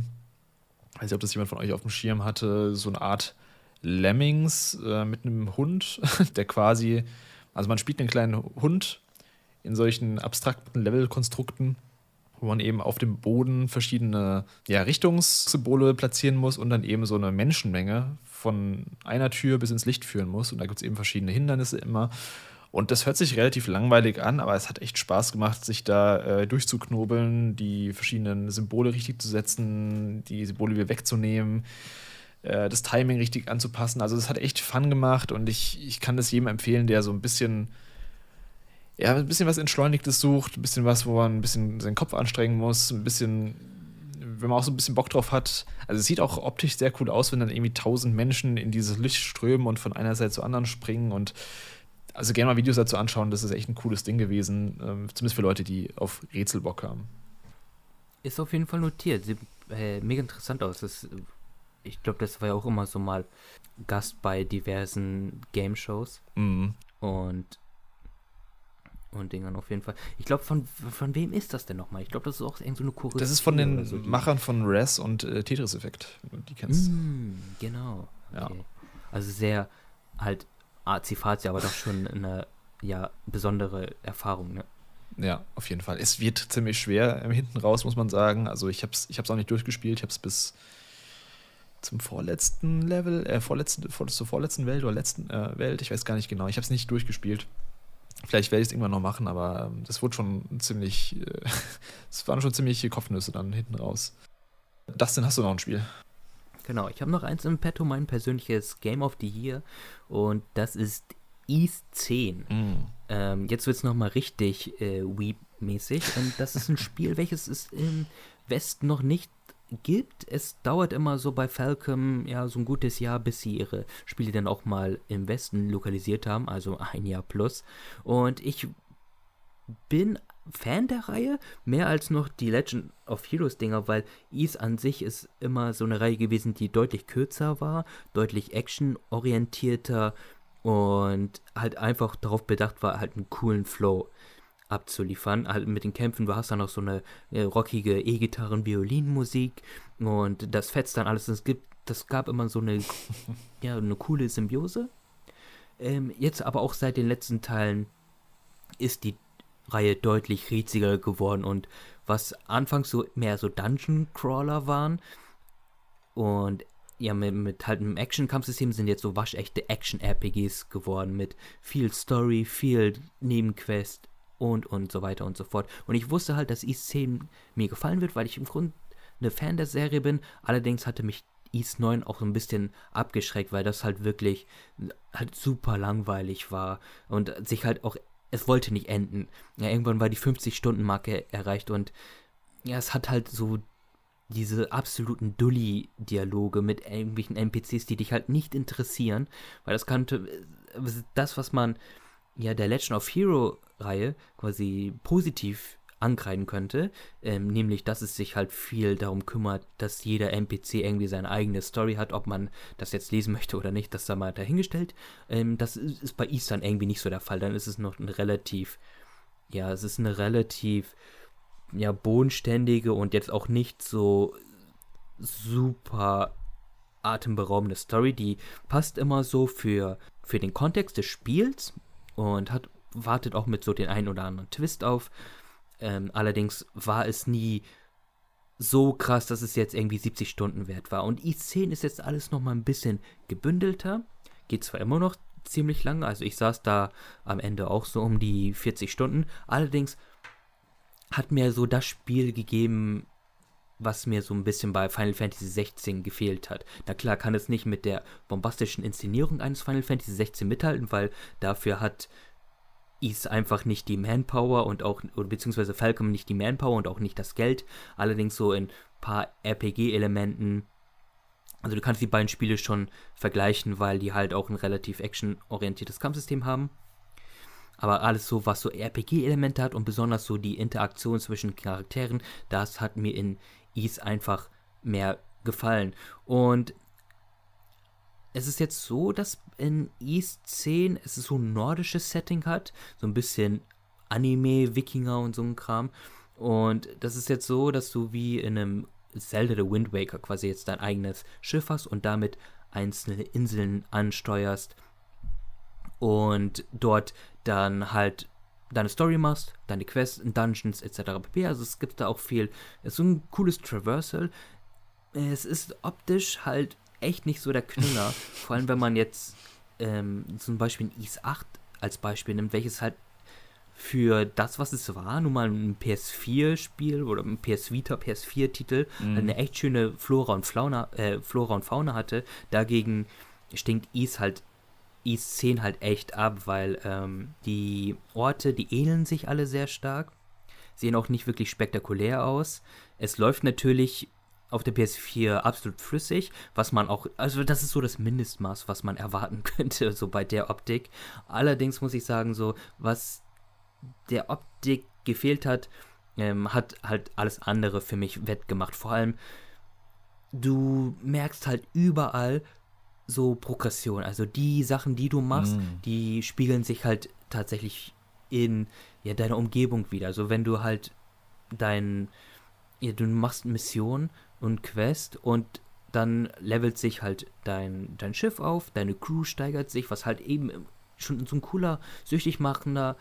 Ich weiß nicht, ob das jemand von euch auf dem Schirm hatte. So eine Art Lemmings äh, mit einem Hund, (laughs) der quasi, also man spielt einen kleinen Hund in solchen abstrakten Levelkonstrukten, wo man eben auf dem Boden verschiedene ja, Richtungssymbole platzieren muss und dann eben so eine Menschenmenge von einer Tür bis ins Licht führen muss. Und da gibt es eben verschiedene Hindernisse immer. Und das hört sich relativ langweilig an, aber es hat echt Spaß gemacht, sich da äh, durchzuknobeln, die verschiedenen Symbole richtig zu setzen, die Symbole wieder wegzunehmen, äh, das Timing richtig anzupassen. Also es hat echt Fun gemacht und ich, ich kann das jedem empfehlen, der so ein bisschen, ja, ein bisschen was Entschleunigtes sucht, ein bisschen was, wo man ein bisschen seinen Kopf anstrengen muss, ein bisschen, wenn man auch so ein bisschen Bock drauf hat. Also es sieht auch optisch sehr cool aus, wenn dann irgendwie tausend Menschen in dieses Licht strömen und von einer Seite zur anderen springen und also gerne mal Videos dazu anschauen, das ist echt ein cooles Ding gewesen, ähm, zumindest für Leute, die auf Rätsel Bock haben. Ist auf jeden Fall notiert. Sieht äh, mega interessant aus. Das, ich glaube, das war ja auch immer so mal Gast bei diversen Game-Shows. Mhm. Und und Dingern auf jeden Fall. Ich glaube, von, von wem ist das denn nochmal? Ich glaube, das ist auch irgend so eine Choreografie. Das ist von den so, Machern von Res und äh, Tetris Effekt, die kennst. Mm, genau. Ja. Okay. Also sehr halt azi-fazi, aber doch schon eine ja, besondere Erfahrung, ne? Ja, auf jeden Fall. Es wird ziemlich schwer hinten raus, muss man sagen. Also ich habe es ich auch nicht durchgespielt. Ich habe es bis zum vorletzten Level, äh, vorletzten, vor, zur vorletzten Welt oder letzten äh, Welt, ich weiß gar nicht genau. Ich habe es nicht durchgespielt. Vielleicht werde ich es irgendwann noch machen, aber ähm, das wurde schon ziemlich, äh, (laughs) es waren schon ziemliche Kopfnüsse dann hinten raus. Dustin, hast du noch ein Spiel? Genau, ich habe noch eins im Petto, mein persönliches Game of the Year. Und das ist East 10. Ähm, jetzt wird es nochmal richtig äh, Weep-mäßig. Und das ist ein Spiel, (laughs) welches es im Westen noch nicht gibt. Es dauert immer so bei Falcom ja so ein gutes Jahr, bis sie ihre Spiele dann auch mal im Westen lokalisiert haben, also ein Jahr plus. Und ich bin Fan der Reihe, mehr als noch die Legend of Heroes Dinger, weil Ease an sich ist immer so eine Reihe gewesen, die deutlich kürzer war, deutlich actionorientierter und halt einfach darauf bedacht war, halt einen coolen Flow abzuliefern. Halt mit den Kämpfen, du hast dann noch so eine äh, rockige E-Gitarren, Violinmusik und das fetzt dann alles. Es gibt, das gab immer so eine, (laughs) ja, eine coole Symbiose. Ähm, jetzt aber auch seit den letzten Teilen ist die Reihe deutlich rätsiger geworden und was anfangs so mehr so Dungeon Crawler waren und ja, mit, mit halt einem Action-Kampfsystem sind jetzt so waschechte Action-RPGs geworden mit viel Story, viel Nebenquest und und so weiter und so fort. Und ich wusste halt, dass East 10 mir gefallen wird, weil ich im Grunde eine Fan der Serie bin. Allerdings hatte mich East 9 auch so ein bisschen abgeschreckt, weil das halt wirklich halt super langweilig war und sich halt auch, es wollte nicht enden. Ja, irgendwann war die 50-Stunden-Marke erreicht und ja, es hat halt so diese absoluten Dulli-Dialoge mit irgendwelchen NPCs, die dich halt nicht interessieren, weil das kannte, das, was man ja der Legend of Hero Reihe quasi positiv ankreiden könnte, ähm, nämlich, dass es sich halt viel darum kümmert, dass jeder NPC irgendwie seine eigene Story hat, ob man das jetzt lesen (laughs) möchte oder nicht, das da mal dahingestellt. Ähm, das ist, ist bei Eastern irgendwie nicht so der Fall, dann ist es noch ein relativ, ja, es ist eine relativ, ja, bodenständige und jetzt auch nicht so super atemberaubende Story, die passt immer so für, für den Kontext des Spiels und hat wartet auch mit so den einen oder anderen Twist auf. Ähm, allerdings war es nie so krass, dass es jetzt irgendwie 70 Stunden wert war. Und i10 ist jetzt alles nochmal ein bisschen gebündelter. Geht zwar immer noch ziemlich lange, also ich saß da am Ende auch so um die 40 Stunden. Allerdings hat mir so das Spiel gegeben, was mir so ein bisschen bei Final Fantasy 16 gefehlt hat. Na klar, kann es nicht mit der bombastischen Inszenierung eines Final Fantasy 16 mithalten, weil dafür hat ist einfach nicht die Manpower und auch, beziehungsweise Falcom nicht die Manpower und auch nicht das Geld. Allerdings so in ein paar RPG-Elementen. Also du kannst die beiden Spiele schon vergleichen, weil die halt auch ein relativ actionorientiertes Kampfsystem haben. aber alles so, was so RPG-Elemente hat und besonders so die Interaktion zwischen Charakteren, das hat mir in Ease einfach mehr gefallen. Und es ist jetzt so, dass in Ease 10 es so ein nordisches Setting hat, so ein bisschen Anime, Wikinger und so ein Kram. Und das ist jetzt so, dass du wie in einem Zelda The Wind Waker quasi jetzt dein eigenes Schiff hast und damit einzelne Inseln ansteuerst und dort dann halt deine Story machst, deine Quests, Dungeons etc. pp. Also es gibt da auch viel. Es ist so ein cooles Traversal. Es ist optisch halt echt nicht so der Knüller. Vor allem, wenn man jetzt ähm, zum Beispiel ein Is 8 als Beispiel nimmt, welches halt für das, was es war, nun mal ein PS4-Spiel oder ein PS Vita, PS4-Titel, mhm. eine echt schöne Flora und Fauna, äh, Flora und Fauna hatte. Dagegen stinkt Is halt Is 10 halt echt ab, weil ähm, die Orte, die ähneln sich alle sehr stark, sehen auch nicht wirklich spektakulär aus. Es läuft natürlich auf der PS4 absolut flüssig, was man auch, also das ist so das Mindestmaß, was man erwarten (laughs) könnte, so bei der Optik. Allerdings muss ich sagen, so, was der Optik gefehlt hat, ähm, hat halt alles andere für mich wettgemacht. Vor allem, du merkst halt überall so Progression. Also die Sachen, die du machst, mm. die spiegeln sich halt tatsächlich in ja, deiner Umgebung wieder. Also wenn du halt dein, ja, du machst Mission und Quest und dann levelt sich halt dein, dein Schiff auf, deine Crew steigert sich, was halt eben schon so ein cooler, süchtig machender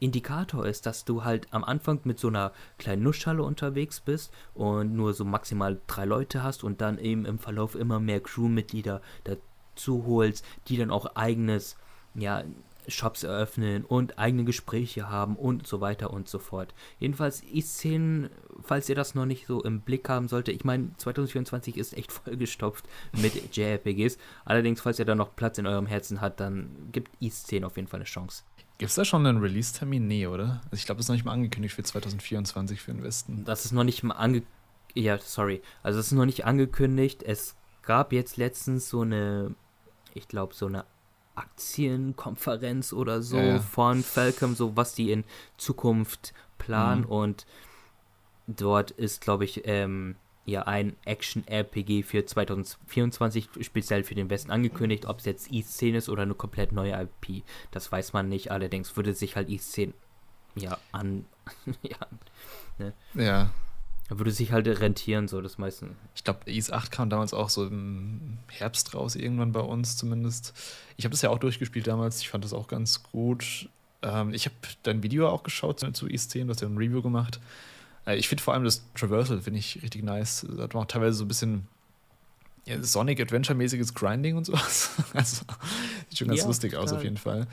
Indikator ist, dass du halt am Anfang mit so einer kleinen Nussschale unterwegs bist und nur so maximal drei Leute hast und dann eben im Verlauf immer mehr Crewmitglieder dazu holst, die dann auch eigenes, ja, Shops eröffnen und eigene Gespräche haben und so weiter und so fort. Jedenfalls i10, falls ihr das noch nicht so im Blick haben sollte, ich meine, 2024 ist echt (laughs) vollgestopft mit JRPGs. Allerdings, falls ihr da noch Platz in eurem Herzen habt, dann gibt i10 auf jeden Fall eine Chance. Gibt es da schon einen Release-Termin? Nee, oder? Also ich glaube, das ist noch nicht mal angekündigt für 2024 für den Westen. Das ist noch nicht mal angekündigt. Ja, sorry. Also es ist noch nicht angekündigt. Es gab jetzt letztens so eine, ich glaube, so eine Aktienkonferenz oder so ja, ja. von Falcom, so was die in Zukunft planen. Mhm. Und dort ist, glaube ich, ähm, ja ein Action-RPG für 2024 speziell für den Westen angekündigt. Ob es jetzt E-Szene ist oder eine komplett neue IP, das weiß man nicht. Allerdings würde sich halt E-Szene ja an. (laughs) ja, ne? ja. Würde sich halt rentieren, so das meiste. Ich glaube, Is 8 kam damals auch so im Herbst raus, irgendwann bei uns zumindest. Ich habe das ja auch durchgespielt damals, ich fand das auch ganz gut. Ähm, ich habe dein Video auch geschaut zu Is 10, du hast ja ein Review gemacht. Äh, ich finde vor allem das Traversal, finde ich richtig nice. Da hat man auch teilweise so ein bisschen ja, Sonic Adventure-mäßiges Grinding und sowas. (laughs) also, sieht schon ganz ja, lustig aus, auf jeden Fall.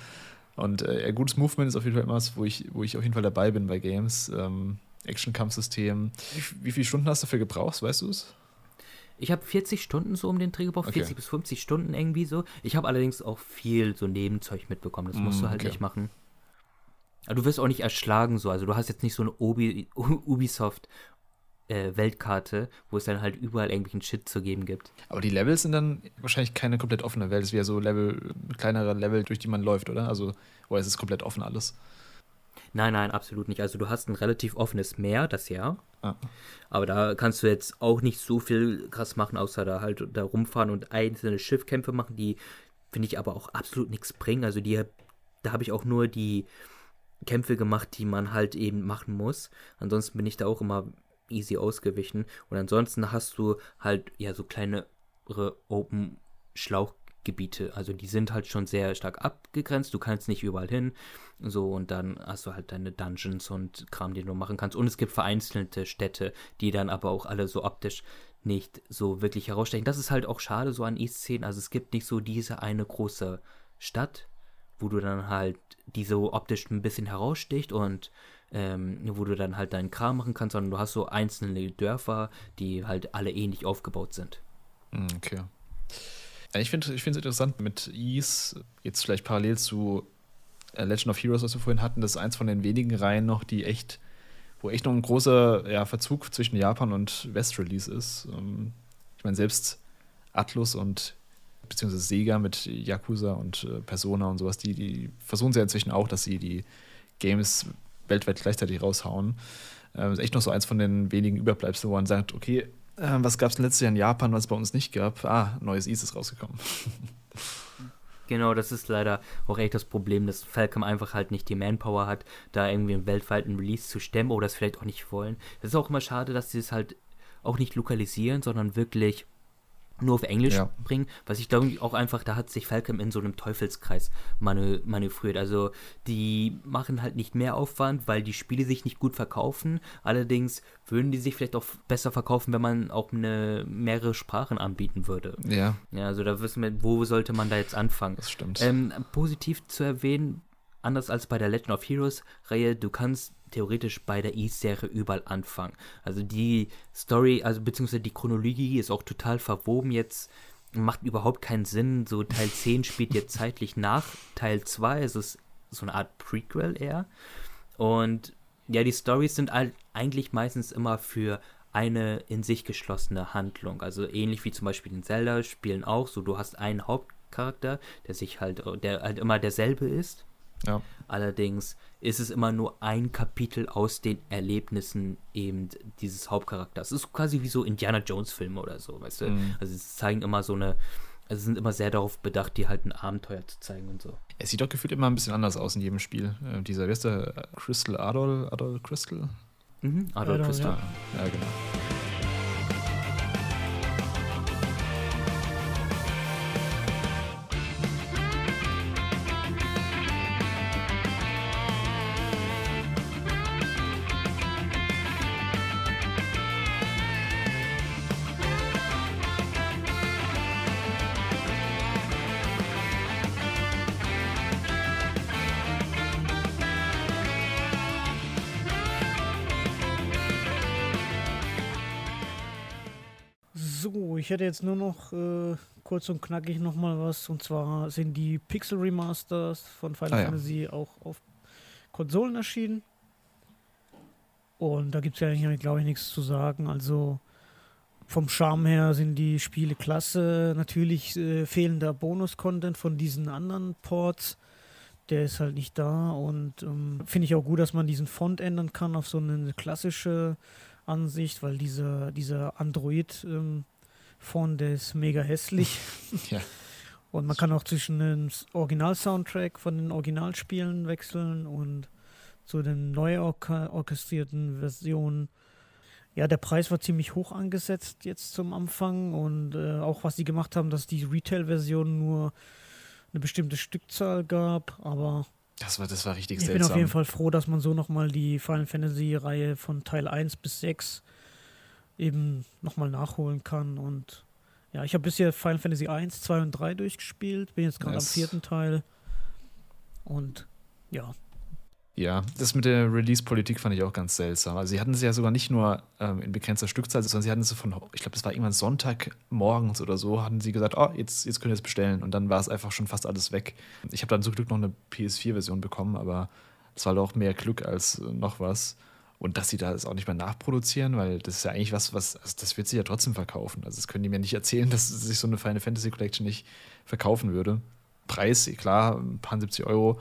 Und äh, gutes Movement ist auf jeden Fall immer was, wo ich, wo ich auf jeden Fall dabei bin bei Games. Ähm, Action-Kampfsystem. Wie, wie viele Stunden hast du dafür gebraucht, weißt du es? Ich habe 40 Stunden so um den Dreh gebraucht, okay. 40 bis 50 Stunden irgendwie so. Ich habe allerdings auch viel so Nebenzeug mitbekommen. Das musst mm, du halt okay. nicht machen. Aber du wirst auch nicht erschlagen so. Also du hast jetzt nicht so eine Ubi, (laughs) Ubisoft äh, Weltkarte, wo es dann halt überall irgendwelchen Shit zu geben gibt. Aber die Levels sind dann wahrscheinlich keine komplett offene Welt. Es wäre so Level, kleinere Level, durch die man läuft, oder? Also, wo ist es komplett offen alles? Nein, nein, absolut nicht. Also du hast ein relativ offenes Meer, das ja. Ah. Aber da kannst du jetzt auch nicht so viel krass machen, außer da halt da rumfahren und einzelne Schiffkämpfe machen, die finde ich aber auch absolut nichts bringen. Also die, da habe ich auch nur die Kämpfe gemacht, die man halt eben machen muss. Ansonsten bin ich da auch immer easy ausgewichen. Und ansonsten hast du halt ja so kleinere Open Schlauchgebiete. Also die sind halt schon sehr stark abgegrenzt. Du kannst nicht überall hin. So, und dann hast du halt deine Dungeons und Kram, den du machen kannst. Und es gibt vereinzelte Städte, die dann aber auch alle so optisch nicht so wirklich herausstechen. Das ist halt auch schade so an E-Szenen. Also es gibt nicht so diese eine große Stadt, wo du dann halt die so optisch ein bisschen heraussticht und ähm, wo du dann halt deinen Kram machen kannst, sondern du hast so einzelne Dörfer, die halt alle ähnlich aufgebaut sind. Hm, okay. Ich finde es interessant mit Ease, jetzt vielleicht parallel zu äh, Legend of Heroes, was wir vorhin hatten, das ist eins von den wenigen Reihen noch, die echt, wo echt noch ein großer ja, Verzug zwischen Japan und West-Release ist. Ähm, ich meine, selbst Atlus und beziehungsweise Sega mit Yakuza und äh, Persona und sowas, die, die versuchen ja inzwischen auch, dass sie die Games weltweit gleichzeitig raushauen. Ähm, ist echt noch so eins von den wenigen Überbleibseln, wo man sagt, okay, äh, was gab es letztes Jahr in Japan, was es bei uns nicht gab? Ah, neues ist rausgekommen. (laughs) Genau, das ist leider auch echt das Problem, dass Falcom einfach halt nicht die Manpower hat, da irgendwie einen weltweiten Release zu stemmen oder das vielleicht auch nicht wollen. Es ist auch immer schade, dass sie es halt auch nicht lokalisieren, sondern wirklich nur auf Englisch ja. bringen, was ich glaube auch einfach, da hat sich Falcom in so einem Teufelskreis manö manövriert. Also die machen halt nicht mehr Aufwand, weil die Spiele sich nicht gut verkaufen. Allerdings würden die sich vielleicht auch besser verkaufen, wenn man auch eine, mehrere Sprachen anbieten würde. Ja. Ja, also da wissen wir, wo sollte man da jetzt anfangen? Das stimmt. Ähm, positiv zu erwähnen, anders als bei der Legend of Heroes Reihe, du kannst theoretisch bei der E-Serie überall anfangen. Also die Story, also beziehungsweise die Chronologie ist auch total verwoben jetzt. Macht überhaupt keinen Sinn. So Teil (laughs) 10 spielt jetzt zeitlich nach Teil 2. Es ist so eine Art Prequel eher. Und ja, die Stories sind halt eigentlich meistens immer für eine in sich geschlossene Handlung. Also ähnlich wie zum Beispiel in Zelda spielen auch so, du hast einen Hauptcharakter, der sich halt, der halt immer derselbe ist. Ja. Allerdings ist es immer nur ein Kapitel aus den Erlebnissen eben dieses Hauptcharakters. Es ist quasi wie so Indiana Jones Filme oder so, weißt du? Mhm. Also sie zeigen immer so eine, also sind immer sehr darauf bedacht, dir halt ein Abenteuer zu zeigen und so. Es sieht doch gefühlt immer ein bisschen anders aus in jedem Spiel. Äh, dieser, wie ist der? Crystal Adol, Adol Crystal? Mhm, Adol, Adol Crystal. Ja. ja, genau. Hätte jetzt nur noch äh, kurz und knackig nochmal was. Und zwar sind die Pixel Remasters von Final ah, Fantasy ja. auch auf Konsolen erschienen. Und da gibt es ja glaube ich, nichts zu sagen. Also vom Charme her sind die Spiele klasse. Natürlich äh, fehlen da Bonus-Content von diesen anderen Ports. Der ist halt nicht da. Und ähm, finde ich auch gut, dass man diesen Font ändern kann auf so eine klassische Ansicht, weil dieser, dieser Android ähm, von der ist mega hässlich. (laughs) ja. Und man kann auch zwischen dem Original-Soundtrack von den Originalspielen wechseln und zu den neu orchestrierten Versionen. Ja, der Preis war ziemlich hoch angesetzt jetzt zum Anfang und äh, auch was sie gemacht haben, dass die Retail-Version nur eine bestimmte Stückzahl gab, aber das war, das war richtig ich seltsam. bin auf jeden Fall froh, dass man so nochmal die Final Fantasy-Reihe von Teil 1 bis 6 eben nochmal nachholen kann. Und ja, ich habe bisher Final Fantasy 1, 2 und 3 durchgespielt, bin jetzt gerade am vierten Teil. Und ja. Ja, das mit der Release-Politik fand ich auch ganz seltsam. Also, sie hatten es ja sogar nicht nur ähm, in begrenzter Stückzahl, sondern sie hatten es von, ich glaube, das war irgendwann Sonntag morgens oder so, hatten sie gesagt, oh, jetzt, jetzt könnt ihr es bestellen. Und dann war es einfach schon fast alles weg. Ich habe dann zum Glück noch eine PS4-Version bekommen, aber es war doch mehr Glück als noch was. Und dass sie da das auch nicht mehr nachproduzieren, weil das ist ja eigentlich was, was, also das wird sich ja trotzdem verkaufen. Also das können die mir nicht erzählen, (laughs) dass sich so eine Final Fantasy Collection nicht verkaufen würde. Preis, klar, ein paar 70 Euro.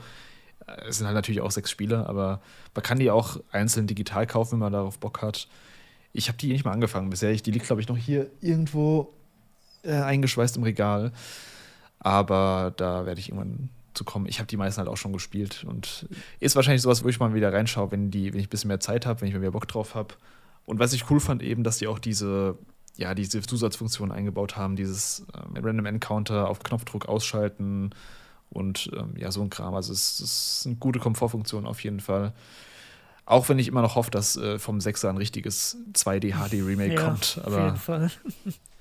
Es sind halt natürlich auch sechs Spiele, aber man kann die auch einzeln digital kaufen, wenn man darauf Bock hat. Ich habe die nicht mal angefangen bisher. die liegt, glaube ich, noch hier irgendwo äh, eingeschweißt im Regal. Aber da werde ich irgendwann zu kommen. Ich habe die meisten halt auch schon gespielt und ist wahrscheinlich sowas, wo ich mal wieder reinschaue, wenn, die, wenn ich ein bisschen mehr Zeit habe, wenn ich mehr Bock drauf habe. Und was ich cool fand, eben, dass die auch diese, ja, diese Zusatzfunktion eingebaut haben, dieses ähm, Random Encounter auf Knopfdruck ausschalten und ähm, ja, so ein Kram. Also es, es sind gute Komfortfunktionen auf jeden Fall. Auch wenn ich immer noch hoffe, dass äh, vom 6er ein richtiges 2D HD Remake ja, kommt. Aber auf jeden Fall.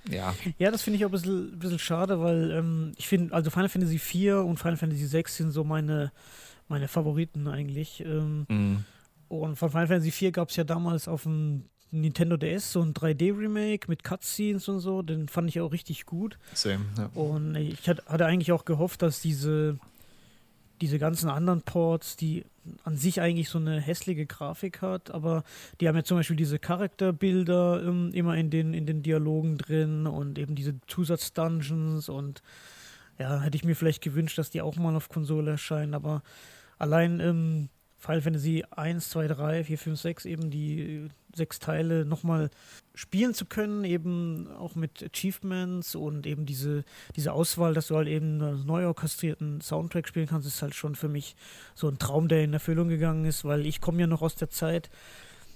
Ja. Ja, das finde ich auch ein bisschen, bisschen schade, weil ähm, ich finde, also Final Fantasy IV und Final Fantasy VI sind so meine, meine Favoriten eigentlich. Ähm, mhm. Und von Final Fantasy IV gab es ja damals auf dem Nintendo DS so ein 3D-Remake mit Cutscenes und so, den fand ich auch richtig gut. Same, ja. Und ich hatte eigentlich auch gehofft, dass diese diese ganzen anderen Ports, die an sich eigentlich so eine hässliche Grafik hat, aber die haben ja zum Beispiel diese Charakterbilder ähm, immer in den, in den Dialogen drin und eben diese Zusatzdungeons und ja, hätte ich mir vielleicht gewünscht, dass die auch mal auf Konsole erscheinen, aber allein ähm, Final Fantasy 1, 2, 3, 4, 5, 6, eben die sechs Teile nochmal spielen zu können, eben auch mit Achievements und eben diese, diese Auswahl, dass du halt eben einen neu orchestrierten Soundtrack spielen kannst, ist halt schon für mich so ein Traum, der in Erfüllung gegangen ist, weil ich komme ja noch aus der Zeit,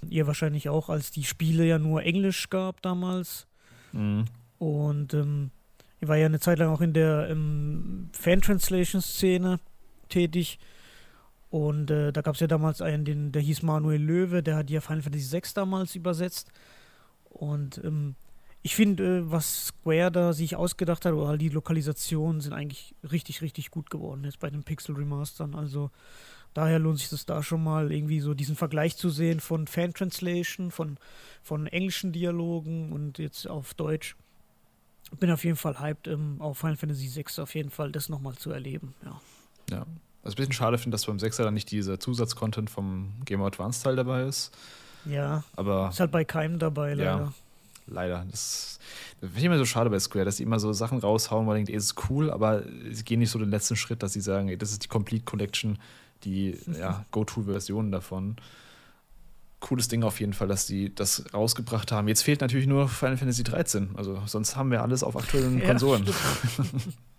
ihr wahrscheinlich auch, als die Spiele ja nur Englisch gab damals. Mhm. Und ähm, ich war ja eine Zeit lang auch in der ähm, Fan-Translation-Szene tätig und äh, da gab es ja damals einen, den, der hieß Manuel Löwe, der hat ja Final Fantasy VI damals übersetzt. Und ähm, ich finde, äh, was Square da sich ausgedacht hat, oder die Lokalisationen sind eigentlich richtig, richtig gut geworden jetzt bei den Pixel Remastern. Also daher lohnt sich das da schon mal irgendwie so diesen Vergleich zu sehen von Fan-Translation, von, von englischen Dialogen und jetzt auf Deutsch. Bin auf jeden Fall hyped, ähm, auf Final Fantasy VI auf jeden Fall das nochmal zu erleben, ja. Ja, was ich ein bisschen schade finde, dass beim 6er dann nicht dieser Zusatzcontent vom Game of Advance Teil dabei ist. Ja. Aber. Ist halt bei keinem dabei, leider. Ja, leider. Das, das finde ich immer so schade bei Square, dass sie immer so Sachen raushauen, weil man denkt, ey, ist cool, aber sie gehen nicht so den letzten Schritt, dass sie sagen, ey, das ist die Complete Collection, die (laughs) ja, Go-To-Version davon. Cooles Ding auf jeden Fall, dass die das rausgebracht haben. Jetzt fehlt natürlich nur Final Fantasy 13. Also sonst haben wir alles auf aktuellen ja, Konsolen. (laughs) (laughs)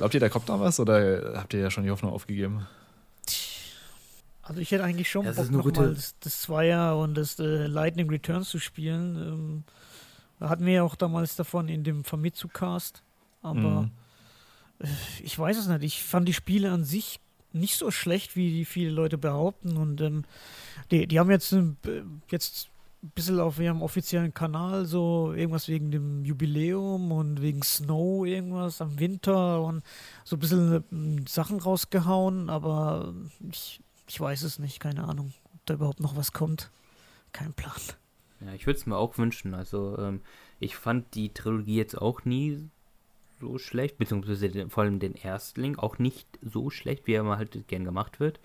Glaubt ihr, da kommt noch was oder habt ihr ja schon die Hoffnung aufgegeben? Also ich hätte eigentlich schon das Bock, noch mal das, das Zweier und das äh, Lightning Returns zu spielen. Ähm, da hatten wir ja auch damals davon in dem Famitsu-Cast. Aber mhm. äh, ich weiß es nicht. Ich fand die Spiele an sich nicht so schlecht, wie die viele Leute behaupten. Und ähm, die, die haben jetzt, äh, jetzt ein bisschen auf ihrem offiziellen Kanal so irgendwas wegen dem Jubiläum und wegen Snow irgendwas am Winter und so ein bisschen äh, Sachen rausgehauen, aber ich, ich weiß es nicht, keine Ahnung, ob da überhaupt noch was kommt. Kein Plan. Ja, ich würde es mir auch wünschen. Also ähm, ich fand die Trilogie jetzt auch nie so schlecht, beziehungsweise den, vor allem den Erstling auch nicht so schlecht, wie er mal halt gern gemacht wird.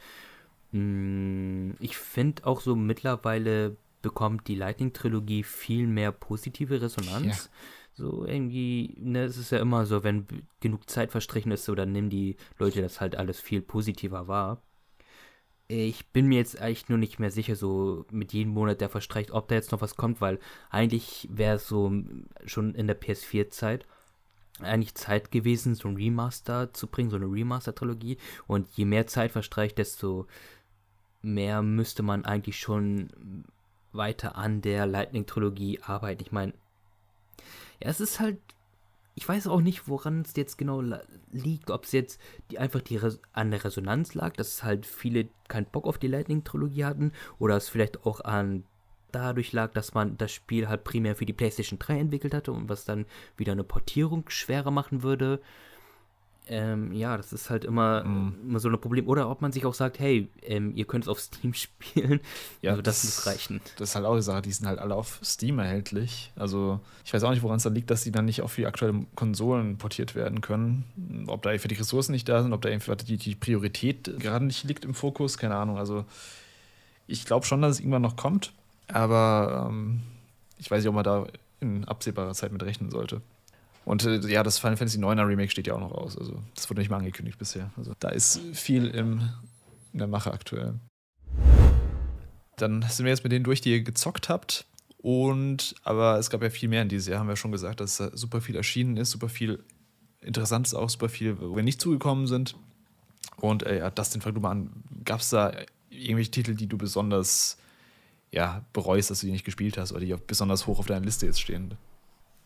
Hm, ich finde auch so mittlerweile bekommt die Lightning-Trilogie viel mehr positive Resonanz. Ja. So irgendwie, ne, es ist ja immer so, wenn genug Zeit verstrichen ist, so dann nehmen die Leute das halt alles viel positiver wahr. Ich bin mir jetzt eigentlich nur nicht mehr sicher, so mit jedem Monat, der verstreicht, ob da jetzt noch was kommt, weil eigentlich wäre es so schon in der PS4-Zeit eigentlich Zeit gewesen, so ein Remaster zu bringen, so eine Remaster-Trilogie. Und je mehr Zeit verstreicht, desto mehr müsste man eigentlich schon weiter an der Lightning-Trilogie arbeiten. Ich meine, ja, es ist halt, ich weiß auch nicht, woran es jetzt genau liegt, ob es jetzt die, einfach die an der Resonanz lag, dass halt viele keinen Bock auf die Lightning-Trilogie hatten, oder es vielleicht auch an dadurch lag, dass man das Spiel halt primär für die PlayStation 3 entwickelt hatte und was dann wieder eine Portierung schwerer machen würde. Ähm, ja, das ist halt immer, mm. immer so ein Problem. Oder ob man sich auch sagt, hey, ähm, ihr könnt es auf Steam (laughs) spielen. Ja, also das, das muss reichen. Das ist halt auch eine Sache, die sind halt alle auf Steam erhältlich. Also ich weiß auch nicht, woran es da liegt, dass die dann nicht auf die aktuellen Konsolen portiert werden können. Ob da einfach die Ressourcen nicht da sind, ob da einfach die, die Priorität gerade nicht liegt im Fokus, keine Ahnung. Also ich glaube schon, dass es irgendwann noch kommt. Aber ähm, ich weiß nicht, ob man da in absehbarer Zeit mit rechnen sollte. Und äh, ja, das Final Fantasy 9er Remake steht ja auch noch aus. Also, das wurde nicht mal angekündigt bisher. Also, da ist viel im, in der Mache aktuell. Dann sind wir jetzt mit denen durch, die ihr gezockt habt. Und, aber es gab ja viel mehr in dieses Jahr, haben wir schon gesagt, dass da super viel erschienen ist, super viel Interessantes auch, super viel, wo wir nicht zugekommen sind. Und äh, ja, Dustin, fang du mal an. Gab es da irgendwelche Titel, die du besonders ja, bereust, dass du die nicht gespielt hast oder die besonders hoch auf deiner Liste jetzt stehen?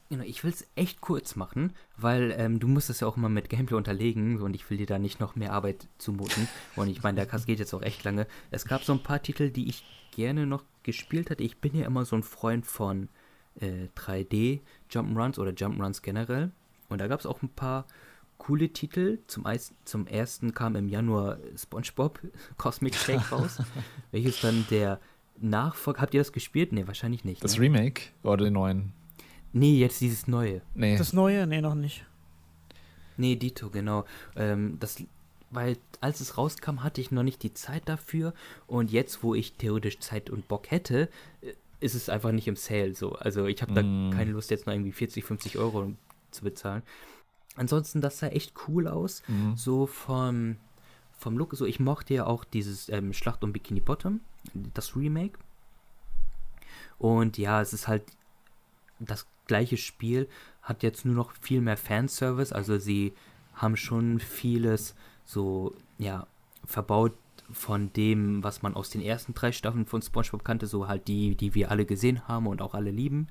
Genau, ich will es echt kurz machen, weil ähm, du musst es ja auch immer mit Gameplay unterlegen und ich will dir da nicht noch mehr Arbeit zumuten. Und ich meine, der Cast geht jetzt auch echt lange. Es gab so ein paar Titel, die ich gerne noch gespielt hatte. Ich bin ja immer so ein Freund von äh, 3D Jump'n'Runs oder Jump'n'Runs generell. Und da gab es auch ein paar coole Titel. Zum, zum ersten kam im Januar SpongeBob (laughs) Cosmic Shake (laughs) raus, welches dann der Nachfolger. Habt ihr das gespielt? Ne, wahrscheinlich nicht. Das ne? Remake oder den neuen? Nee, jetzt dieses neue. Nee. Das neue? Nee, noch nicht. Nee, Dito, genau. Ähm, das weil als es rauskam, hatte ich noch nicht die Zeit dafür. Und jetzt, wo ich theoretisch Zeit und Bock hätte, äh, ist es einfach nicht im Sale so. Also ich habe da mm. keine Lust, jetzt noch irgendwie 40, 50 Euro zu bezahlen. Ansonsten, das sah echt cool aus. Mm. So vom, vom Look. So, ich mochte ja auch dieses ähm, Schlacht um Bikini Bottom, das Remake. Und ja, es ist halt das gleiche Spiel, hat jetzt nur noch viel mehr Fanservice. Also sie haben schon vieles so, ja, verbaut von dem, was man aus den ersten drei Staffeln von SpongeBob kannte, so halt die, die wir alle gesehen haben und auch alle lieben.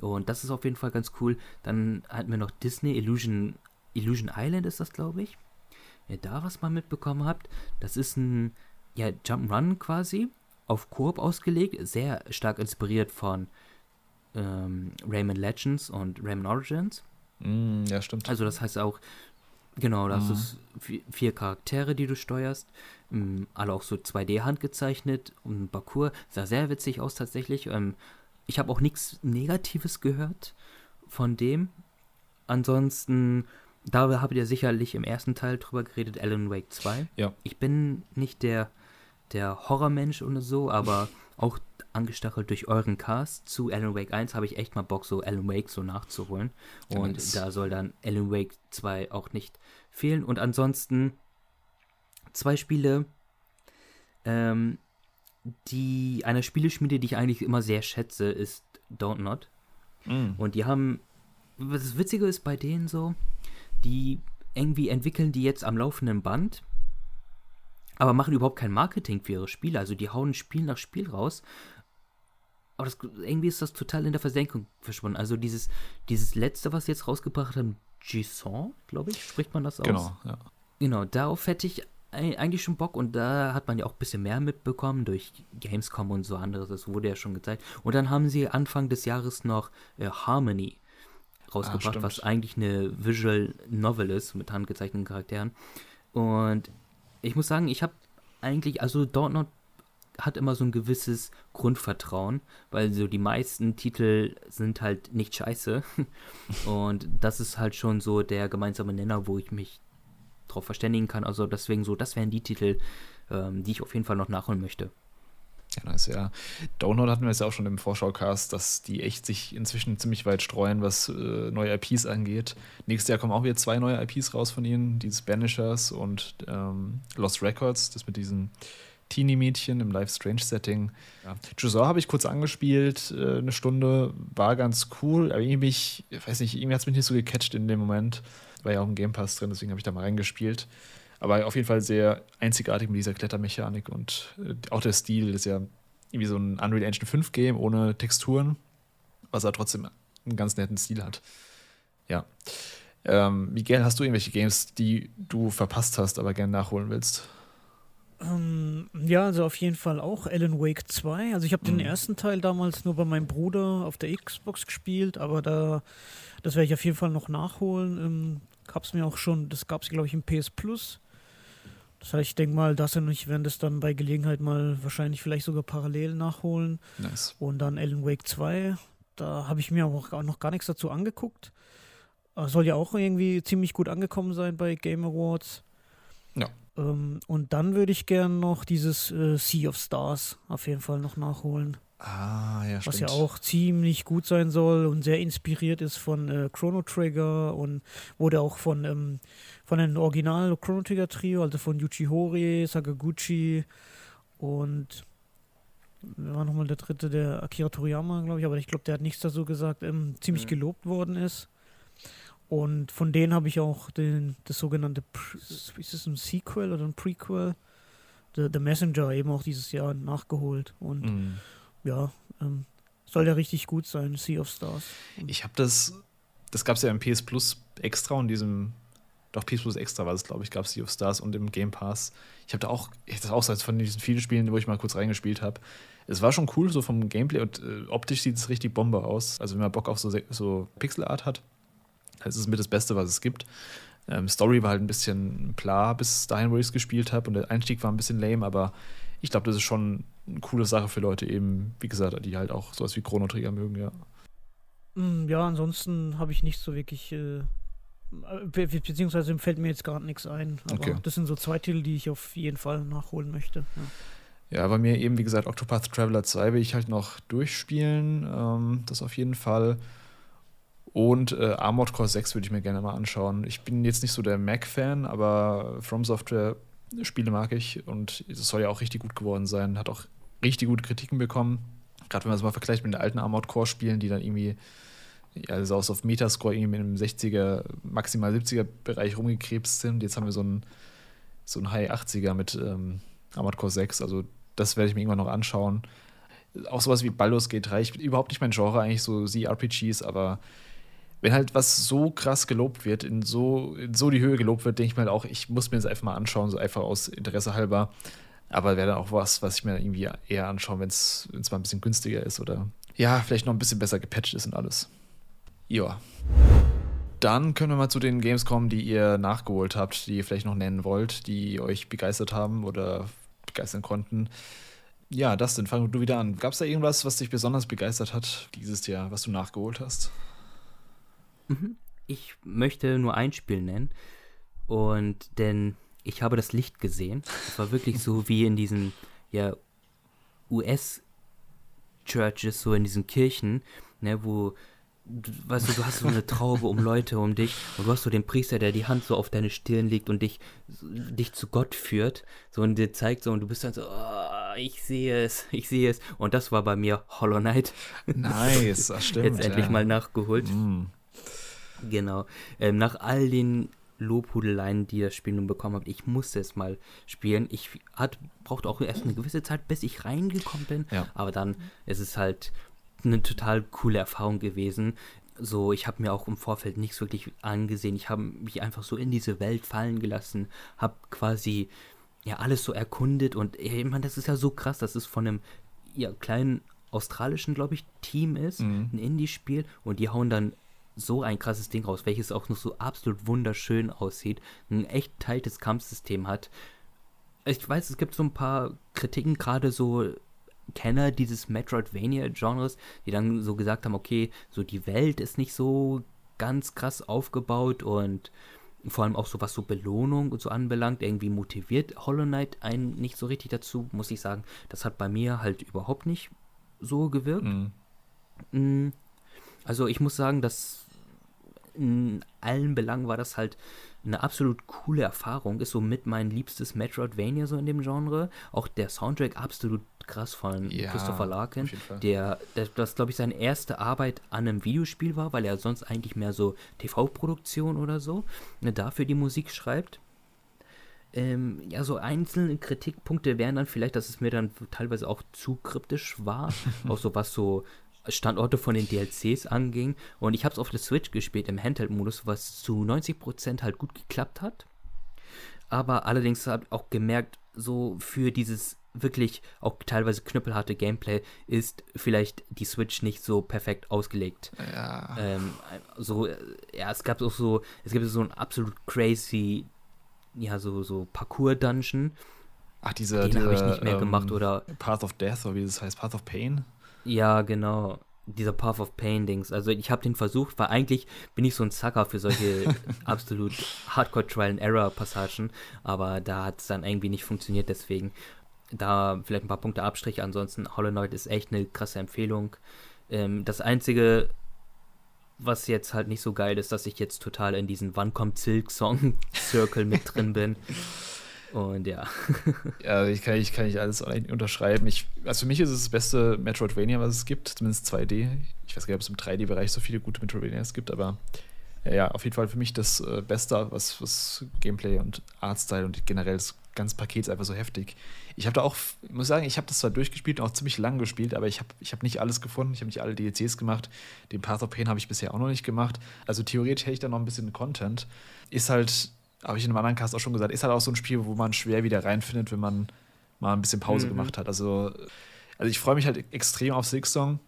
Und das ist auf jeden Fall ganz cool. Dann hatten wir noch Disney Illusion, Illusion Island ist das, glaube ich. Ja, da, was man mitbekommen habt, das ist ein ja, Jump'n'Run quasi, auf Koop ausgelegt, sehr stark inspiriert von ähm, Rayman Legends und Rayman Origins. Mm, ja, stimmt. Also das heißt auch, genau, das mhm. ist vier Charaktere, die du steuerst, ähm, alle auch so 2D handgezeichnet und Parcours sah sehr witzig aus tatsächlich. Ähm, ich habe auch nichts Negatives gehört von dem. Ansonsten, da habt ihr sicherlich im ersten Teil drüber geredet, Alan Wake 2. Ja. Ich bin nicht der, der Horrormensch oder so, aber auch angestachelt durch euren Cast zu Alan Wake 1 habe ich echt mal Bock, so Alan Wake so nachzuholen. Und nice. da soll dann Alan Wake 2 auch nicht fehlen. Und ansonsten zwei Spiele, ähm, die eine Spieleschmiede, die ich eigentlich immer sehr schätze, ist Don't Not. Mm. Und die haben, was das Witzige ist bei denen so, die irgendwie entwickeln die jetzt am laufenden Band, aber machen überhaupt kein Marketing für ihre Spiele. Also die hauen Spiel nach Spiel raus. Aber das, irgendwie ist das total in der Versenkung verschwunden. Also dieses, dieses letzte, was sie jetzt rausgebracht haben, Gisson, glaube ich, spricht man das aus? Genau, ja. Genau, darauf hätte ich eigentlich schon Bock und da hat man ja auch ein bisschen mehr mitbekommen durch Gamescom und so anderes, das wurde ja schon gezeigt. Und dann haben sie Anfang des Jahres noch äh, Harmony rausgebracht, ah, was eigentlich eine Visual Novel ist mit handgezeichneten Charakteren. Und ich muss sagen, ich habe eigentlich, also Dortmund hat immer so ein gewisses Grundvertrauen, weil so die meisten Titel sind halt nicht scheiße. (laughs) Und das ist halt schon so der gemeinsame Nenner, wo ich mich drauf verständigen kann. Also deswegen so, das wären die Titel, ähm, die ich auf jeden Fall noch nachholen möchte. Ja, nice, ja. Download hatten wir es ja auch schon im Vorschaucast, dass die echt sich inzwischen ziemlich weit streuen, was äh, neue IPs angeht. Nächstes Jahr kommen auch wieder zwei neue IPs raus von ihnen, dieses Banishers und ähm, Lost Records, das mit diesen Teenie-Mädchen im Live-Strange-Setting. Ja. Jusor habe ich kurz angespielt, äh, eine Stunde, war ganz cool, aber irgendwie, ich weiß nicht, irgendwie hat es mich nicht so gecatcht in dem Moment war ja auch ein Game Pass drin, deswegen habe ich da mal reingespielt. Aber auf jeden Fall sehr einzigartig mit dieser Klettermechanik und äh, auch der Stil ist ja irgendwie so ein Unreal Engine 5 Game ohne Texturen, was er trotzdem einen ganz netten Stil hat. Ja. Ähm, Miguel, hast du irgendwelche Games, die du verpasst hast, aber gerne nachholen willst? Ähm, ja, also auf jeden Fall auch Alan Wake 2. Also ich habe mhm. den ersten Teil damals nur bei meinem Bruder auf der Xbox gespielt, aber da das werde ich auf jeden Fall noch nachholen. Ähm, gab es mir auch schon, das gab es glaube ich im PS Plus. Das heißt, ich denke mal, das und ich werden das dann bei Gelegenheit mal wahrscheinlich vielleicht sogar parallel nachholen. Nice. Und dann Alan Wake 2, da habe ich mir auch noch gar nichts dazu angeguckt. Soll ja auch irgendwie ziemlich gut angekommen sein bei Game Awards. Ja. Ähm, und dann würde ich gerne noch dieses äh, Sea of Stars auf jeden Fall noch nachholen. Ah, ja, Was ja auch ziemlich gut sein soll und sehr inspiriert ist von äh, Chrono Trigger und wurde auch von, ähm, von einem Original Chrono Trigger Trio, also von Yuji Horii, Sakaguchi und wer war nochmal der dritte, der Akira Toriyama, glaube ich, aber ich glaube, der hat nichts dazu gesagt, ähm, ziemlich mhm. gelobt worden ist. Und von denen habe ich auch den, das sogenannte, ist es ein Sequel oder ein Prequel? The, The Messenger eben auch dieses Jahr nachgeholt. Und mhm ja, ähm, soll ja richtig gut sein, Sea of Stars. Ich habe das, das gab es ja im PS Plus extra und diesem, doch PS Plus extra war es, glaube ich, gab es Sea of Stars und im Game Pass. Ich habe da auch, ich das auch von diesen vielen Spielen, wo ich mal kurz reingespielt habe. Es war schon cool, so vom Gameplay und äh, optisch sieht es richtig Bombe aus. Also, wenn man Bock auf so, so Pixelart hat, das ist mit das Beste, was es gibt. Ähm, Story war halt ein bisschen klar bis dahin, wo ich es gespielt habe und der Einstieg war ein bisschen lame, aber ich glaube, das ist schon eine coole Sache für Leute eben, wie gesagt, die halt auch sowas wie Chrono Trigger mögen, ja. Mm, ja, ansonsten habe ich nicht so wirklich äh, Be beziehungsweise fällt mir jetzt gerade nichts ein. Aber Okay. das sind so zwei Titel, die ich auf jeden Fall nachholen möchte. Ja. Ja, bei mir eben, wie gesagt, Octopath Traveler 2 will ich halt noch durchspielen. Ähm, das auf jeden Fall. Und äh, Armored Core 6 würde ich mir gerne mal anschauen. Ich bin jetzt nicht so der Mac-Fan, aber From Software Spiele mag ich und es soll ja auch richtig gut geworden sein. Hat auch richtig gute Kritiken bekommen. Gerade wenn man es mal vergleicht mit den alten Armored Core Spielen, die dann irgendwie also aus auf Metascore irgendwie in einem 60er, maximal 70er Bereich rumgekrebst sind. Jetzt haben wir so einen, so High 80er mit ähm, Armored Core 6. Also das werde ich mir irgendwann noch anschauen. Auch sowas wie Baldur's Gate 3. Ich bin überhaupt nicht mein Genre, eigentlich so CRPGs, aber wenn halt was so krass gelobt wird, in so, in so die Höhe gelobt wird, denke ich mir halt auch, ich muss mir das einfach mal anschauen, so einfach aus Interesse halber. Aber wäre dann auch was, was ich mir irgendwie eher anschaue, wenn es mal ein bisschen günstiger ist oder ja, vielleicht noch ein bisschen besser gepatcht ist und alles. Ja. Dann können wir mal zu den Games kommen, die ihr nachgeholt habt, die ihr vielleicht noch nennen wollt, die euch begeistert haben oder begeistern konnten. Ja, Dustin, fang du wieder an. Gab es da irgendwas, was dich besonders begeistert hat dieses Jahr, was du nachgeholt hast? Ich möchte nur ein Spiel nennen. Und denn ich habe das Licht gesehen. Es war wirklich so wie in diesen ja, US-Churches, so in diesen Kirchen, ne, wo, du- weißt du, du hast so eine Traube um Leute um dich und du hast so den Priester, der die Hand so auf deine Stirn legt und dich, dich zu Gott führt, so und dir zeigt so und du bist dann so, "Ah, ich sehe es, ich sehe es. Und das war bei mir Hollow Knight. Nice, das (laughs) stimmt. Jetzt endlich ja. mal nachgeholt. Mm. Genau. Ähm, nach all den Lobhudeleien, die das Spiel nun bekommen hat, ich musste es mal spielen. Ich hat, brauchte auch erst eine gewisse Zeit, bis ich reingekommen bin. Ja. Aber dann ist es halt eine total coole Erfahrung gewesen. So, ich habe mir auch im Vorfeld nichts wirklich angesehen. Ich habe mich einfach so in diese Welt fallen gelassen, habe quasi ja alles so erkundet und ich meine, das ist ja so krass, dass es von einem ja, kleinen australischen, glaube ich, Team ist, Mhm. ein Indie-Spiel und die hauen dann so ein krasses Ding raus, welches auch noch so absolut wunderschön aussieht, ein echt tightes Kampfsystem hat. Ich weiß, es gibt so ein paar Kritiken, gerade so Kenner dieses Metroidvania-Genres, die dann so gesagt haben, okay, so die Welt ist nicht so ganz krass aufgebaut und vor allem auch so was so Belohnung und so anbelangt, irgendwie motiviert Hollow Knight einen nicht so richtig dazu, muss ich sagen. Das hat bei mir halt überhaupt nicht so gewirkt. Mm. Mm, Also ich muss sagen, dass in allen Belangen war das halt eine absolut coole Erfahrung. Ist so mit mein liebstes Metroidvania so in dem Genre. Auch der Soundtrack absolut krass von Ja, Christopher Larkin, der, der das glaube ich seine erste Arbeit an einem Videospiel war, weil er sonst eigentlich mehr so TV-Produktion oder so ne, dafür die Musik schreibt. Ähm, ja, so einzelne Kritikpunkte wären dann vielleicht, dass es mir dann teilweise auch zu kryptisch war, (laughs) auch so was so Standorte von den DLCs anging. Und ich habe es auf der Switch gespielt im Handheld-Modus, was zu 90% halt gut geklappt hat. Aber allerdings habe ich auch gemerkt, so für dieses wirklich auch teilweise knüppelharte Gameplay ist vielleicht die Switch nicht so perfekt ausgelegt. Ja. Ähm, so, ja, es gab auch so, es gibt so ein absolut crazy, ja, so, so Parcours-Dungeon. Ach, dieser. Den habe ich nicht mehr gemacht, ähm, oder? Path of Death, oder wie das heißt, Path of Pain. Ja, genau. Dieser Path of Pain Dings. Also ich habe den versucht, weil eigentlich bin ich so ein Sucker für solche (laughs) absolut Hardcore Trial and Error Passagen, aber da hat es dann irgendwie nicht funktioniert, deswegen da vielleicht ein paar Punkte Abstrich. Ansonsten Hollow Knight ist echt eine krasse Empfehlung. Ähm, das einzige, was jetzt halt nicht so geil ist, dass ich jetzt total in diesen Wann kommt Silk Song (laughs) Circle mit drin bin. (laughs) Und ja. (laughs) Ja, ich kann, ich kann nicht alles unterschreiben. Ich, also für mich ist es das beste Metroidvania, was es gibt, zumindest 2D. Ich weiß gar nicht, ob es im 3D-Bereich so viele gute Metroidvanias gibt, aber äh, ja, auf jeden Fall für mich das äh, Beste, was, was Gameplay und Artstyle und generell das ganze Paket ist einfach so heftig. Ich habe da auch, ich muss sagen, ich habe das zwar durchgespielt und auch ziemlich lang gespielt, aber ich habe ich hab nicht alles gefunden. Ich habe nicht alle DLCs gemacht. Den Path of Pain habe ich bisher auch noch nicht gemacht. Also theoretisch hätte ich da noch ein bisschen Content. Ist halt, habe ich in einem anderen Cast auch schon gesagt, ist halt auch so ein Spiel, wo man schwer wieder reinfindet, wenn man mal ein bisschen Pause Mhm. gemacht hat. Also, also ich freue mich halt extrem auf Silksong,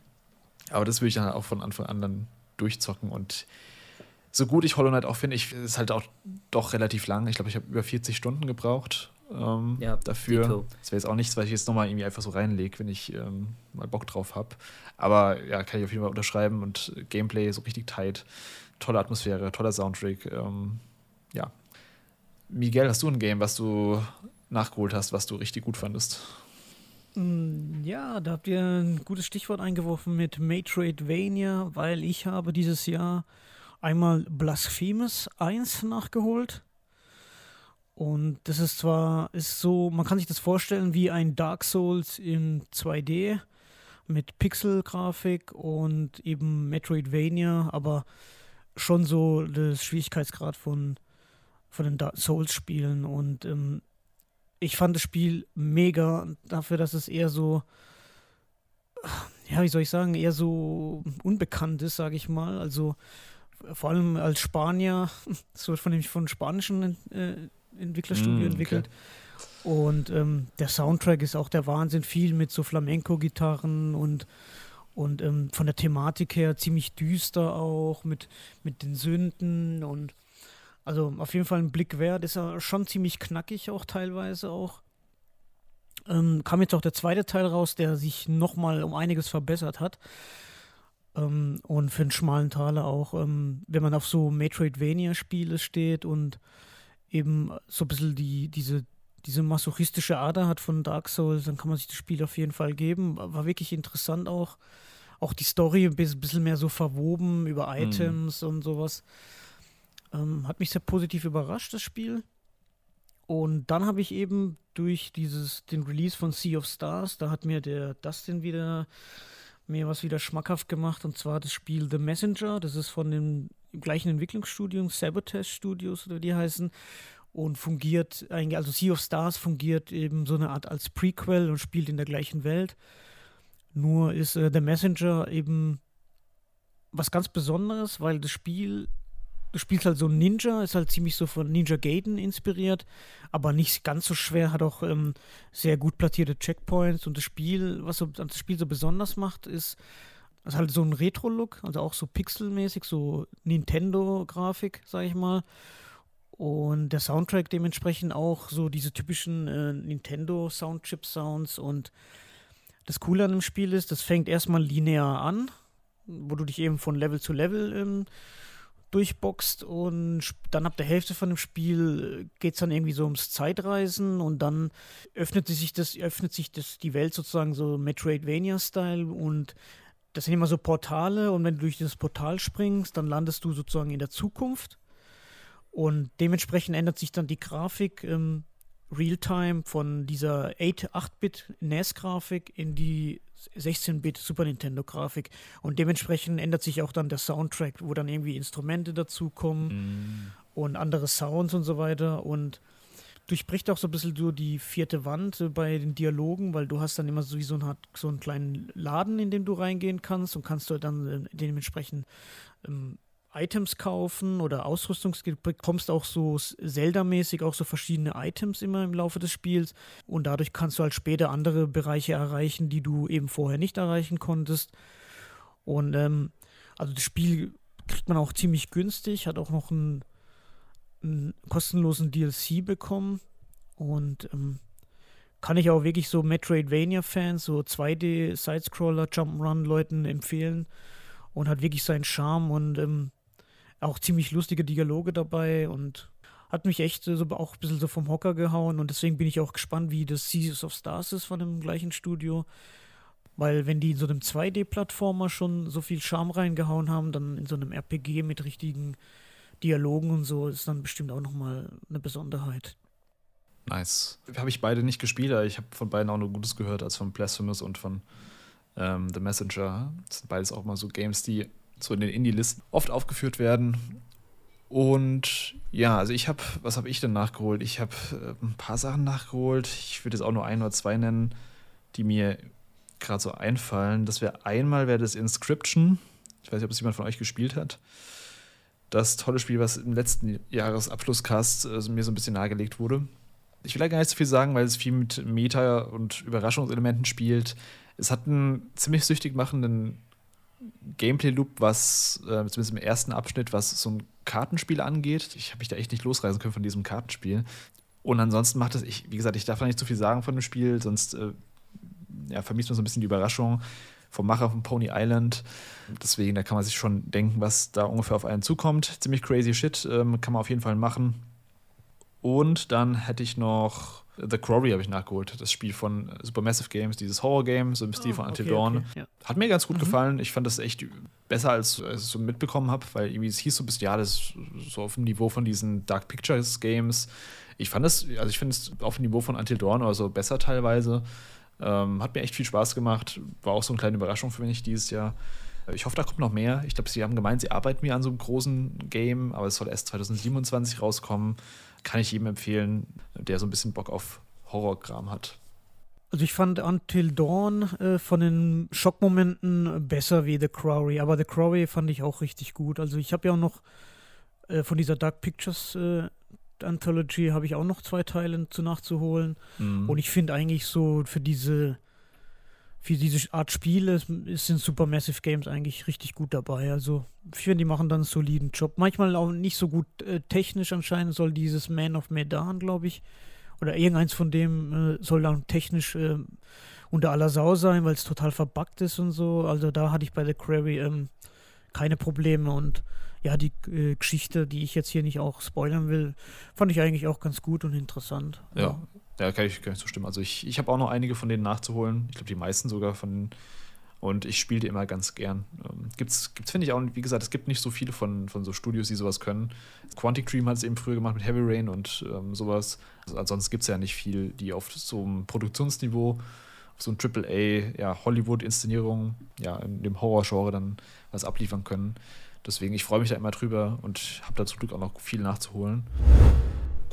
aber das würde ich dann auch von Anfang an dann durchzocken und so gut ich Hollow Knight auch finde, ich ist halt auch doch relativ lang. Ich glaube, ich habe über 40 Stunden gebraucht ähm, Ja, dafür. dito. Das wäre jetzt auch nichts, was ich jetzt nochmal irgendwie einfach so reinlege, wenn ich ähm, mal Bock drauf habe. Aber ja, kann ich auf jeden Fall unterschreiben und Gameplay so richtig tight. tolle Atmosphäre, toller Soundtrack. Ähm. Miguel, hast du ein Game, was du nachgeholt hast, was du richtig gut fandest? Mm, ja, da habt ihr ein gutes Stichwort eingeworfen mit Metroidvania, weil ich habe dieses Jahr einmal Blasphemous 1 nachgeholt. Und das ist zwar, ist so, man kann sich das vorstellen wie ein Dark Souls in 2D mit Pixel-Grafik und eben Metroidvania, aber schon so das Schwierigkeitsgrad von, von den Souls-Spielen. Und ähm, ich fand das Spiel mega dafür, dass es eher so, ja, wie soll ich sagen, eher so unbekannt ist, sage ich mal. Also vor allem als Spanier, (laughs) es wird von dem von spanischen äh, Entwicklerstudio mm, entwickelt. Und ähm, der Soundtrack ist auch der Wahnsinn, viel mit so Flamenco-Gitarren und, und ähm, von der Thematik her ziemlich düster auch, mit, mit den Sünden und also auf jeden Fall ein Blick wert, ist er schon ziemlich knackig auch teilweise auch. Ähm, kam jetzt auch der zweite Teil raus, der sich nochmal um einiges verbessert hat. Ähm, und für einen schmalen Taler auch, ähm, wenn man auf so Metroidvania-Spiele steht und eben so ein bisschen die, diese, diese masochistische Ader hat von Dark Souls, dann kann man sich das Spiel auf jeden Fall geben. War wirklich interessant auch. Auch die Story ein bisschen mehr so verwoben über mhm. Items mhm. und sowas. Ähm, hat mich sehr positiv überrascht, das Spiel. Und dann habe ich eben durch dieses, den Release von Sea of Stars, da hat mir der Dustin wieder mir was wieder schmackhaft gemacht und zwar das Spiel The Messenger. Das ist von dem gleichen Entwicklungsstudium, Sabotage Studios oder wie die heißen und fungiert eigentlich, also Sea of Stars fungiert eben so eine Art als Prequel und spielt in der gleichen Welt. Nur ist äh, The Messenger eben was ganz Besonderes, weil das Spiel du spielst halt so ein Ninja, ist halt ziemlich so von Ninja Gaiden inspiriert, aber nicht ganz so schwer, hat auch ähm, sehr gut platzierte Checkpoints und das Spiel, was so, das Spiel so besonders macht, ist, ist halt so ein Retro-Look, also auch so pixelmäßig, so Nintendo-Grafik, sag ich mal. Und der Soundtrack dementsprechend auch so diese typischen äh, Nintendo-Soundchip-Sounds und das Coole an dem Spiel ist, das fängt erstmal linear an, wo du dich eben von Level zu Level ähm, durchboxt und dann ab der Hälfte von dem Spiel geht es dann irgendwie so ums Zeitreisen und dann öffnet sich das, öffnet sich das, die Welt sozusagen so Metroidvania-Style und das sind immer so Portale und wenn du durch dieses Portal springst, dann landest du sozusagen in der Zukunft und dementsprechend ändert sich dann die Grafik ähm, Realtime von dieser 8-Bit NES-Grafik in die 16-Bit Super Nintendo-Grafik. Und dementsprechend ändert sich auch dann der Soundtrack, wo dann irgendwie Instrumente dazukommen mm. und andere Sounds und so weiter. Und durchbricht auch so ein bisschen so die vierte Wand bei den Dialogen, weil du hast dann immer so so, ein, so einen kleinen Laden, in den du reingehen kannst und kannst du dann äh, dementsprechend ähm, Items kaufen oder Ausrüstungs bekommst auch so Zelda-mäßig auch so verschiedene Items immer im Laufe des Spiels. Und dadurch kannst du halt später andere Bereiche erreichen, die du eben vorher nicht erreichen konntest. Und ähm, also das Spiel kriegt man auch ziemlich günstig, hat auch noch einen, einen kostenlosen DLC bekommen. Und ähm, kann ich auch wirklich so Metroidvania-Fans, so 2D-Sidescroller, Jump'n'Run-Leuten empfehlen. Und hat wirklich seinen Charme und ähm, auch ziemlich lustige Dialoge dabei und hat mich echt so auch ein bisschen so vom Hocker gehauen und deswegen bin ich auch gespannt, wie das Seasons of Stars ist von dem gleichen Studio. Weil wenn die in so einem 2D-Plattformer schon so viel Charme reingehauen haben, dann in so einem RPG mit richtigen Dialogen und so ist dann bestimmt auch nochmal eine Besonderheit. Nice. Habe ich beide nicht gespielt, aber ich habe von beiden auch nur Gutes gehört, als von Blasphemous und von ähm, The Messenger. Das sind beides auch mal so Games, die so in den Indie-Listen oft aufgeführt werden. Und ja, also ich habe, was habe ich denn nachgeholt? Ich habe äh, ein paar Sachen nachgeholt. Ich würde jetzt auch nur ein oder zwei nennen, die mir gerade so einfallen. Das wäre einmal wäre das Inscription. Ich weiß nicht, ob es jemand von euch gespielt hat. Das tolle Spiel, was im letzten Jahresabschlusscast äh, mir so ein bisschen nahegelegt wurde. Ich will da gar nicht so viel sagen, weil es viel mit Meta- und Überraschungselementen spielt. Es hat einen ziemlich süchtig machenden Gameplay-Loop, was äh, zumindest im ersten Abschnitt, was so ein Kartenspiel angeht. Ich habe mich da echt nicht losreißen können von diesem Kartenspiel. Und ansonsten macht es, ich, wie gesagt, ich darf da nicht zu viel sagen von dem Spiel, sonst äh, ja, vermisst man so ein bisschen die Überraschung. vom Macher von Pony Island. Deswegen, da kann man sich schon denken, was da ungefähr auf einen zukommt. Ziemlich crazy Shit, ähm, kann man auf jeden Fall machen. Und dann hätte ich noch The Quarry habe ich nachgeholt, das Spiel von Supermassive Games, dieses Horror-Game, so im Stil oh, von Until okay, Dawn. Okay, ja. Hat mir ganz gut mhm. gefallen. Ich fand das echt besser, als, als ich so mitbekommen habe, weil irgendwie es hieß so bis ja, das ist so auf dem Niveau von diesen Dark Pictures Games. Ich fand es, also ich finde es auf dem Niveau von Until Dawn oder so besser teilweise. Ähm, hat mir echt viel Spaß gemacht. War auch so eine kleine Überraschung für mich dieses Jahr. Ich hoffe, da kommt noch mehr. Ich glaube, sie haben gemeint, sie arbeiten mir an so einem großen Game, aber es soll erst 2027 rauskommen kann ich jedem empfehlen, der so ein bisschen Bock auf Horrorkram hat. Also ich fand Until Dawn äh, von den Schockmomenten besser wie The Crowry, aber The Crowry fand ich auch richtig gut. Also ich habe ja auch noch äh, von dieser Dark Pictures äh, Anthology habe ich auch noch zwei Teile zu nachzuholen. Mhm. Und ich finde eigentlich so für diese für diese Art Spiele sind Supermassive Games eigentlich richtig gut dabei. Also ich finde, die machen dann einen soliden Job. Manchmal auch nicht so gut äh, technisch anscheinend soll dieses Man of Medan, glaube ich, oder irgendeins von dem äh, soll dann technisch äh, unter aller Sau sein, weil es total verbuggt ist und so. Also da hatte ich bei The Query ähm, keine Probleme und ja, die äh, Geschichte, die ich jetzt hier nicht auch spoilern will, fand ich eigentlich auch ganz gut und interessant. Ja, ja, kann ich, kann ich zustimmen. Also ich, ich habe auch noch einige von denen nachzuholen. Ich glaube, die meisten sogar von denen. Und ich spiele die immer ganz gern. Ähm, gibt's, gibt's finde ich auch, wie gesagt, es gibt nicht so viele von, von so Studios, die sowas können. Quantic Dream hat es eben früher gemacht mit Heavy Rain und ähm, sowas. Also ansonsten gibt es ja nicht viel, die auf so einem Produktionsniveau, auf so einem AAA, ja, Hollywood-Inszenierung, ja, in dem Horror-Genre dann was abliefern können. Deswegen, ich freue mich da immer drüber und habe da zum Glück auch noch viel nachzuholen.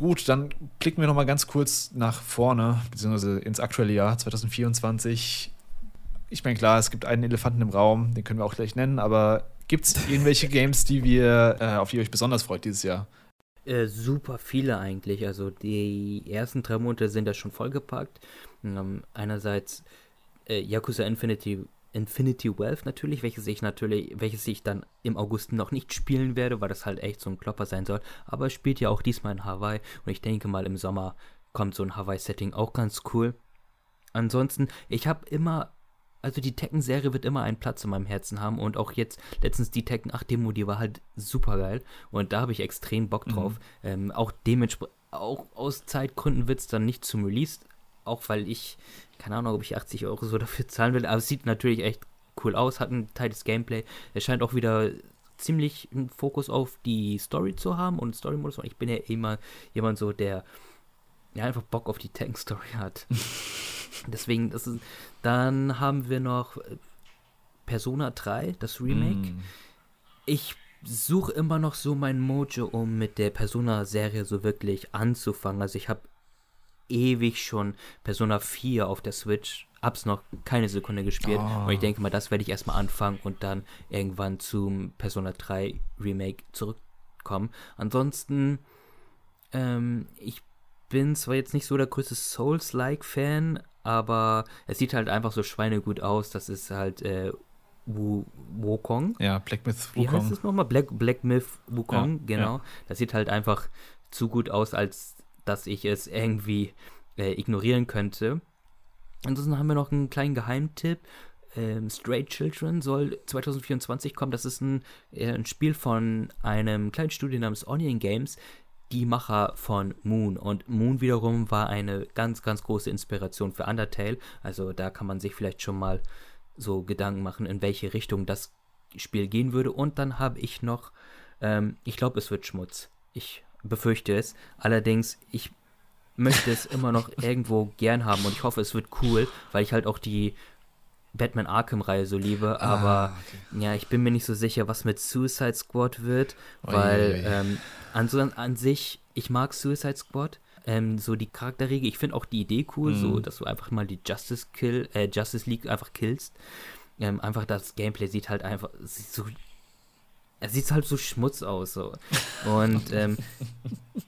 Gut, dann blicken wir noch mal ganz kurz nach vorne, beziehungsweise ins aktuelle Jahr 2024. Ich meine, klar, es gibt einen Elefanten im Raum, den können wir auch gleich nennen, aber gibt es (laughs) irgendwelche Games, die wir, äh, auf die ihr euch besonders freut dieses Jahr? Äh, super viele eigentlich. Also die ersten drei Monate sind da schon vollgepackt. Ähm, einerseits äh, Yakuza Infinity Infinity Wealth natürlich, welches ich natürlich, welches ich dann im August noch nicht spielen werde, weil das halt echt so ein Klopper sein soll. Aber es spielt ja auch diesmal in Hawaii und ich denke mal im Sommer kommt so ein Hawaii-Setting auch ganz cool. Ansonsten, ich habe immer, also die Tekken-Serie wird immer einen Platz in meinem Herzen haben und auch jetzt letztens die Tekken 8 Demo, die war halt super geil und da habe ich extrem Bock drauf. Mhm. Ähm, auch dementsprechend, auch aus Zeitgründen wird es dann nicht zum Release auch weil ich, keine Ahnung, ob ich 80 Euro so (laughs) dafür zahlen will, aber es sieht natürlich echt cool aus, hat ein Teil des Gameplay. Es scheint auch wieder ziemlich einen Fokus auf die Story zu haben und Story-Modus. Ich bin ja immer jemand so, der ja einfach Bock auf die Tank-Story hat. (laughs) Deswegen, das ist, dann haben wir noch äh, Persona 3, das Remake. Mm. Ich suche immer noch so mein Mojo, um mit der Persona-Serie so wirklich anzufangen. Also ich habe ewig schon Persona 4 auf der Switch. Hab's noch keine Sekunde gespielt. Oh. Und ich denke mal, das werde ich erstmal anfangen und dann irgendwann zum Persona 3 Remake zurückkommen. Ansonsten, ähm, ich bin zwar jetzt nicht so der größte Souls-like-Fan, aber es sieht halt einfach so schweinegut aus. Das ist halt äh, Wu Wukong. Ja, Black Myth Wukong. Wie heißt es nochmal? Black, Black Myth Wukong, ja, genau. Ja. Das sieht halt einfach zu gut aus, als dass ich es irgendwie äh, ignorieren könnte. Ansonsten haben wir noch einen kleinen Geheimtipp. Ähm, Stray Children soll 2024 kommen. Das ist ein, äh, ein Spiel von einem kleinen Studio namens Onion Games, die Macher von Moon. Und Moon wiederum war eine ganz, ganz große Inspiration für Undertale. Also da kann man sich vielleicht schon mal so Gedanken machen, in welche Richtung das Spiel gehen würde. Und dann habe ich noch, ähm, ich glaube, es wird Schmutz. Ich befürchte es. Allerdings, ich möchte es immer noch (laughs) irgendwo gern haben und ich hoffe, es wird cool, weil ich halt auch die Batman Arkham-Reihe so liebe, ah, aber ah, okay. ja, ich bin mir nicht so sicher, was mit Suicide Squad wird, weil ähm, an, an sich, ich mag Suicide Squad, ähm, so die Charakterregel, ich finde auch die Idee cool, mhm. so, dass du einfach mal die Justice Kill, äh, Justice League einfach killst. Ähm, einfach das Gameplay sieht halt einfach, sieht so er sieht halt so schmutz aus. So. Und ähm,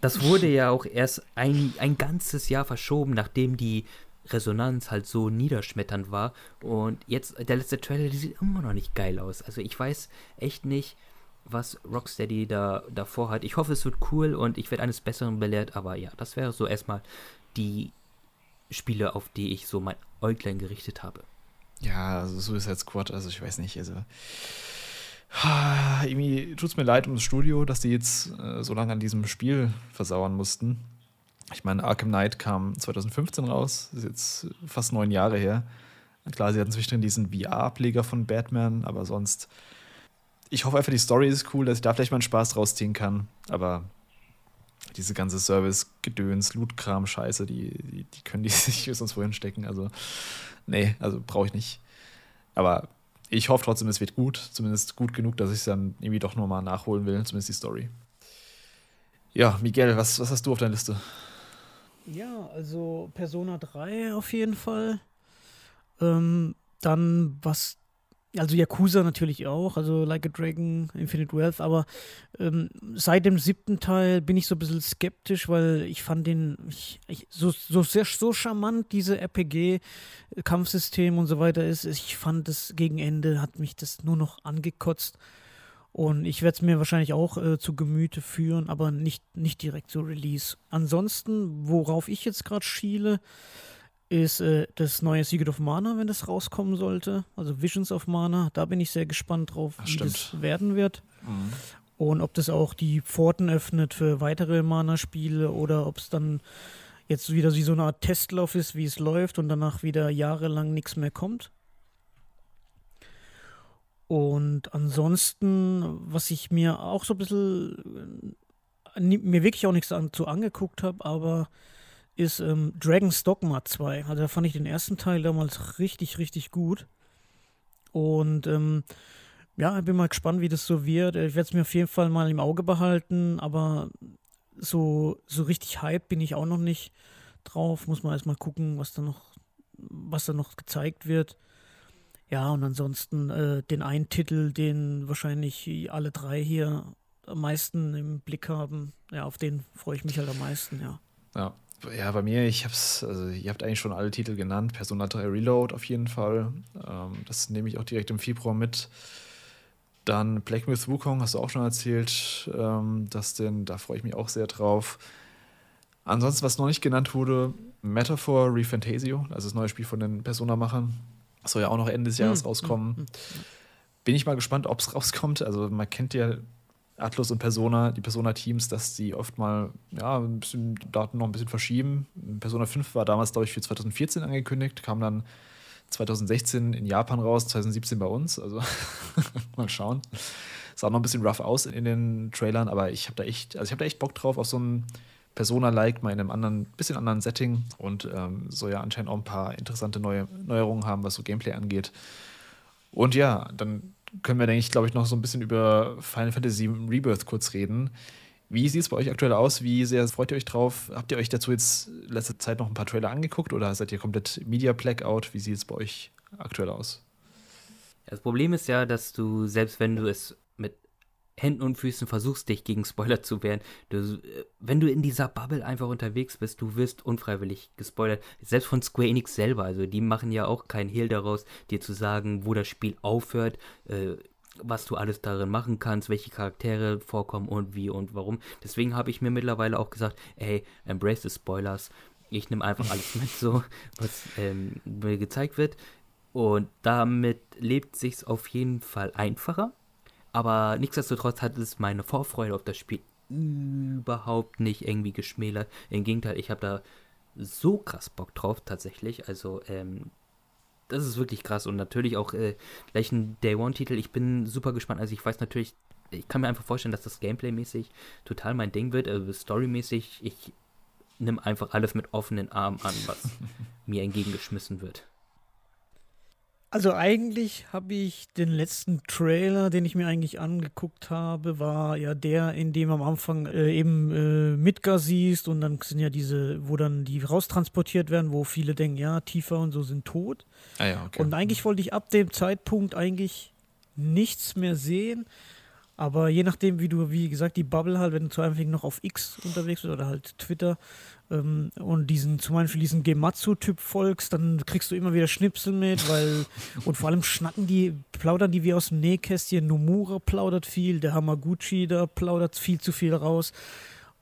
das wurde ja auch erst ein, ein ganzes Jahr verschoben, nachdem die Resonanz halt so niederschmetternd war. Und jetzt, der letzte Trailer, die sieht immer noch nicht geil aus. Also ich weiß echt nicht, was Rocksteady da davor hat. Ich hoffe, es wird cool und ich werde eines Besseren belehrt, aber ja, das wäre so erstmal die Spiele, auf die ich so mein Äuglein gerichtet habe. Ja, also Suicide Squad, also ich weiß nicht, also irgendwie tut es mir leid um das Studio, dass die jetzt äh, so lange an diesem Spiel versauern mussten. Ich meine, Arkham Knight kam 2015 raus, ist jetzt fast neun Jahre her. Klar, sie hatten zwischendrin diesen VR-Ableger von Batman, aber sonst. Ich hoffe einfach, die Story ist cool, dass ich da vielleicht mal einen Spaß draus ziehen kann. Aber diese ganze Service-Gedöns, Loot-Kram, Scheiße, die, die, die, können die (laughs) sich sonst wohin stecken. Also, nee, also brauche ich nicht. Aber ich hoffe trotzdem, es wird gut. Zumindest gut genug, dass ich es dann irgendwie doch nochmal nachholen will, zumindest die Story. Ja, Miguel, was, was hast du auf deiner Liste? Ja, also Persona 3 auf jeden Fall. Ähm, dann, was also Yakuza natürlich auch, also Like a Dragon, Infinite Wealth, aber ähm, seit dem siebten Teil bin ich so ein bisschen skeptisch, weil ich fand den ich, ich, so, so sehr so charmant, diese RPG-Kampfsystem und so weiter ist. Ich fand das gegen Ende, hat mich das nur noch angekotzt. Und ich werde es mir wahrscheinlich auch äh, zu Gemüte führen, aber nicht, nicht direkt zu Release. Ansonsten, worauf ich jetzt gerade schiele, ist äh, das neue Secret of Mana, wenn das rauskommen sollte. Also Visions of Mana. Da bin ich sehr gespannt drauf, Ach, wie stimmt. das werden wird. Mhm. Und ob das auch die Pforten öffnet für weitere Mana-Spiele oder ob es dann jetzt wieder wie so eine Art Testlauf ist, wie es läuft und danach wieder jahrelang nichts mehr kommt. Und ansonsten, was ich mir auch so ein bisschen, äh, mir wirklich auch nichts dazu angeguckt habe, aber ist ähm, Dragon's Dogma 2. Also da fand ich den ersten Teil damals richtig, richtig gut. Und ähm, ja, ich bin mal gespannt, wie das so wird. Ich werde es mir auf jeden Fall mal im Auge behalten, aber so, so richtig hype bin ich auch noch nicht drauf. Muss man erstmal gucken, was da noch, was da noch gezeigt wird. Ja, und ansonsten äh, den einen Titel, den wahrscheinlich alle drei hier am meisten im Blick haben. Ja, auf den freue ich mich halt am meisten, ja. Ja, ja, bei mir, ich hab's, also ihr habt eigentlich schon alle Titel genannt. Persona 3 Reload auf jeden Fall. Ähm, das nehme ich auch direkt im Februar mit. Dann Black Myth Wukong hast du auch schon erzählt. Ähm, das denn, da freue ich mich auch sehr drauf. Ansonsten, was noch nicht genannt wurde, Metaphor Refantasio, also das neue Spiel von den Persona-Machern. Soll ja auch noch Ende des Jahres hm, rauskommen. Hm, hm. Bin ich mal gespannt, ob es (laughs) rauskommt. Also man kennt ja Atlus und Persona, die Persona-Teams, dass die oft mal ja, ein bisschen Daten noch ein bisschen verschieben. Persona 5 war damals, glaube ich, für 2014 angekündigt, kam dann 2016 in Japan raus, 2017 bei uns. Also (laughs) mal schauen. Sah noch ein bisschen rough aus in den Trailern, aber ich habe da echt, also ich habe da echt Bock drauf auf so ein Persona-like, mal in einem anderen, bisschen anderen Setting und ähm, soll ja anscheinend auch ein paar interessante neue Neuerungen haben, was so Gameplay angeht. Und ja, dann können wir, denke ich, glaube ich, noch so ein bisschen über Final Fantasy Rebirth kurz reden. Wie sieht es bei euch aktuell aus? Wie sehr freut ihr euch drauf? Habt ihr euch dazu jetzt letzte Zeit noch ein paar Trailer angeguckt oder seid ihr komplett Media Blackout? Wie sieht es bei euch aktuell aus? Das Problem ist ja, dass du, selbst wenn du es Händen und Füßen versuchst, dich gegen Spoiler zu wehren. Du, äh, wenn du in dieser Bubble einfach unterwegs bist, du wirst unfreiwillig gespoilert. Selbst von Square Enix selber. Also die machen ja auch keinen Hehl daraus, dir zu sagen, wo das Spiel aufhört, äh, was du alles darin machen kannst, welche Charaktere vorkommen und wie und warum. Deswegen habe ich mir mittlerweile auch gesagt, ey, embrace the Spoilers. Ich nehme einfach alles (laughs) mit, so was ähm, mir gezeigt wird. Und damit lebt sich's auf jeden Fall einfacher aber nichtsdestotrotz hat es meine Vorfreude auf das Spiel überhaupt nicht irgendwie geschmälert. Im Gegenteil, ich habe da so krass Bock drauf tatsächlich. Also, ähm, das ist wirklich krass. Und natürlich auch äh, gleich ein Day One-Titel. Ich bin super gespannt. Also ich weiß natürlich, ich kann mir einfach vorstellen, dass das Gameplay-mäßig total mein Ding wird. Also Story-mäßig, ich nehme einfach alles mit offenen Armen an, was (laughs) mir entgegengeschmissen wird. Also eigentlich habe ich den letzten Trailer, den ich mir eigentlich angeguckt habe, war ja der, in dem am Anfang äh, eben äh, Midgar siehst und dann sind ja diese, wo dann die raustransportiert werden, wo viele denken, ja, Tifa und so sind tot. Ah ja, okay. Und eigentlich wollte ich ab dem Zeitpunkt eigentlich nichts mehr sehen. Aber je nachdem, wie du, wie gesagt, die Bubble halt, wenn du zum Beispiel noch auf X unterwegs bist oder halt Twitter, und diesen zum Beispiel diesen Gematsu-Typ folgst, dann kriegst du immer wieder Schnipsel mit, weil (laughs) und vor allem schnacken die, plaudern die wie aus dem Nähkästchen. Nomura plaudert viel, der Hamaguchi da plaudert viel zu viel raus.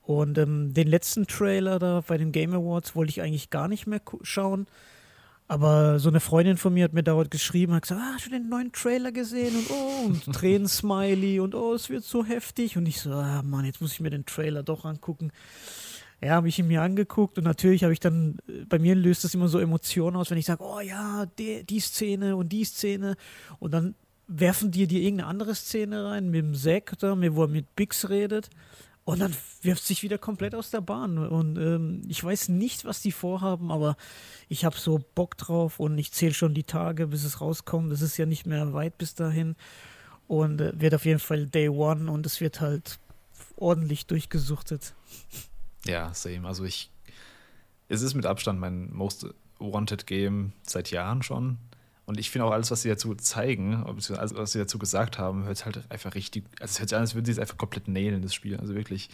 Und ähm, den letzten Trailer da bei den Game Awards wollte ich eigentlich gar nicht mehr schauen. Aber so eine Freundin von mir hat mir dauernd geschrieben, hat gesagt, ah, hast du den neuen Trailer gesehen und oh, und (laughs) Tränen-Smiley und oh, es wird so heftig. Und ich so, ah Mann, jetzt muss ich mir den Trailer doch angucken. Ja, habe ich ihn mir angeguckt und natürlich habe ich dann, bei mir löst das immer so Emotionen aus, wenn ich sage, oh ja, die, die Szene und die Szene und dann werfen die dir irgendeine andere Szene rein mit dem da, wo er mit Bix redet und dann wirft sich wieder komplett aus der Bahn. Und ähm, ich weiß nicht, was die vorhaben, aber ich habe so Bock drauf und ich zähle schon die Tage, bis es rauskommt. Das ist ja nicht mehr weit bis dahin. Und äh, wird auf jeden Fall Day One und es wird halt ordentlich durchgesuchtet. (laughs) Ja, same. Also ich. Es ist mit Abstand mein Most Wanted Game seit Jahren schon. Und ich finde auch alles, was sie dazu zeigen, alles, was sie dazu gesagt haben, hört halt einfach richtig. Also es hört sich an, als würden sie es einfach komplett nailen, das Spiel. Also wirklich,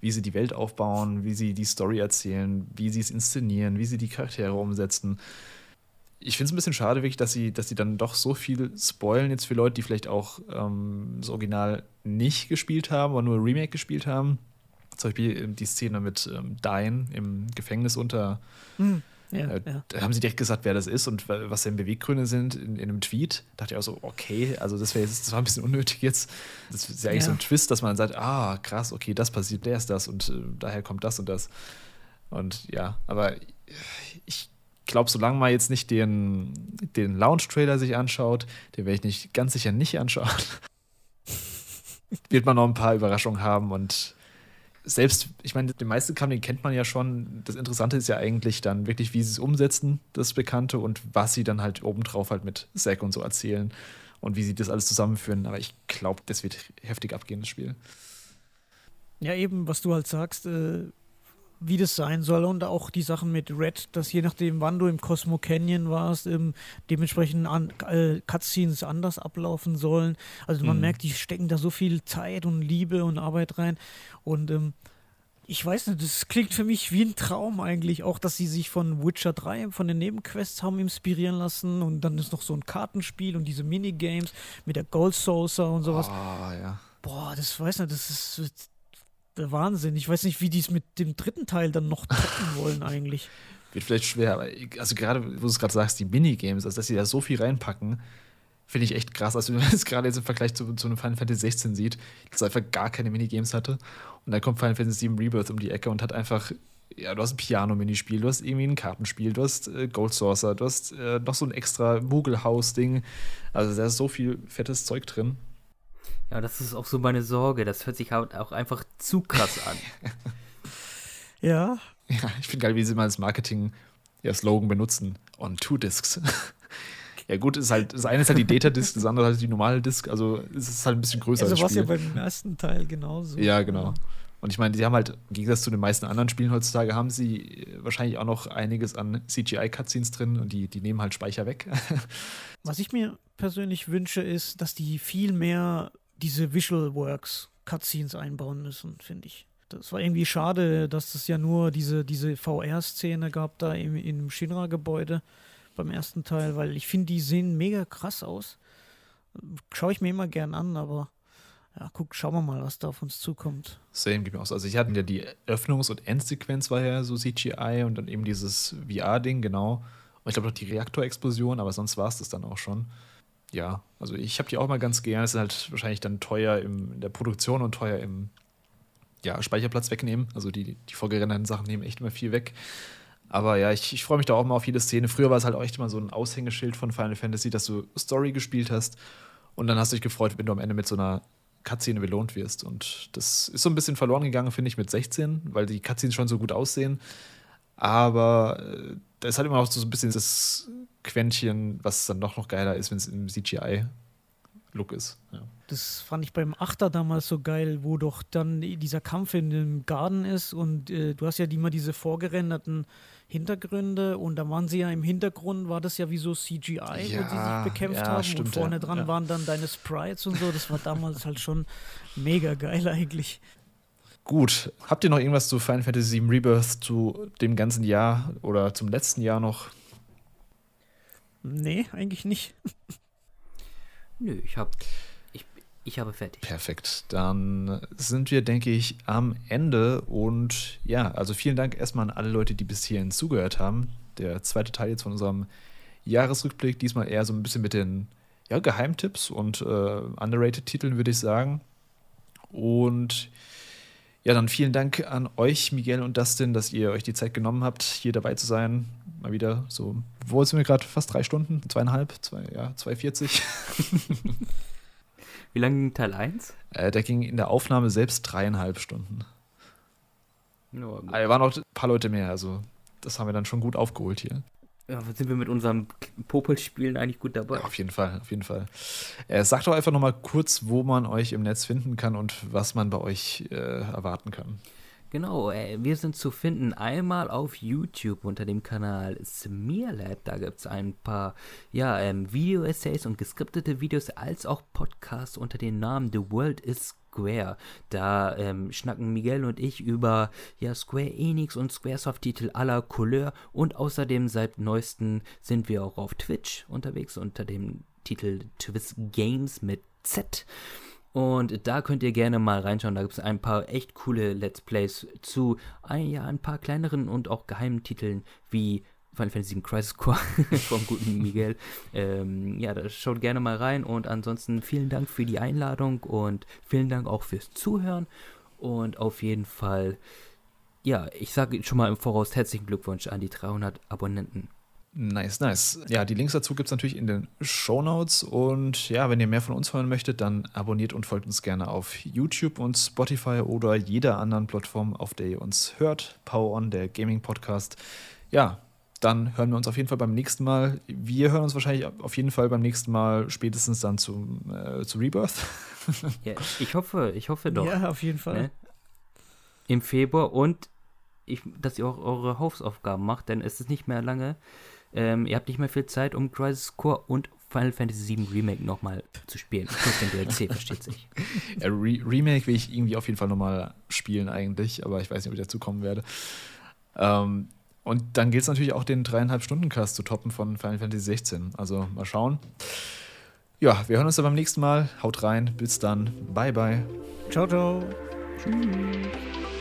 wie sie die Welt aufbauen, wie sie die Story erzählen, wie sie es inszenieren, wie sie die Charaktere umsetzen. Ich finde es ein bisschen schade, wirklich, dass sie, dass sie dann doch so viel spoilen jetzt für Leute, die vielleicht auch ähm, das Original nicht gespielt haben oder nur Remake gespielt haben. Zum Beispiel ähm, die Szene mit ähm, Dine im Gefängnis unter. Mhm ja, äh, ja. Da haben sie direkt gesagt, wer das ist und was seine Beweggründe sind in, in einem Tweet. Da dachte ich auch so, okay, also das, das war ein bisschen unnötig jetzt. Das ist ja eigentlich ja. so ein Twist, dass man sagt, ah, krass, okay, das passiert, der ist das und äh, daher kommt das und das. Und ja, aber ich glaube, solange man jetzt nicht den, den Launch-Trailer sich anschaut, den werde ich nicht ganz sicher nicht anschauen, (laughs) wird man noch ein paar Überraschungen haben und selbst, ich meine, den meisten Kram, den kennt man ja schon. Das Interessante ist ja eigentlich dann wirklich, wie sie es umsetzen, das Bekannte, und was sie dann halt obendrauf halt mit Zack und so erzählen und wie sie das alles zusammenführen. Aber ich glaube, das wird heftig abgehen, das Spiel. Ja, eben, was du halt sagst, äh, wie das sein soll und auch die Sachen mit Red, dass je nachdem, wann du im Cosmo Canyon warst, ähm, dementsprechend an, äh, Cutscenes anders ablaufen sollen. Also man mhm. merkt, die stecken da so viel Zeit und Liebe und Arbeit rein und ähm, ich weiß nicht, das klingt für mich wie ein Traum eigentlich, auch dass sie sich von Witcher 3, von den Nebenquests haben inspirieren lassen und dann ist noch so ein Kartenspiel und diese Minigames mit der Gold Saucer und sowas. Oh, ja. Boah, das weiß nicht, das ist der Wahnsinn. Ich weiß nicht, wie die es mit dem dritten Teil dann noch toppen (laughs) wollen eigentlich. Wird vielleicht schwer, aber also gerade, wo du es gerade sagst, die Minigames, also dass sie da so viel reinpacken, finde ich echt krass. Also wenn man (laughs) es gerade jetzt im Vergleich zu, zu einem Final Fantasy 16 sieht, dass es einfach gar keine Minigames hatte. Und dann kommt Final Fantasy 7 Rebirth um die Ecke und hat einfach, ja, du hast ein Piano-Minispiel, du hast irgendwie ein Kartenspiel, du hast äh, Gold Saucer, du hast äh, noch so ein extra Moogle House-Ding. Also da ist so viel fettes Zeug drin. Ja, das ist auch so meine Sorge. Das hört sich halt auch einfach zu krass an. (laughs) ja. Ja, ich finde geil, wie sie mal das Marketing ja, Slogan benutzen. On two discs. (laughs) ja, gut, ist halt, das eine ist halt die Data-Disc, das andere halt die normale Disc. Also es ist halt ein bisschen größer. Also, was ja beim ersten Teil genauso. Ja, genau. Und ich meine, sie haben halt, im Gegensatz zu den meisten anderen Spielen heutzutage, haben sie wahrscheinlich auch noch einiges an CGI-Cutscenes drin und die, die nehmen halt Speicher weg. (laughs) Was ich mir persönlich wünsche, ist, dass die viel mehr diese Visual Works Cutscenes einbauen müssen, finde ich. Das war irgendwie schade, dass es ja nur diese, diese VR-Szene gab da im, im Shinra-Gebäude beim ersten Teil, weil ich finde, die sehen mega krass aus. Schaue ich mir immer gern an, aber ja, guck, schauen wir mal, was da auf uns zukommt. Same geht mir aus. Also ich hatte ja die Öffnungs- und Endsequenz war ja so CGI und dann eben dieses VR-Ding, genau. Und ich glaube noch die Reaktorexplosion, aber sonst war es das dann auch schon ja, also ich habe die auch mal ganz gern. Es ist halt wahrscheinlich dann teuer im, in der Produktion und teuer im ja, Speicherplatz wegnehmen. Also die, die vorgerenderten Sachen nehmen echt immer viel weg. Aber ja, ich, ich freue mich da auch mal auf jede Szene. Früher war es halt auch echt immer so ein Aushängeschild von Final Fantasy, dass du Story gespielt hast und dann hast du dich gefreut, wenn du am Ende mit so einer Cutscene belohnt wirst. Und das ist so ein bisschen verloren gegangen, finde ich, mit 16, weil die Cutscenes schon so gut aussehen. Aber äh, da ist halt immer auch so ein bisschen das Quäntchen, was dann doch noch geiler ist, wenn es im CGI-Look ist. Ja. Das fand ich beim Achter damals so geil, wo doch dann dieser Kampf in dem Garten ist und äh, du hast ja immer diese vorgerenderten Hintergründe und da waren sie ja im Hintergrund, war das ja wie so CGI, ja, wo sie sich bekämpft ja, haben stimmt, und vorne dran ja. waren dann deine Sprites und so. Das war damals halt schon mega geil eigentlich. Gut, habt ihr noch irgendwas zu Final Fantasy VII Rebirth zu dem ganzen Jahr oder zum letzten Jahr noch? Nee, eigentlich nicht. Nö, ich hab. Ich, habe fertig. Perfekt. Dann sind wir, denke ich, am Ende. Und ja, also vielen Dank erstmal an alle Leute, die bis hierhin zugehört haben. Der zweite Teil jetzt von unserem Jahresrückblick. Diesmal eher so ein bisschen mit den ja, Geheimtipps und äh, underrated Titeln, würde ich sagen. Und ja, dann vielen Dank an euch, Miguel und Dustin, dass ihr euch die Zeit genommen habt, hier dabei zu sein. Mal wieder so, wo sind wir gerade? Fast drei Stunden? Zweieinhalb? Zwei, ja, 2,40. (laughs) Wie lange ging Teil 1? Äh, der ging in der Aufnahme selbst dreieinhalb Stunden. Ja, Aber Ah, waren auch ein paar Leute mehr, also das haben wir dann schon gut aufgeholt hier. ja, sind wir mit unserem Popelspielen eigentlich gut dabei? Ja, auf jeden Fall, auf jeden Fall. Äh, sagt doch einfach nochmal kurz, wo man euch im Netz finden kann und was man bei euch äh, erwarten kann. Genau, äh, wir sind zu finden einmal auf YouTube unter dem Kanal Smearlab. Da gibt es ein paar ja, ähm, Video-Essays und geskriptete Videos, als auch Podcasts unter dem Namen The World is Square. Da ähm, schnacken Miguel und ich über ja, Square Enix und Squaresoft-Titel aller Couleur und außerdem seit neuestem sind wir auch auf Twitch unterwegs unter dem Titel Twist Games mit Z. Und da könnt ihr gerne mal reinschauen. Da gibt es ein paar echt coole Let's Plays zu ein, ja, ein paar kleineren und auch geheimen Titeln wie Final Fantasy Crisis Core (laughs) vom guten Miguel. Ähm, ja, da schaut gerne mal rein. Und ansonsten vielen Dank für die Einladung und vielen Dank auch fürs Zuhören. Und auf jeden Fall, ja, ich sage schon mal im Voraus herzlichen Glückwunsch an die 300 Abonnenten. Nice, nice. Ja, die Links dazu gibt es natürlich in den Show Notes. Und ja, wenn ihr mehr von uns hören möchtet, dann abonniert und folgt uns gerne auf YouTube und Spotify oder jeder anderen Plattform, auf der ihr uns hört. Power On, der Gaming-Podcast. Ja, dann hören wir uns auf jeden Fall beim nächsten Mal. Wir hören uns wahrscheinlich auf jeden Fall beim nächsten Mal spätestens dann zum, äh, zu Rebirth. Ja, ich hoffe, ich hoffe doch. Ja, auf jeden Fall. Ne? Im Februar und ich, dass ihr auch eure Hausaufgaben macht, denn es ist nicht mehr lange. Ähm, ihr habt nicht mehr viel Zeit, um Crisis Core und Final Fantasy VII Remake nochmal zu spielen. Plus den DLC, (laughs) versteht sich. Ja, Re Remake will ich irgendwie auf jeden Fall nochmal spielen eigentlich, aber ich weiß nicht, ob ich dazu kommen werde. Ähm, und dann gilt es natürlich auch, den dreieinhalb Stunden Cast zu toppen von Final Fantasy 16. Also mal schauen. Ja, wir hören uns dann beim nächsten Mal. Haut rein. Bis dann. Bye, bye. Ciao, ciao. Tschüss.